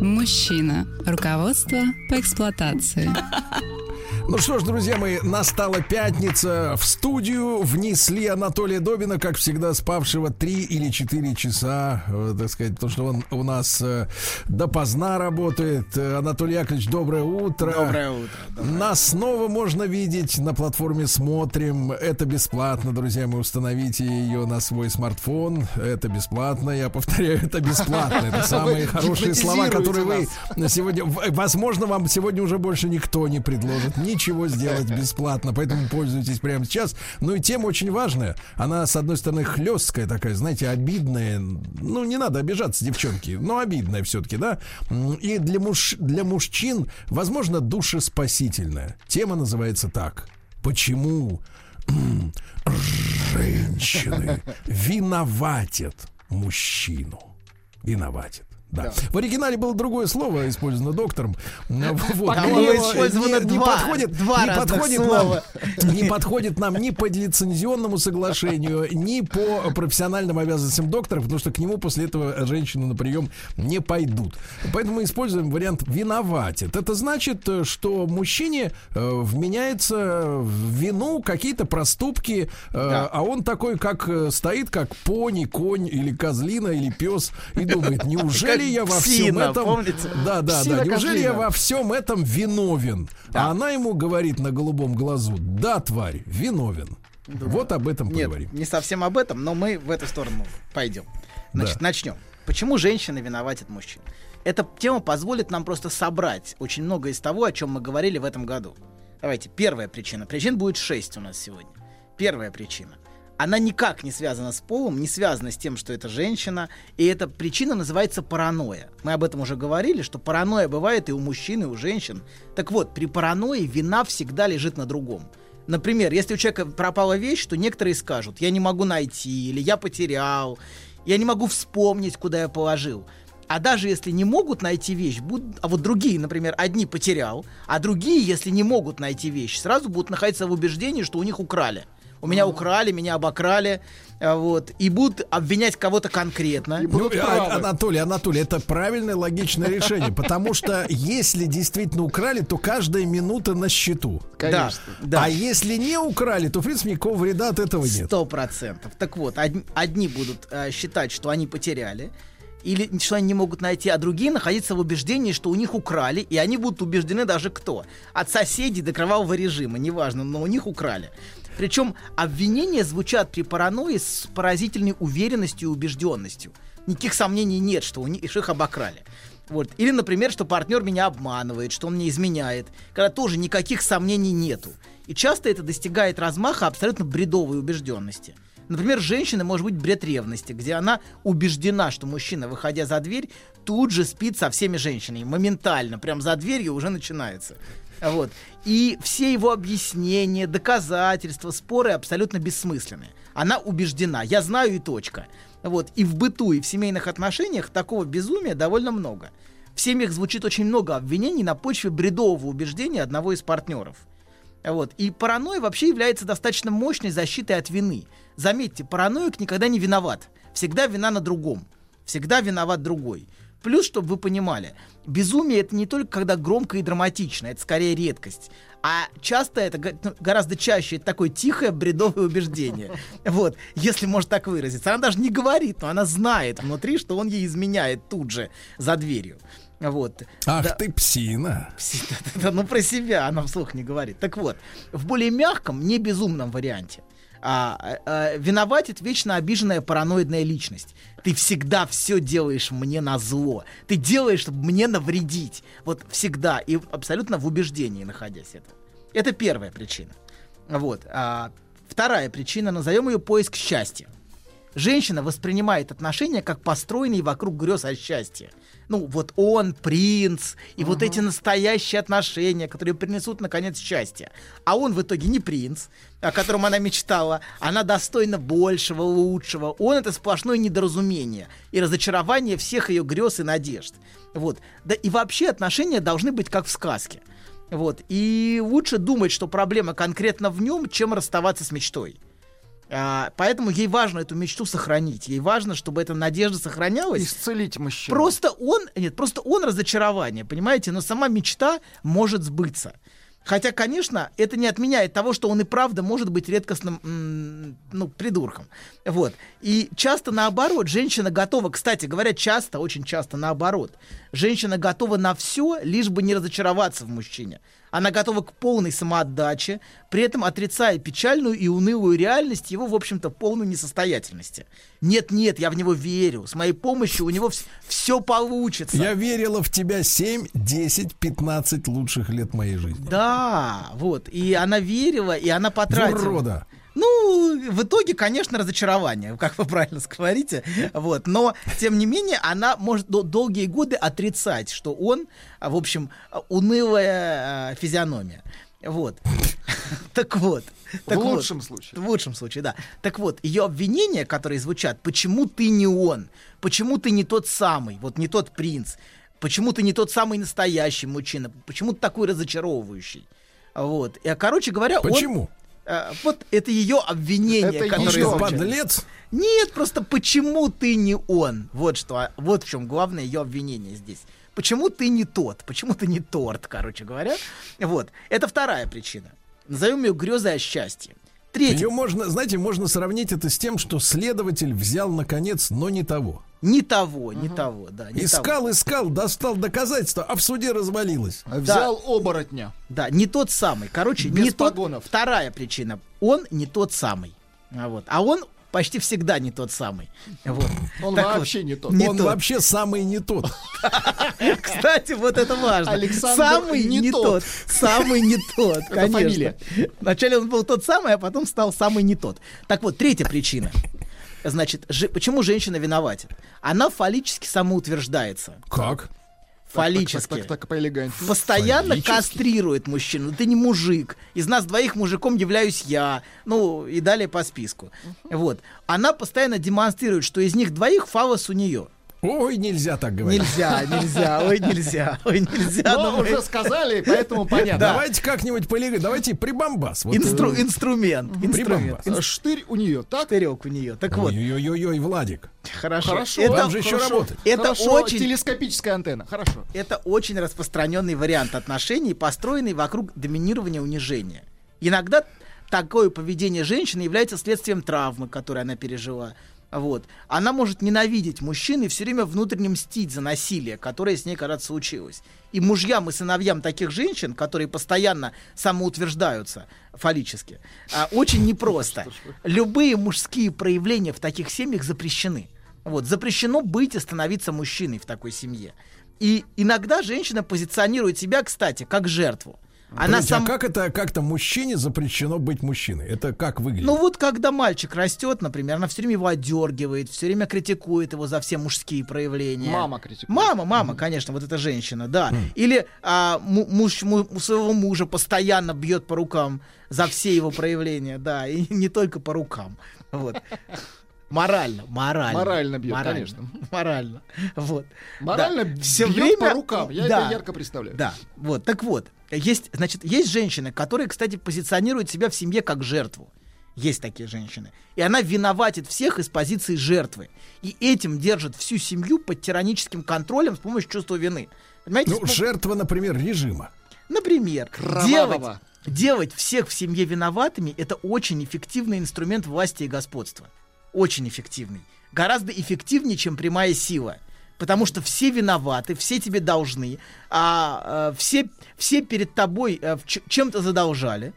Мужчина. Руководство по эксплуатации. Ну что ж, друзья мои, настала пятница. В студию внесли Анатолия Добина, как всегда, спавшего 3 или 4 часа, э, так сказать, потому что он у нас э, допоздна работает. Анатолий Яковлевич, доброе утро. Доброе утро. Нас снова можно видеть на платформе «Смотрим». Это бесплатно, друзья мои, установите ее на свой смартфон. Это бесплатно, я повторяю, это бесплатно. Это самые хорошие слова, которые вы сегодня... Возможно, вам сегодня уже больше никто не предложит ничего сделать бесплатно, поэтому пользуйтесь прямо сейчас. Ну и тема очень важная. Она, с одной стороны, хлесткая такая, знаете, обидная. Ну, не надо обижаться, девчонки, но обидная все-таки, да? И для, муж... для мужчин, возможно, душеспасительная. Тема называется так. Почему женщины виноватят мужчину? Виноватят. Да. В оригинале было другое слово использовано доктором. Вот. Но было не- использовано не, не два- подходит, два не подходит слова. нам, не подходит нам ни по лицензионному соглашению, ни по профессиональным обязанностям доктора, потому что к нему после этого женщины на прием не пойдут. Поэтому мы используем вариант виноватит. Это значит, что мужчине э, вменяется в вину какие-то проступки, э, а он такой, как э, стоит, как пони, конь или козлина или пес и думает, неужели Как я во всем этом, помните? да, да, да, неужели я во всем этом виновен? А она ему говорит на голубом глазу, да, тварь, виновен. Вот об этом Нет, поговорим. не совсем об этом, но мы в эту сторону пойдем. Значит, Да. начнем. Почему женщины виноватят мужчин? Эта тема позволит нам просто собрать очень много из того, о чем мы говорили в этом году. Давайте, первая причина. Причин будет шесть у нас сегодня. Первая причина. Она никак не связана с полом, не связана с тем, что это женщина, и эта причина называется паранойя. Мы об этом уже говорили, что паранойя бывает и у мужчин, и у женщин. Так вот, при паранойи вина всегда лежит на другом. Например, если у человека пропала вещь, то некоторые скажут, я не могу найти, или я потерял, я не могу вспомнить, куда я положил. А даже если не могут найти вещь, будут, а вот другие, например, одни потерял, а другие, если не могут найти вещь, сразу будут находиться в убеждении, что у них украли. У меня украли, меня обокрали, а, вот, и будут обвинять кого-то конкретно. Ну, Анатолий, Анатолий, это правильное логичное решение, потому что если действительно украли, то каждая минута на счету. Да, да. А если не украли, то, в принципе, никакого вреда от этого нет. Сто процентов. Так вот, од- одни будут э, считать, что они потеряли, или что они не могут найти, а другие находиться в убеждении, что у них украли, и они будут убеждены даже кто. От соседей до кровавого режима, неважно, но у них украли. Причем обвинения звучат при паранойи с поразительной уверенностью и убежденностью. Никаких сомнений нет, что у них их обокрали. Вот. Или, например, что партнер меня обманывает, что он мне изменяет, когда тоже никаких сомнений нету. И часто это достигает размаха абсолютно бредовой убежденности. Например, женщина может быть бред ревности, где она убеждена, что мужчина, выходя за дверь, тут же спит со всеми женщинами. Моментально, прям за дверью уже начинается. Вот. И все его объяснения, доказательства, споры абсолютно бессмысленны. Она убеждена. Я знаю и точка. Вот. И в быту, и в семейных отношениях такого безумия довольно много. В семьях звучит очень много обвинений на почве бредового убеждения одного из партнеров. Вот. И паранойя вообще является достаточно мощной защитой от вины. Заметьте, параноик никогда не виноват. Всегда вина на другом. Всегда виноват другой. Плюс, чтобы вы понимали, безумие это не только когда громко и драматично, это скорее редкость. А часто это ну, гораздо чаще это такое тихое бредовое убеждение. Вот, если можно так выразиться. Она даже не говорит, но она знает внутри, что он ей изменяет тут же за дверью. Вот. Ах Да. ты псина. Да, ну про себя она вслух не говорит. Так вот, в более мягком, не безумном варианте а, а, виноватит вечно обиженная параноидная личность. Ты всегда все делаешь мне на зло. Ты делаешь, чтобы мне навредить. Вот всегда. И абсолютно в убеждении находясь это. Это первая причина. Вот. А, вторая причина, назовем ее поиск счастья. Женщина воспринимает отношения как построенные вокруг грез о счастье. Ну, вот он, принц, и вот эти настоящие отношения, которые принесут, наконец, счастье. А он в итоге не принц, о котором она мечтала. Она достойна большего, лучшего. Он это сплошное недоразумение и разочарование всех ее грез и надежд. Вот. Да и вообще отношения должны быть как в сказке. Вот. И лучше думать, что проблема конкретно в нем, чем расставаться с мечтой. А, поэтому ей важно эту мечту сохранить. Ей важно, чтобы эта надежда сохранялась. Исцелить мужчину. Просто он, нет, просто он разочарование, понимаете? Но сама мечта может сбыться. Хотя, конечно, это не отменяет того, что он и правда может быть редкостным, ну, придурком. Вот. И часто наоборот, женщина готова, кстати говоря, часто, очень часто наоборот, женщина готова на все, лишь бы не разочароваться в мужчине. Она готова к полной самоотдаче, при этом отрицая печальную и унылую реальность его, в общем-то, полной несостоятельности. Нет-нет, я в него верю. С моей помощью у него все получится. Я верила в тебя 7, 10, 15 лучших лет моей жизни. Да, вот. И она верила, и она потратила. Урода. Ну, в итоге, конечно, разочарование, как вы правильно говорите. Вот. Но, тем не менее, она может дол- долгие годы отрицать, что он, а, в общем, унылая а, физиономия. Вот. Так вот. В так вот. лучшем случае. В лучшем случае, да. Так вот, ее обвинения, которые звучат, почему ты не он, почему ты не тот самый, вот не тот принц, почему ты не тот самый настоящий мужчина, почему ты такой разочаровывающий. Вот. И, а, короче говоря, он- Почему? а, вот это ее обвинение, Это которое что, подлец? Нет, просто почему ты не он? Вот что, а, вот в чем главное ее обвинение здесь. Почему ты не тот? Почему ты не торт, короче говоря? Вот. Это вторая причина. Назовем ее грезой о счастье. Третья. Ее можно, знаете, можно сравнить это с тем, что следователь взял наконец, но не того. Не того, не того, да. не искал, того. искал, достал доказательства, а в суде развалилось. Взял оборотня. Да, не тот самый. Короче, Без не тот. погонов. Вторая причина. Он не тот самый. А, вот. а он почти всегда не тот самый. Вот. Он Так вообще вот, не тот. Не Он тот. вообще самый не тот. Кстати, вот это важно. Александр самый не не, тот. тот. Самый не тот, Это конечно. фамилия. Вначале он был тот самый, а потом стал самый не тот. Так вот, третья причина. Значит, же- почему женщина виноватит? Она фаллически самоутверждается. Как? Фаллически. Так, так, так, поэлегантнее. Постоянно Фаллически? кастрирует мужчину. Ты не мужик. Из нас двоих мужиком являюсь я. Ну, и далее по списку. Вот. Она постоянно демонстрирует, что из них двоих фалос у нее. Ой, нельзя так говорить. Нельзя, нельзя, ой, нельзя, ой, нельзя. Но мы- уже сказали, поэтому понятно. Давайте как-нибудь полегать. Давайте прибамбас. Вот, Инстру- э, инструмент. Прибамбас. Инструмент. Штырь у нее, так? Штырек у нее. Так вот, Ой-ой-ой, Владик. хорошо. Хорошо. Это, Вам же еще хорошо. работать. это Хорошо, очень, телескопическая антенна. Хорошо. это очень распространенный вариант отношений, построенный вокруг доминирования унижения. Иногда такое поведение женщины является следствием травмы, которую она пережила. Вот. Она может ненавидеть мужчин и все время внутренне мстить за насилие, которое с ней когда-то случилось. И мужьям и сыновьям таких женщин, которые постоянно самоутверждаются фаллически, а, очень непросто. Любые мужские проявления в таких семьях запрещены. Вот, запрещено быть и становиться мужчиной в такой семье. И иногда женщина позиционирует себя, кстати, как жертву. Она Подождите, сам... А как это как-то мужчине запрещено быть мужчиной? Это как выглядит? Ну вот когда мальчик растет, например, она все время его отдергивает, все время критикует его за все мужские проявления. Мама критикует. Мама, мама, конечно, вот эта женщина, да. Или а, му- муж му- своего мужа постоянно бьет по рукам за все его проявления, да, и не только по рукам. Вот. Морально, морально. Морально бьет, Морально. конечно. Морально. Вот. Морально Да. Бьет время- по рукам. Я Да. это ярко представляю. Да, вот, так вот. Есть, значит, есть женщины, которые, кстати, позиционируют себя в семье как жертву. Есть такие женщины. И она виноватит всех из позиции жертвы. И этим держит всю семью под тираническим контролем с помощью чувства вины. Понимаете? Ну, жертва, например, режима. Например, Кровавого. делать, делать всех в семье виноватыми это очень эффективный инструмент власти и господства. Очень эффективный. Гораздо эффективнее, чем прямая сила. Потому что все виноваты, все тебе должны, а, э, все, все перед тобой ч- чем-то задолжали.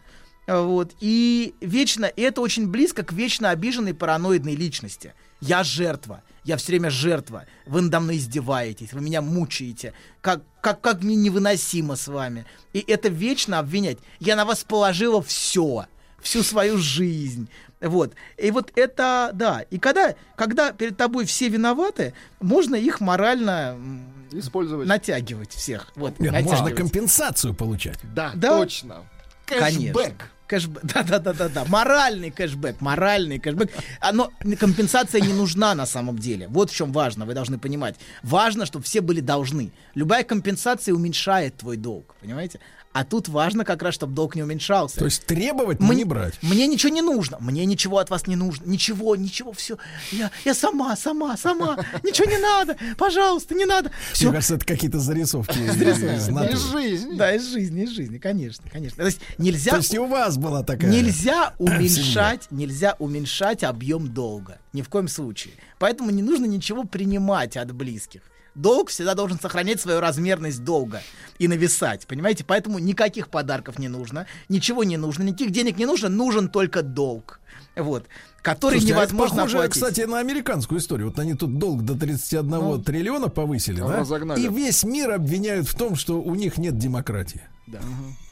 Э, Вот. И вечно, и это очень близко к вечно обиженной параноидной личности. Я жертва. Я все время жертва. Вы надо мной издеваетесь, вы меня мучаете. Как, как, как мне невыносимо с вами. И это вечно обвинять. Я на вас положила все. Всю свою жизнь. Вот. И вот это, да. И когда, когда перед тобой все виноваты, можно их морально Использовать. натягивать всех. Вот, Нет, можно натягивать. компенсацию получать. Да, Да. точно. Конечно. Кэшбэк. Кэшбэк. Да, да, да, да, да. Моральный кэшбэк, моральный кэшбэк. А, Но компенсация не нужна на самом деле. Вот в чем важно, вы должны понимать. Важно, чтобы все были должны. Любая компенсация уменьшает твой долг, понимаете? А тут важно как раз, чтобы долг не уменьшался. То есть требовать, но Мне- не брать. Мне ничего не нужно. Мне ничего от вас не нужно. Ничего, ничего, все. Я, я сама, сама, сама. Ничего не надо. Пожалуйста, не надо. Все. Мне кажется, это какие-то зарисовки из жизни. Да, из жизни, из жизни, конечно, конечно. То есть нельзя, То есть у вас была такая... нельзя уменьшать, нельзя уменьшать объем долга. Ни в коем случае. Поэтому не нужно ничего принимать от близких. Долг всегда должен сохранять свою размерность долга и нависать, понимаете? Поэтому никаких подарков не нужно, ничего не нужно, никаких денег не нужно, нужен только долг. Вот. Который Слушайте, а это невозможно похоже, оплатить. кстати, на американскую историю. Вот они тут долг до 31 триллиона повысили, да? разогнали. И весь мир обвиняют в том, что у них нет демократии. Да.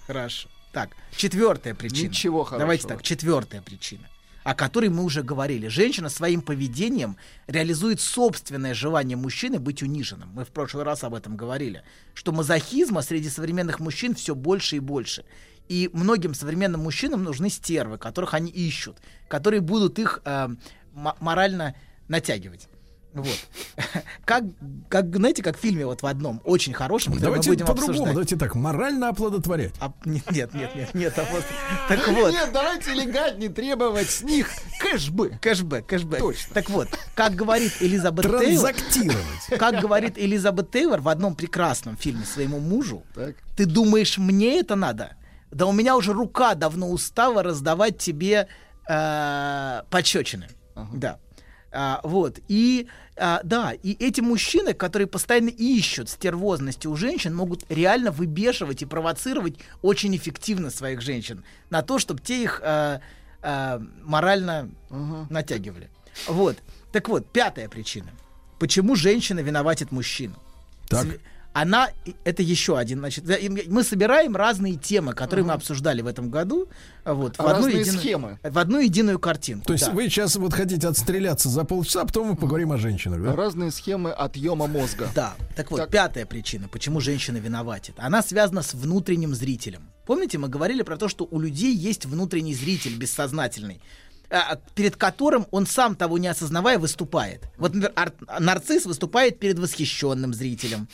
Хорошо. Так, четвертая причина. Ничего хорошего. Давайте так, четвертая причина, о которой мы уже говорили. Женщина своим поведением реализует собственное желание мужчины быть униженным. Мы в прошлый раз об этом говорили. Что мазохизма среди современных мужчин все больше и больше. И многим современным мужчинам нужны стервы, которых они ищут, которые будут их э, морально натягивать. Вот. Как, как, знаете, как в фильме вот в одном, очень хорошем, Давайте по-другому, давайте так, морально оплодотворять. А, нет, нет, нет, нет, нет, а вот- так вот. Нет, давайте элегантнее требовать с них кэшбэк. Кэшбэк, кэшбэк. Точно. Так вот, как говорит Элизабет Тейлор, как говорит Элизабет Тейлор в одном прекрасном фильме своему мужу, Так. ты думаешь, мне это надо? Да у меня уже рука давно устала раздавать тебе э, пощечины. Да. А, вот. И а, да, и эти мужчины, которые постоянно ищут стервозности у женщин, могут реально выбешивать и провоцировать очень эффективно своих женщин на то, чтобы те их а, а, морально натягивали. Вот. Так вот, пятая причина. Почему женщина виноватит мужчину? Так. Она, это еще один, значит, мы собираем разные темы, которые мы обсуждали в этом году, а, вот, в одну единую, схемы. в одну единую картинку. То есть да. вы сейчас вот хотите отстреляться за полчаса, а потом мы поговорим о женщинах, да? Разные схемы отъема мозга. Да, так вот, Так. пятая причина, почему женщина виноватит. Она связана с внутренним зрителем. Помните, мы говорили про то, что у людей есть внутренний зритель бессознательный, а, перед которым он сам того не осознавая выступает. Вот, например, ар- нарцисс выступает перед восхищенным зрителем.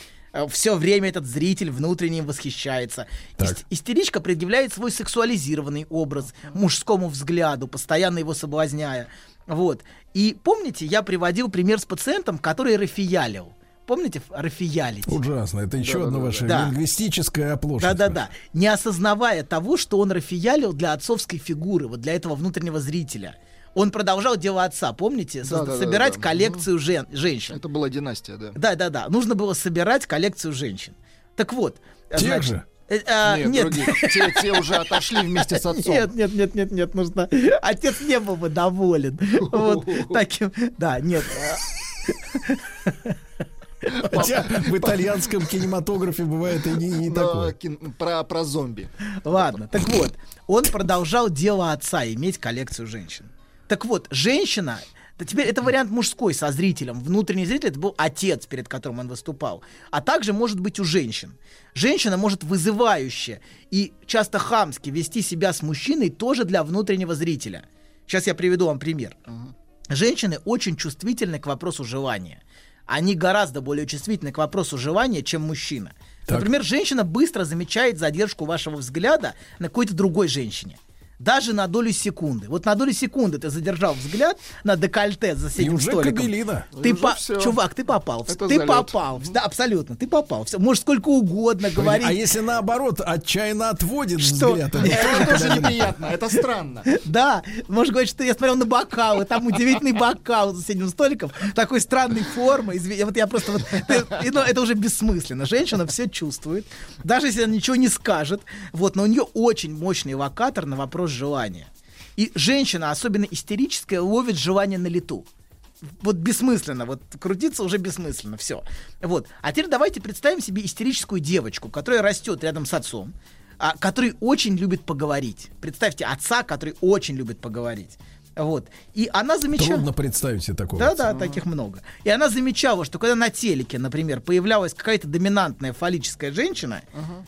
Все время этот зритель внутренне восхищается. Так. Ис- истеричка предъявляет свой сексуализированный образ мужскому взгляду, постоянно его соблазняя. Вот. И помните, я приводил пример с пациентом, который рафиялил. Помните, рафиялить? Ужасно. Это еще одно ваше Да. лингвистическое оплошность. Да-да-да. Не осознавая того, что он рафиялил для отцовской фигуры, вот для этого внутреннего зрителя. Он продолжал дело отца, помните? Созда- Да-да-да-да. собирать Мгм. коллекцию жен- женщин. Это была династия, да. Да-да-да. Нужно было собирать коллекцию женщин. Так вот. Тех значит, же? э, а, Нет, нет, других. Те, те уже отошли вместе с отцом. Нет, нет, нет, нет, нет, нужно. Отец не был бы доволен. Вот таким. Да, нет. Хотя в итальянском кинематографе бывает и не, не Да, такое. кин- про, про зомби. Ладно, так вот, он продолжал дело отца иметь коллекцию женщин. Так вот, женщина, да теперь это вариант мужской со зрителем. Внутренний зритель это был отец, перед которым он выступал. А также может быть у женщин. Женщина может вызывающе и часто хамски вести себя с мужчиной тоже для внутреннего зрителя. Сейчас я приведу вам пример. Женщины очень чувствительны к вопросу желания. Они гораздо более чувствительны к вопросу желания, чем мужчина. Так. Например, женщина быстро замечает задержку вашего взгляда на какой-то другой женщине. Даже на долю секунды. Вот на долю секунды ты задержал взгляд на декольте за И соседним уже столиком. кабелина. Ты И по- всё. Чувак, ты попал. Это ты залет. попал. Да, абсолютно, ты попал. Всё. Можешь сколько угодно говорить. А если наоборот отчаянно отводит Что? взгляд, это тоже неприятно, это странно. Да, можешь говорить, что я смотрел на бокалы, там удивительный бокал за соседним столиком, такой странной формы. Вот я просто и, это уже бессмысленно. Женщина все чувствует, даже если она ничего не скажет, вот, но у нее очень мощный локатор на вопрос желания. И женщина, особенно истерическая, ловит желание на лету. Вот бессмысленно, вот крутиться уже бессмысленно, все. Вот. А теперь давайте представим себе истерическую девочку, которая растет рядом с отцом, а, который очень любит поговорить. Представьте отца, который очень любит поговорить. Вот. И она замечала... Трудно представить себе такого. Да, да, таких много. И она замечала, что когда на телеке, например, появлялась какая-то доминантная фаллическая женщина,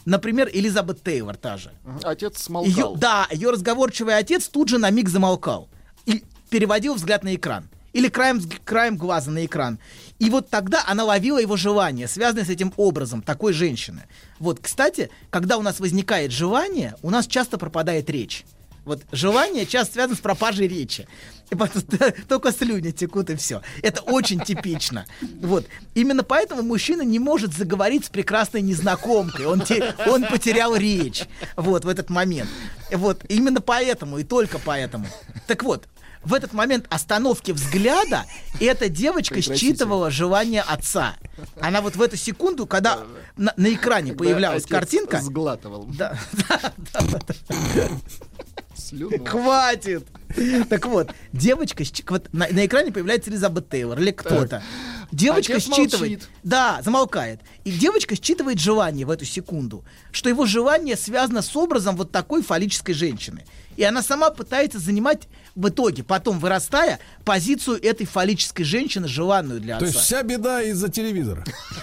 например, Элизабет Тейлор та же, Отец Её- смолкал. да, ее разговорчивый отец тут же на миг замолкал и переводил взгляд на экран. Или краем, краем глаза на экран. И вот тогда она ловила его желание, связанное с этим образом такой женщины. Вот, кстати, когда у нас возникает желание, у нас часто пропадает речь. Вот желание часто связано с пропажей речи. И потом только слюни текут и все. Это очень типично. Вот. Именно поэтому мужчина не может заговорить с прекрасной незнакомкой. Он, те- он потерял речь. Вот, в этот момент. Вот. Именно поэтому и только поэтому. Так вот, в этот момент остановки взгляда эта девочка Прекратите. считывала желание отца. Она вот в эту секунду, когда на, на экране Когда появлялась картинка, Сглатывал. да, да, да, да, да. Слюну. Хватит! Так вот, девочка, вот на, на экране появляется Элизабет Тейлор или кто-то. Девочка Отец считывает, молчит. да, замолкает. И девочка считывает желание в эту секунду, что его желание связано с образом вот такой фаллической женщины. И она сама пытается занимать в итоге, потом вырастая, позицию этой фаллической женщины, желанную для То отца. есть вся беда из-за телевизора.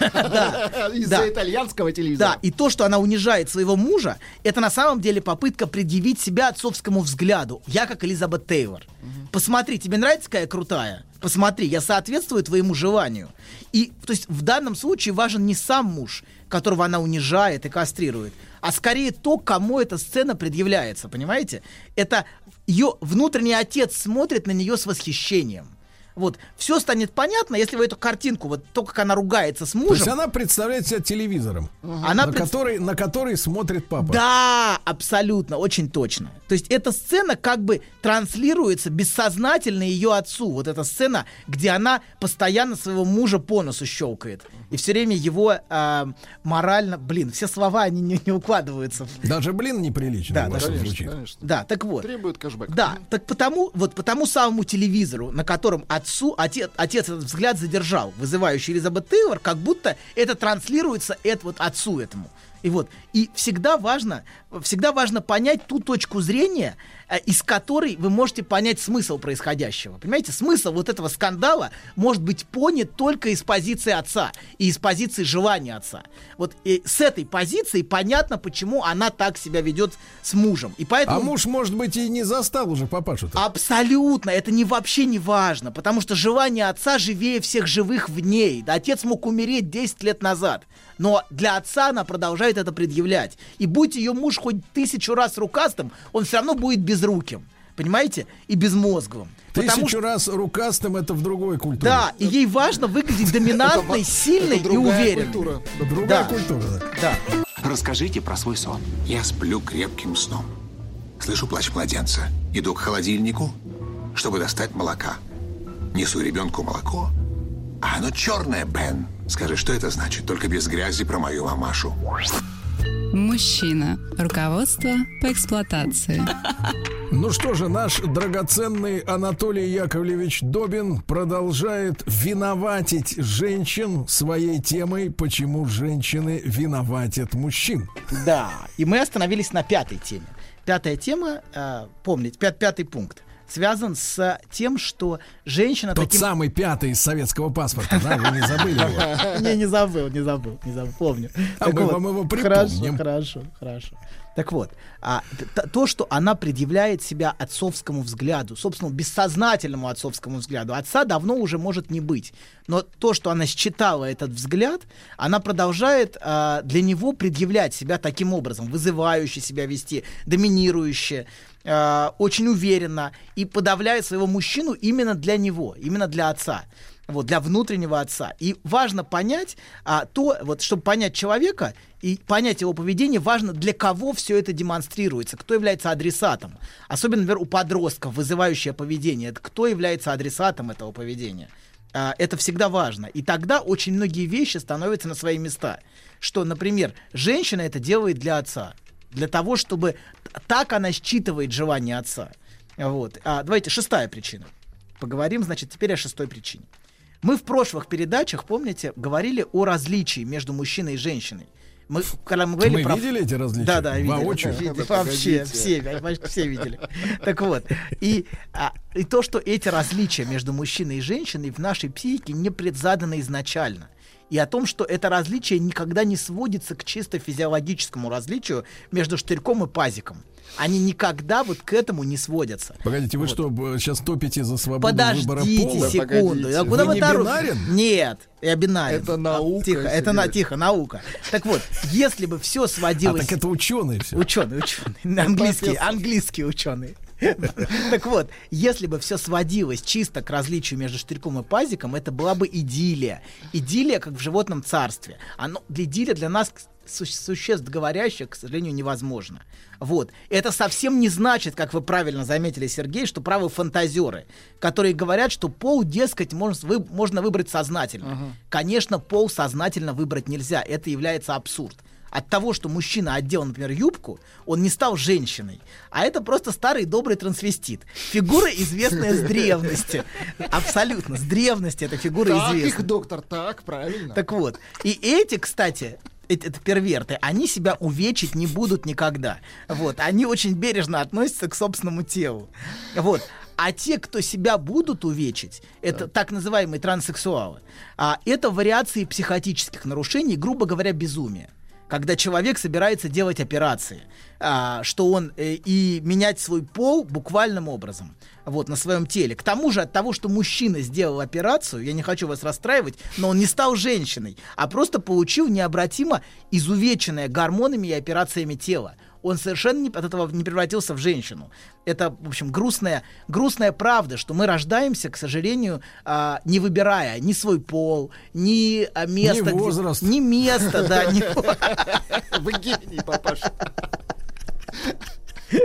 Из-за итальянского телевизора. Да, и то, что она унижает своего мужа, это на самом деле попытка предъявить себя отцовскому взгляду. Я как Элизабет Тейлор. Посмотри, тебе нравится, какая крутая? Посмотри, я соответствую твоему желанию. И, то есть, в данном случае важен не сам муж, которого она унижает и кастрирует, а скорее то, кому эта сцена предъявляется, понимаете? Это ее внутренний отец смотрит на нее с восхищением. Вот, все станет понятно, если вы эту картинку, вот то, как она ругается с То мужем. есть она представляет себя телевизором, Она на, пред- который, на который смотрит папа. Да, абсолютно, очень точно. То есть эта сцена как бы транслируется бессознательно ее отцу. Вот эта сцена, где она постоянно своего мужа по носу щелкает. И все время его а, морально... Блин, все слова, они не, не укладываются. Даже блин неприлично Да, даже- звучит. Да, так вот. Требует кэшбэк. Да, так потому, вот по тому самому телевизору, на котором отцу, отец, отец этот взгляд задержал, вызывающий Элизабет Тейлор, как будто это транслируется это вот отцу этому. И вот, и всегда важно, всегда важно понять ту точку зрения, э, из которой вы можете понять смысл происходящего. Понимаете, смысл вот этого скандала может быть понят только из позиции отца и из позиции желания отца. Вот и с этой позиции понятно, почему она так себя ведет с мужем. И поэтому... А муж, может быть, и не застал уже папашу-то. Абсолютно, это не вообще не важно, потому что желание отца живее всех живых в ней. Отец мог умереть 10 лет назад, но для отца она продолжает это предъявлять. И будь ее муж хоть тысячу раз рукастым, он все равно будет безруким, понимаете, и безмозговым. Потому Тысячу раз рукастым это в другой культуре. Да, и ей важно выглядеть доминантной, сильной и уверенной. Другая Да. культура. Да. Расскажите про свой сон. Я сплю крепким сном. Слышу плач младенца. Иду к холодильнику, чтобы достать молока. Несу ребенку молоко. А оно черное, Бен. Скажи, что это значит? Только без грязи про мою мамашу. Мужчина. Руководство по эксплуатации. Ну что же, наш драгоценный Анатолий Яковлевич Добин продолжает виноватить женщин своей темой, почему женщины виноватят мужчин. Да, и мы остановились на пятой теме. Пятая тема, э, помните, пят- пятый пункт, связан с тем, что женщина Тот таким... самый пятый из советского паспорта, да, вы не забыли его. Не, не забыл, не забыл, не забыл, помню. А мы вам его припомним. хорошо, хорошо. Так вот, а, то, что она предъявляет себя отцовскому взгляду, собственно, бессознательному отцовскому взгляду, отца давно уже может не быть. Но то, что она считала этот взгляд, она продолжает а, для него предъявлять себя таким образом, вызывающе себя вести, доминирующе, а, очень уверенно и подавляет своего мужчину именно для него, именно для отца вот, для внутреннего отца. И важно понять, а, то, вот, чтобы понять человека и понять его поведение, важно, для кого все это демонстрируется, кто является адресатом. Особенно, например, у подростков вызывающее поведение, это кто является адресатом этого поведения. А, это всегда важно. И тогда очень многие вещи становятся на свои места. Что, например, женщина это делает для отца. Для того, чтобы так она считывает желание отца. Вот. А, давайте шестая причина. Поговорим, значит, теперь о шестой причине. Мы в прошлых передачах, помните, говорили о различии между мужчиной и женщиной. Мы, когда мы, говорили Мы про- видели эти различия? Да, да, видели. Воочию? Видели. Да, Вообще, погодите. все, почти все видели. Так вот, и, а, и то, что эти различия между мужчиной и женщиной в нашей психике не предзаданы изначально. И о том, что это различие никогда не сводится к чисто физиологическому различию между штырьком и пазиком. Они никогда вот к этому не сводятся. Погодите, вы что, б- сейчас топите за свободу выбора Подождите пола? секунду. А куда Вы не торопитесь? бинарен? Нет, я бинарен. Это наука, Тихо, это на, тихо, наука. Так вот, если бы все А, сводилось... так это ученые все. Ученые, ученые. Английские, английские ученые. Так вот, если бы все сводилось чисто к различию между штырьком и пазиком, это была бы идиллия. Идиллия, как в животном царстве. Оно, для идиллия для нас, су- существ говорящих, к сожалению, невозможно. Вот. Это совсем не значит, как вы правильно заметили, Сергей, что правы фантазеры, которые говорят, что пол, дескать, можно, вы- можно выбрать сознательно. Конечно, пол сознательно выбрать нельзя. Это является абсурд от того, что мужчина одел, например, юбку, он не стал женщиной, а это просто старый добрый трансвестит. Фигура, известная с древности. Абсолютно, с древности эта фигура Так, известна. их доктор, так, правильно. Так вот, и эти, кстати, эти, это перверты, они себя увечить не будут никогда. Вот, они очень бережно относятся к собственному телу. Вот. А те, кто себя будут увечить, это так называемые транссексуалы, а, это вариации психотических нарушений, грубо говоря, безумия. Когда человек собирается делать операции, а, что он э, и менять свой пол буквальным образом вот, на своем теле. К тому же от того, что мужчина сделал операцию, я не хочу вас расстраивать, но он не стал женщиной, а просто получил необратимо изувеченное гормонами и операциями тело. Он совершенно не- от этого не превратился в женщину. Это, в общем, грустная, грустная правда, что мы рождаемся, к сожалению, а, не выбирая ни свой пол, ни а, место, где- возраст. ни место, да, ни Вы гений, папаша.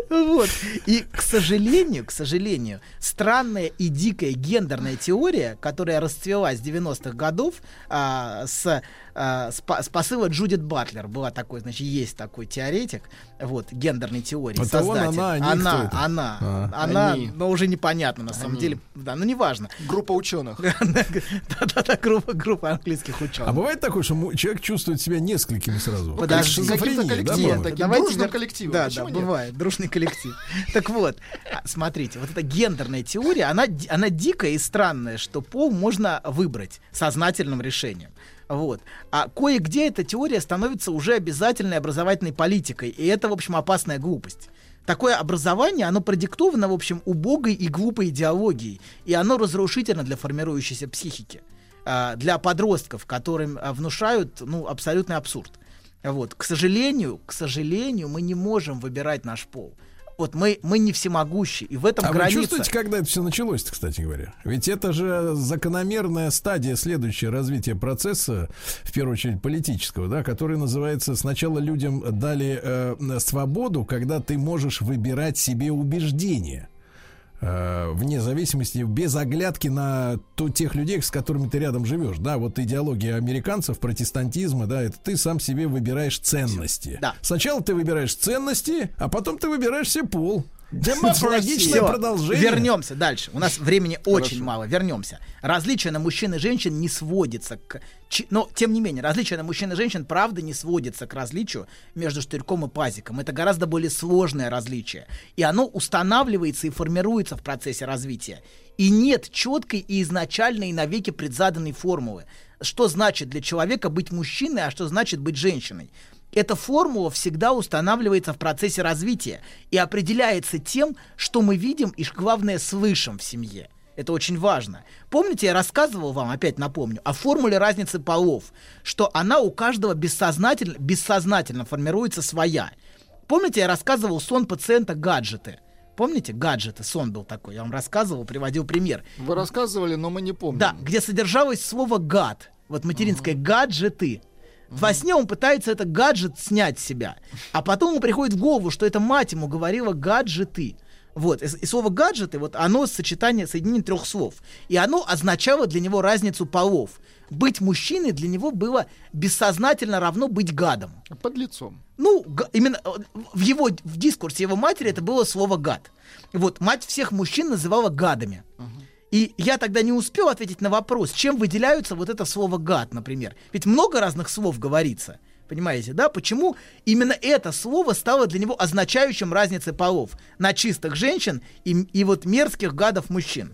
Вот. И, к сожалению, к сожалению, странная и дикая гендерная теория, которая расцвела с 90-х годов а, с, а, с, по- с посыла Джудит Батлер, была такой, значит, есть такой теоретик, вот, гендерной теории, Это он, создатель. она, они, она, кто это? она, А. она, Они. но уже непонятно на самом Они. деле, да, ну неважно. Группа ученых. Да-да-да, группа, группа английских ученых. А бывает такое, что человек чувствует себя несколькими сразу? Подожди. Каким-то да, коллективом таким, дружным. Да, да, бывает, дружный коллектив. Так вот, а, смотрите, вот эта гендерная теория, она, она дикая и странная, что пол можно выбрать сознательным решением. Вот. А кое-где эта теория становится уже обязательной образовательной политикой, и это, в общем, опасная глупость. Такое образование, оно продиктовано, в общем, убогой и глупой идеологией, и оно разрушительно для формирующейся психики, а, для подростков, которым а, внушают, ну, абсолютный абсурд. Вот, к сожалению, к сожалению, мы не можем выбирать наш пол. Вот мы, мы не всемогущи, и в этом А вы граница. чувствуете, когда это все началось, кстати говоря? Ведь это же закономерная стадия следующее развития процесса, в первую очередь политического, да, который называется сначала людям дали э, свободу, когда ты можешь выбирать себе убеждения. Э, Вне зависимости, без оглядки на то, тех людей, с которыми ты рядом живешь. Да, вот идеология американцев, протестантизма, да, это ты сам себе выбираешь ценности. Да. Сначала ты выбираешь ценности, а потом ты выбираешь себе пол. Логичное продолжение. Вернемся дальше. У нас времени очень мало. Вернемся. Различие на мужчин и женщин не сводится к... Но, тем не менее, различие на мужчин и женщин, правда, не сводится к различию между штырьком и пазиком. Это гораздо более сложное различие. И оно устанавливается и формируется в процессе развития. И нет четкой и изначальной и навеки предзаданной формулы. Что значит для человека быть мужчиной, а что значит быть женщиной. Эта формула всегда устанавливается в процессе развития и определяется тем, что мы видим и, главное, слышим в семье. Это очень важно. Помните, я рассказывал вам, опять напомню, о формуле разницы полов, что она у каждого бессознательно, бессознательно формируется своя. Помните, я рассказывал сон пациента гаджеты. Помните, гаджеты, сон был такой, я вам рассказывал, приводил пример. Вы рассказывали, но мы не помним. Да, где содержалось слово гад. Вот материнское гаджеты. Во сне он пытается это гаджет снять с себя. А потом ему приходит в голову, что это мать ему говорила гаджеты. Вот, и, и слово гаджеты, вот оно сочетание, соединение трех слов. И оно означало для него разницу полов. Быть мужчиной для него было бессознательно равно быть гадом. Под лицом. Ну, именно э, в его в дискурсе его матери это было слово гад. Вот мать всех мужчин называла гадами. И я тогда не успел ответить на вопрос, чем выделяются вот это слово гад, например. Ведь много разных слов говорится. Понимаете, да? Почему именно это слово стало для него означающим разницы полов на чистых женщин и, и вот мерзких гадов мужчин?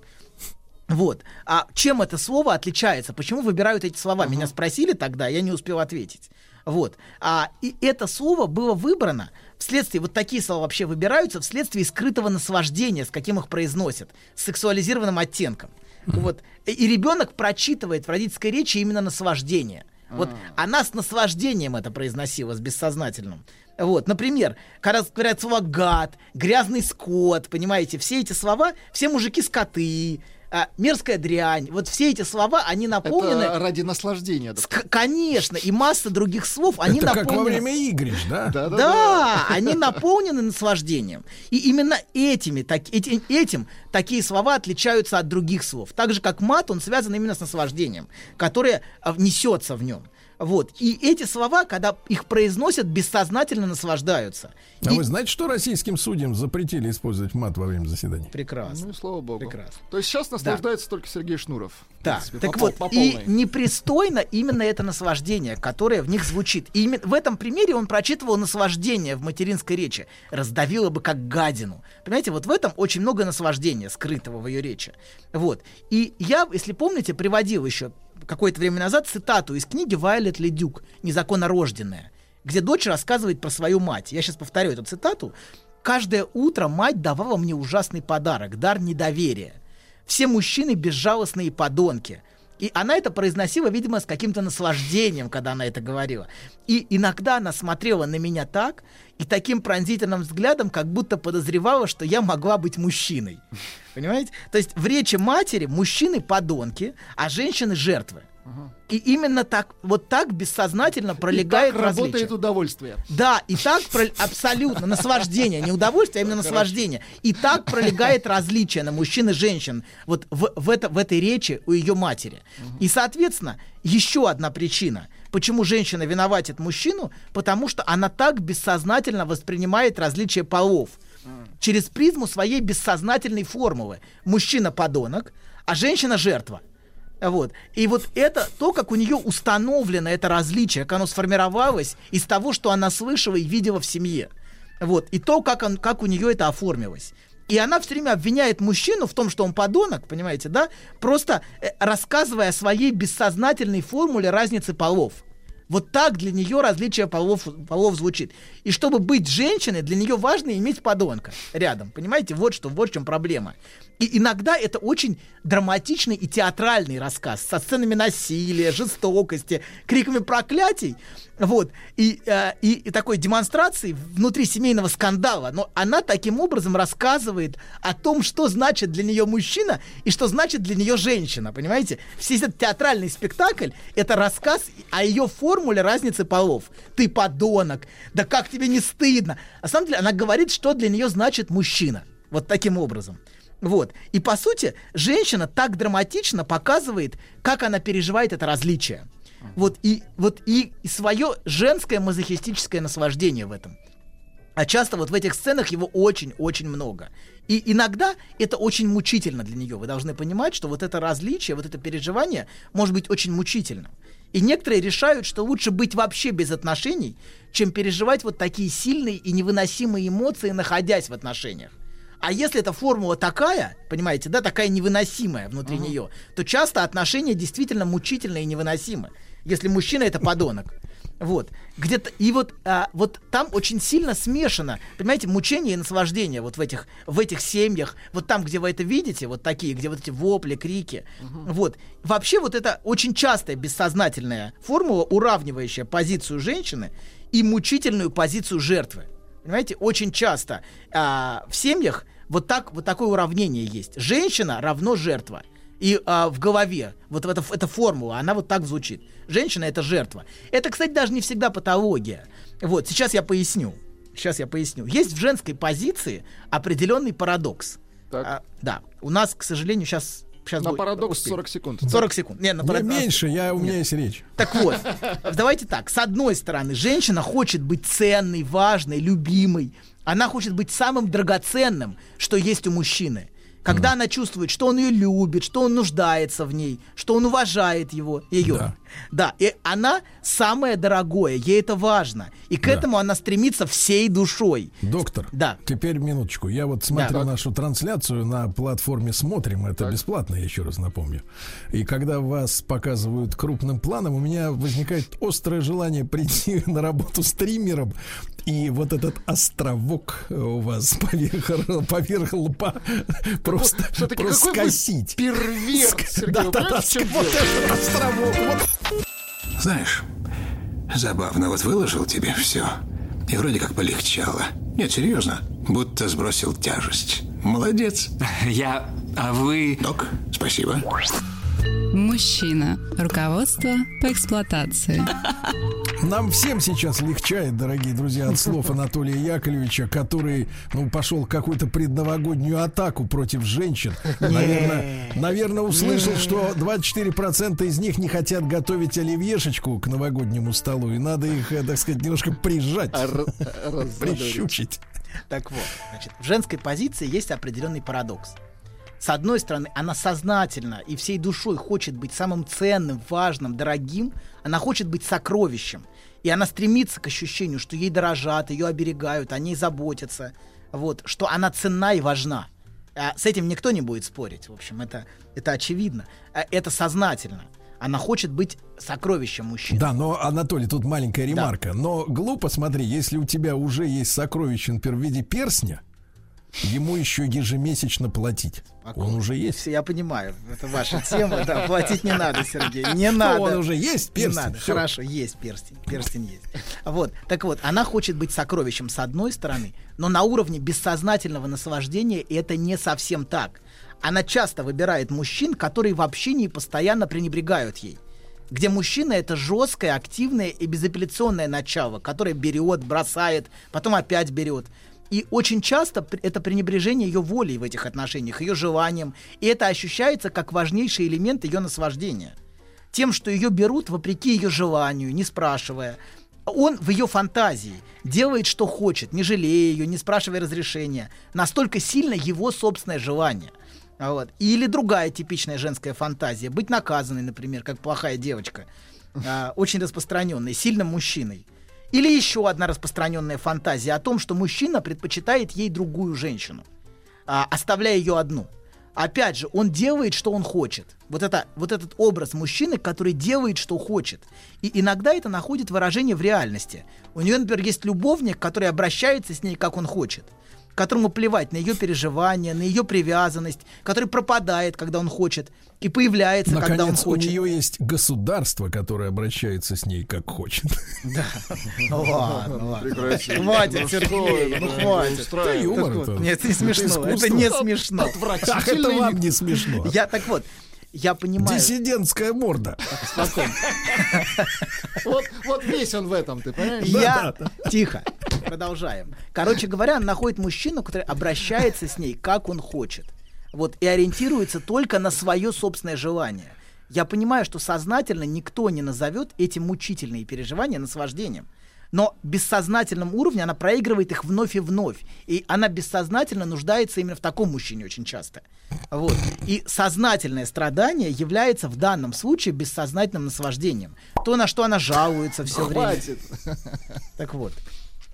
Вот. А чем это слово отличается? Почему выбирают эти слова? Меня спросили тогда, я не успел ответить. Вот. А, и это слово было выбрано вследствие, вот такие слова вообще выбираются вследствие скрытого наслаждения, с каким их произносят, с сексуализированным оттенком. Вот. И- И ребенок прочитывает в родительской речи именно наслаждение. Вот она с наслаждением это произносила, с бессознательным. Вот, например, когда говорят слово гад, грязный скот, понимаете, все эти слова, все мужики скоты, а, мерзкая дрянь, вот все эти слова, они наполнены... Это ради наслаждения. С- к- конечно, и масса других слов, они Это как наполнены... во время игрищ, да? Да, они наполнены наслаждением. И именно этими, так, эти- этим такие слова отличаются от других слов. Так же, как мат, он связан именно с наслаждением, которое а, несется в нем. Вот. И эти слова, когда их произносят, бессознательно наслаждаются. А И- вы знаете, что российским судьям запретили использовать мат во время заседания? Прекрасно. Ну слава богу. Прекрасно. То есть сейчас наслаждается только Сергей Шнуров. Да, принципе, так по вот, по и полной. непристойно именно это наслаждение, которое в них звучит. И именно в этом примере он прочитывал наслаждение в материнской речи. Раздавило бы как гадину. Понимаете, вот в этом очень много наслаждения, скрытого в ее речи. Вот. И я, если помните, приводил еще какое-то время назад цитату из книги Вайлет Ледюк «Незаконно рожденная», где дочь рассказывает про свою мать. Я сейчас повторю эту цитату. «Каждое утро мать давала мне ужасный подарок, дар недоверия. Все мужчины безжалостные подонки. И она это произносила, видимо, с каким-то наслаждением, когда она это говорила. И иногда она смотрела на меня так и таким пронзительным взглядом, как будто подозревала, что я могла быть мужчиной. Понимаете? То есть в речи матери мужчины подонки, а женщины жертвы. И именно так, вот так бессознательно пролегает так различие. работает удовольствие. Да, и так про- абсолютно наслаждение, не удовольствие, а именно наслаждение. И так пролегает различие на мужчин и женщин вот в, в, это, в этой речи у ее матери. И, соответственно, еще одна причина, почему женщина виноватит мужчину, потому что она так бессознательно воспринимает различие полов через призму своей бессознательной формулы. Мужчина подонок, а женщина жертва. Вот. И вот это то, как у нее установлено это различие, как оно сформировалось из того, что она слышала и видела в семье. Вот. И то, как, он, как у нее это оформилось. И она все время обвиняет мужчину в том, что он подонок, понимаете, да? Просто э, рассказывая о своей бессознательной формуле разницы полов. Вот так для нее различие полов, полов звучит. И чтобы быть женщиной, для нее важно иметь подонка рядом. Понимаете, вот что, вот в чем проблема. И иногда это очень драматичный и театральный рассказ со сценами насилия, жестокости, криками проклятий. Вот. И, э, и, и такой демонстрации внутри семейного скандала. Но она таким образом рассказывает о том, что значит для нее мужчина и что значит для нее женщина. Понимаете? Весь этот театральный спектакль — это рассказ о ее формуле разницы полов. Ты подонок, да как тебе не стыдно. На самом деле она говорит, что для нее значит мужчина. Вот таким образом. Вот. И по сути, женщина так драматично показывает, как она переживает это различие. Вот и, вот и, свое женское мазохистическое наслаждение в этом. А часто вот в этих сценах его очень-очень много. И иногда это очень мучительно для нее. Вы должны понимать, что вот это различие, вот это переживание может быть очень мучительным. И некоторые решают, что лучше быть вообще без отношений, чем переживать вот такие сильные и невыносимые эмоции, находясь в отношениях. А если эта формула такая, понимаете, да, такая невыносимая внутри нее, то часто отношения действительно мучительные и невыносимы. Если мужчина это подонок. Вот. Где-то, и вот, а, вот там очень сильно смешано, понимаете, мучение и наслаждение вот в этих, в этих семьях, вот там, где вы это видите, вот такие, где вот эти вопли, крики. Вот. Вообще вот это очень частая бессознательная формула, уравнивающая позицию женщины и мучительную позицию жертвы. Понимаете, очень часто а, в семьях вот так вот такое уравнение есть. Женщина равно жертва. И а, в голове вот эта, эта формула, она вот так звучит. Женщина это жертва. Это, кстати, даже не всегда патология. Вот, сейчас я поясню. Сейчас я поясню. Есть в женской позиции определенный парадокс. А, да, у нас, к сожалению, сейчас... сейчас На будет- парадокс успеем. 40 секунд. 40 секунд. Нет, на Не парадокс- меньше, я, у меня Нет. есть речь. Так вот, давайте так. С одной стороны, женщина хочет быть ценной, важной, любимой. Она хочет быть самым драгоценным, что есть у мужчины. Когда она чувствует, что он ее любит, что он нуждается в ней, что он уважает его, ее. Да, и она самое дорогое, ей это важно. И к Да. этому она стремится всей душой. Доктор, Да. теперь минуточку. Я вот смотрю Да. нашу трансляцию на платформе «Смотрим». Это бесплатно, я еще раз напомню. И когда вас показывают крупным планом, у меня возникает острое желание прийти на работу стримером и вот этот островок у вас поверх, поверх лба просто, просто скосить. перверт, Сергей, Да, да, да, вот этот островок. Вот Знаешь, забавно, вот выложил тебе все. И вроде как полегчало. Нет, серьезно. Будто сбросил тяжесть. Молодец. Я... А вы... Док, спасибо. Мужчина. Руководство по эксплуатации. Нам всем сейчас легчает, дорогие друзья, от слов Анатолия Яковлевича, который, ну, пошел в какую-то предновогоднюю атаку против женщин. Наверное, наверное, услышал, что 24% из них не хотят готовить оливьешечку к новогоднему столу, и надо их, э, так сказать, немножко прижать, прищучить. Так вот, значит, в женской позиции есть определенный парадокс. С одной стороны, она сознательно и всей душой хочет быть самым ценным, важным, дорогим. Она хочет быть сокровищем. И она стремится к ощущению, что ей дорожат, ее оберегают, о ней заботятся. Вот, что она ценна и важна. А с этим никто не будет спорить. В общем, это, это очевидно. А Это сознательно. Она хочет быть сокровищем мужчины. Да, но, Анатолий, тут маленькая ремарка. Но глупо, смотри, если у тебя уже есть сокровище, например, в виде перстня, ему еще ежемесячно платить. Он уже есть. Я понимаю, это ваша тема, да, платить не надо, Сергей, не надо. он уже есть Не перстень, надо, всё. хорошо, есть перстень, перстень есть. Вот, так вот, она хочет быть сокровищем с одной стороны, но на уровне бессознательного наслаждения это не совсем так. Она часто выбирает мужчин, которые в общении постоянно пренебрегают ей. Где мужчина это жесткое, активное и безапелляционное начало, которое берет, бросает, потом опять берет. И очень часто это пренебрежение ее волей в этих отношениях, ее желанием. И это ощущается как важнейший элемент ее наслаждения. Тем, что ее берут вопреки ее желанию, не спрашивая. Он в ее фантазии делает, что хочет, не жалея ее, не спрашивая разрешения. Настолько сильно его собственное желание. А Вот. Или другая типичная женская фантазия. Быть наказанной, например, как плохая девочка. А, очень распространенной, сильным мужчиной. Или еще одна распространенная фантазия о том, что мужчина предпочитает ей другую женщину, а, оставляя ее одну. Опять же, он делает, что он хочет. Вот, это, вот этот образ мужчины, который делает, что хочет. И иногда это находит выражение в реальности. У нее, например, есть любовник, который обращается с ней, как он хочет которому плевать на ее переживания, на ее привязанность, который пропадает, когда он хочет, и появляется, когда он Наконец, у хочет. нее есть государство, которое обращается с ней как хочет. Да. Ну ладно, ладно. Хватит, Ну Сергей, ну хватит. Это юмор Так это. Нет, это не смешно. Это не смешно. Это вам не смешно. Я так вот, я понимаю. Диссидентская морда. Спокойно. Вот, вот весь он в этом, ты понимаешь? Я... Тихо. Продолжаем. Короче говоря, она находит мужчину, который обращается с ней, как он хочет. Вот, и ориентируется только на свое собственное желание. Я понимаю, что сознательно никто не назовет эти мучительные переживания наслаждением. Но бессознательном уровне она проигрывает их вновь и вновь. И она бессознательно нуждается именно в таком мужчине очень часто. Вот. И сознательное страдание является в данном случае бессознательным наслаждением. То, на что она жалуется все время. Хватит. Так вот.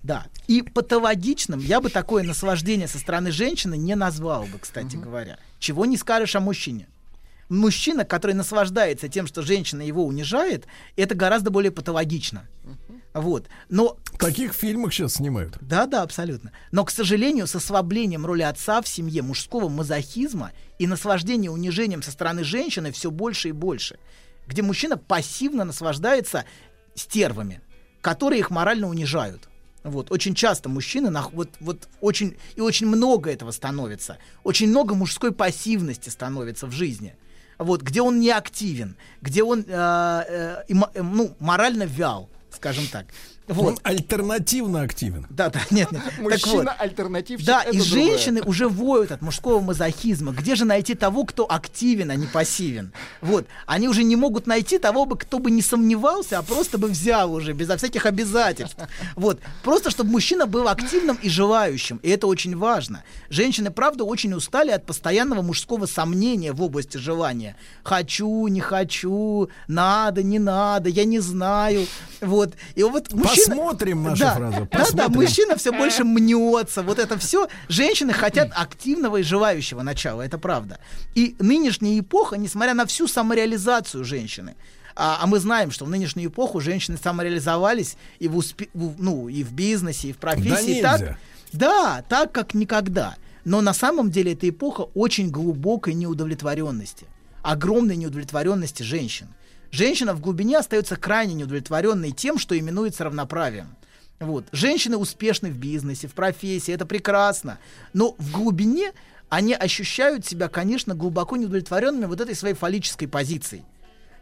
Да. И патологичным я бы такое наслаждение со стороны женщины не назвал бы, кстати говоря. Чего не скажешь о мужчине. Мужчина, который наслаждается тем, что женщина его унижает, это гораздо более патологично. Вот. Но В таких фильмах сейчас снимают. да, да, абсолютно. Но, к сожалению, с ослаблением роли отца в семье, мужского мазохизма и наслаждения унижением со стороны женщины все больше и больше. Где мужчина пассивно наслаждается стервами, которые их морально унижают. Вот, очень часто мужчины, нах- вот, вот очень, и очень много этого становится. Очень много мужской пассивности становится в жизни. Вот, где он не активен, где он э, э, э, ну, морально вял, скажем так. Он альтернативно активен. Да, да, нет, нет. Так вот. Мужчина-альтернативщик Да, и другое. женщины уже воют от мужского мазохизма. Где же найти того, кто активен, а не пассивен? Вот. Они уже не могут найти того, бы, кто бы не сомневался, а просто бы взял уже, безо всяких обязательств. Вот. Просто, чтобы мужчина был активным и желающим. И это очень важно. Женщины, правда, очень устали от постоянного мужского сомнения в области желания. Хочу, не хочу, надо, не надо, я не знаю. Вот. И вот мужчина... Посмотрим наша да, фраза. Да, да, мужчина все больше мнется. Вот это все. Женщины хотят активного и желающего начала, это правда. И нынешняя эпоха, несмотря на всю самореализацию женщины, а, а мы знаем, что в нынешнюю эпоху женщины самореализовались и в, успе- ну, и в бизнесе, и в профессии. Да так, да, так как никогда. Но на самом деле эта эпоха очень глубокой неудовлетворенности. Огромной неудовлетворенности женщин. Женщина в глубине остается крайне неудовлетворенной тем, что именуется равноправием. Вот. Женщины успешны в бизнесе, в профессии, это прекрасно. Но в глубине они ощущают себя, конечно, глубоко неудовлетворенными вот этой своей фаллической позицией.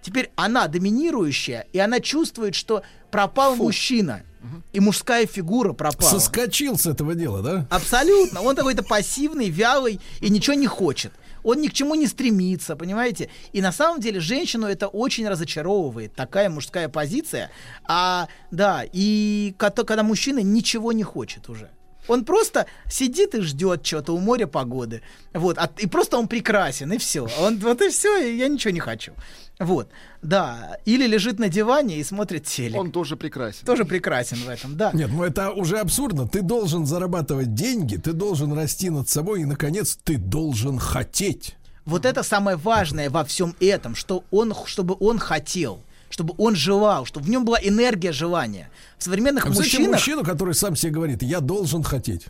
Теперь она доминирующая, и она чувствует, что пропал мужчина, и мужская фигура пропала. Соскочил с этого дела, да? Абсолютно. Он какой-то пассивный, вялый и ничего не хочет. Он ни к чему не стремится, понимаете? И на самом деле женщину это очень разочаровывает, такая мужская позиция. А, да, и когда мужчина ничего не хочет уже. Он просто сидит и ждет чего-то у моря погоды. Вот. а- и просто он прекрасен, и все. Он, вот и все, и я ничего не хочу. Вот. Да. Или лежит на диване и смотрит телек. Он тоже прекрасен. Тоже прекрасен в этом, да. Нет, ну это уже абсурдно. Ты должен зарабатывать деньги, ты должен расти над собой, и, наконец, ты должен хотеть. Вот это самое важное во всем этом, что он, чтобы он хотел, чтобы он желал, чтобы в нем была энергия желания. В современных А мужчинах... мужчину, который сам себе говорит, я должен хотеть.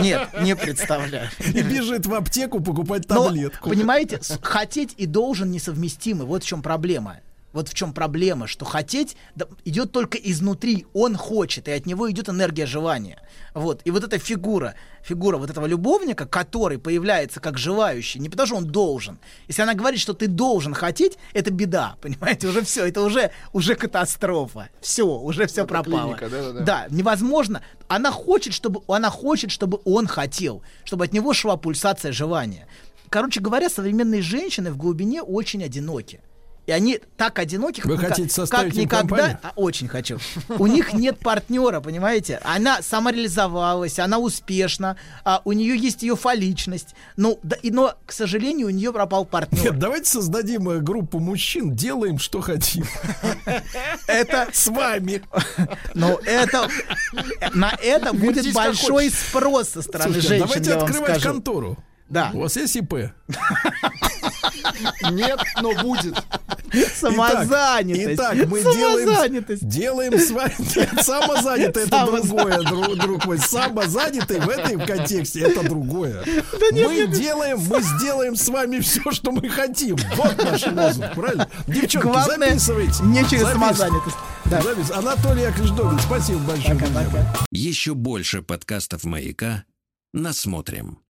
Нет, не представляю. И бежит в аптеку покупать Но, таблетку. понимаете, с- хотеть и должен несовместимы. Вот в чем проблема. Вот в чем проблема, что хотеть да, идет только изнутри, он хочет, и от него идет энергия желания. Вот. И вот эта фигура, фигура вот этого любовника, который появляется как желающий, не потому что он должен. Если она говорит, что ты должен хотеть, это беда, понимаете, уже все, это уже, уже катастрофа. Все, уже все пропало. клиника, да-да-да. Да, невозможно. Она хочет, чтобы, она хочет, чтобы он хотел, чтобы от него шла пульсация желания. Короче говоря, современные женщины в глубине очень одиноки. И они так одиноки, Вы как, хотите составить как никогда. А, очень хочу. У них нет партнера, понимаете? Она самореализовалась, она успешна, а у нее есть ее фаличность. Но, да, и, но, к сожалению, у нее пропал партнер. Нет, давайте создадим э, группу мужчин, делаем, что хотим. Это с вами. Но это на это будет большой спрос со стороны Слушайте, женщин. давайте открывать контору. Да. У вас есть ИП? Нет, но будет. Самозанятость. Итак, итак, мы делаем, Самозанятость. делаем с вами... Нет, Самозанятый это другое, друг, друг мой. Самозанятый в этом контексте это другое. нет, мы нет, нет. делаем, мы сделаем с вами все, что мы хотим. Вот наш лозунг, правильно? Девчонки, Главное, записывайте. не через Записывайте. самозанятость. Да. Запис- Анатолий Добин, спасибо большое. друзья мои. Еще больше подкастов «Маяка» насмотрим.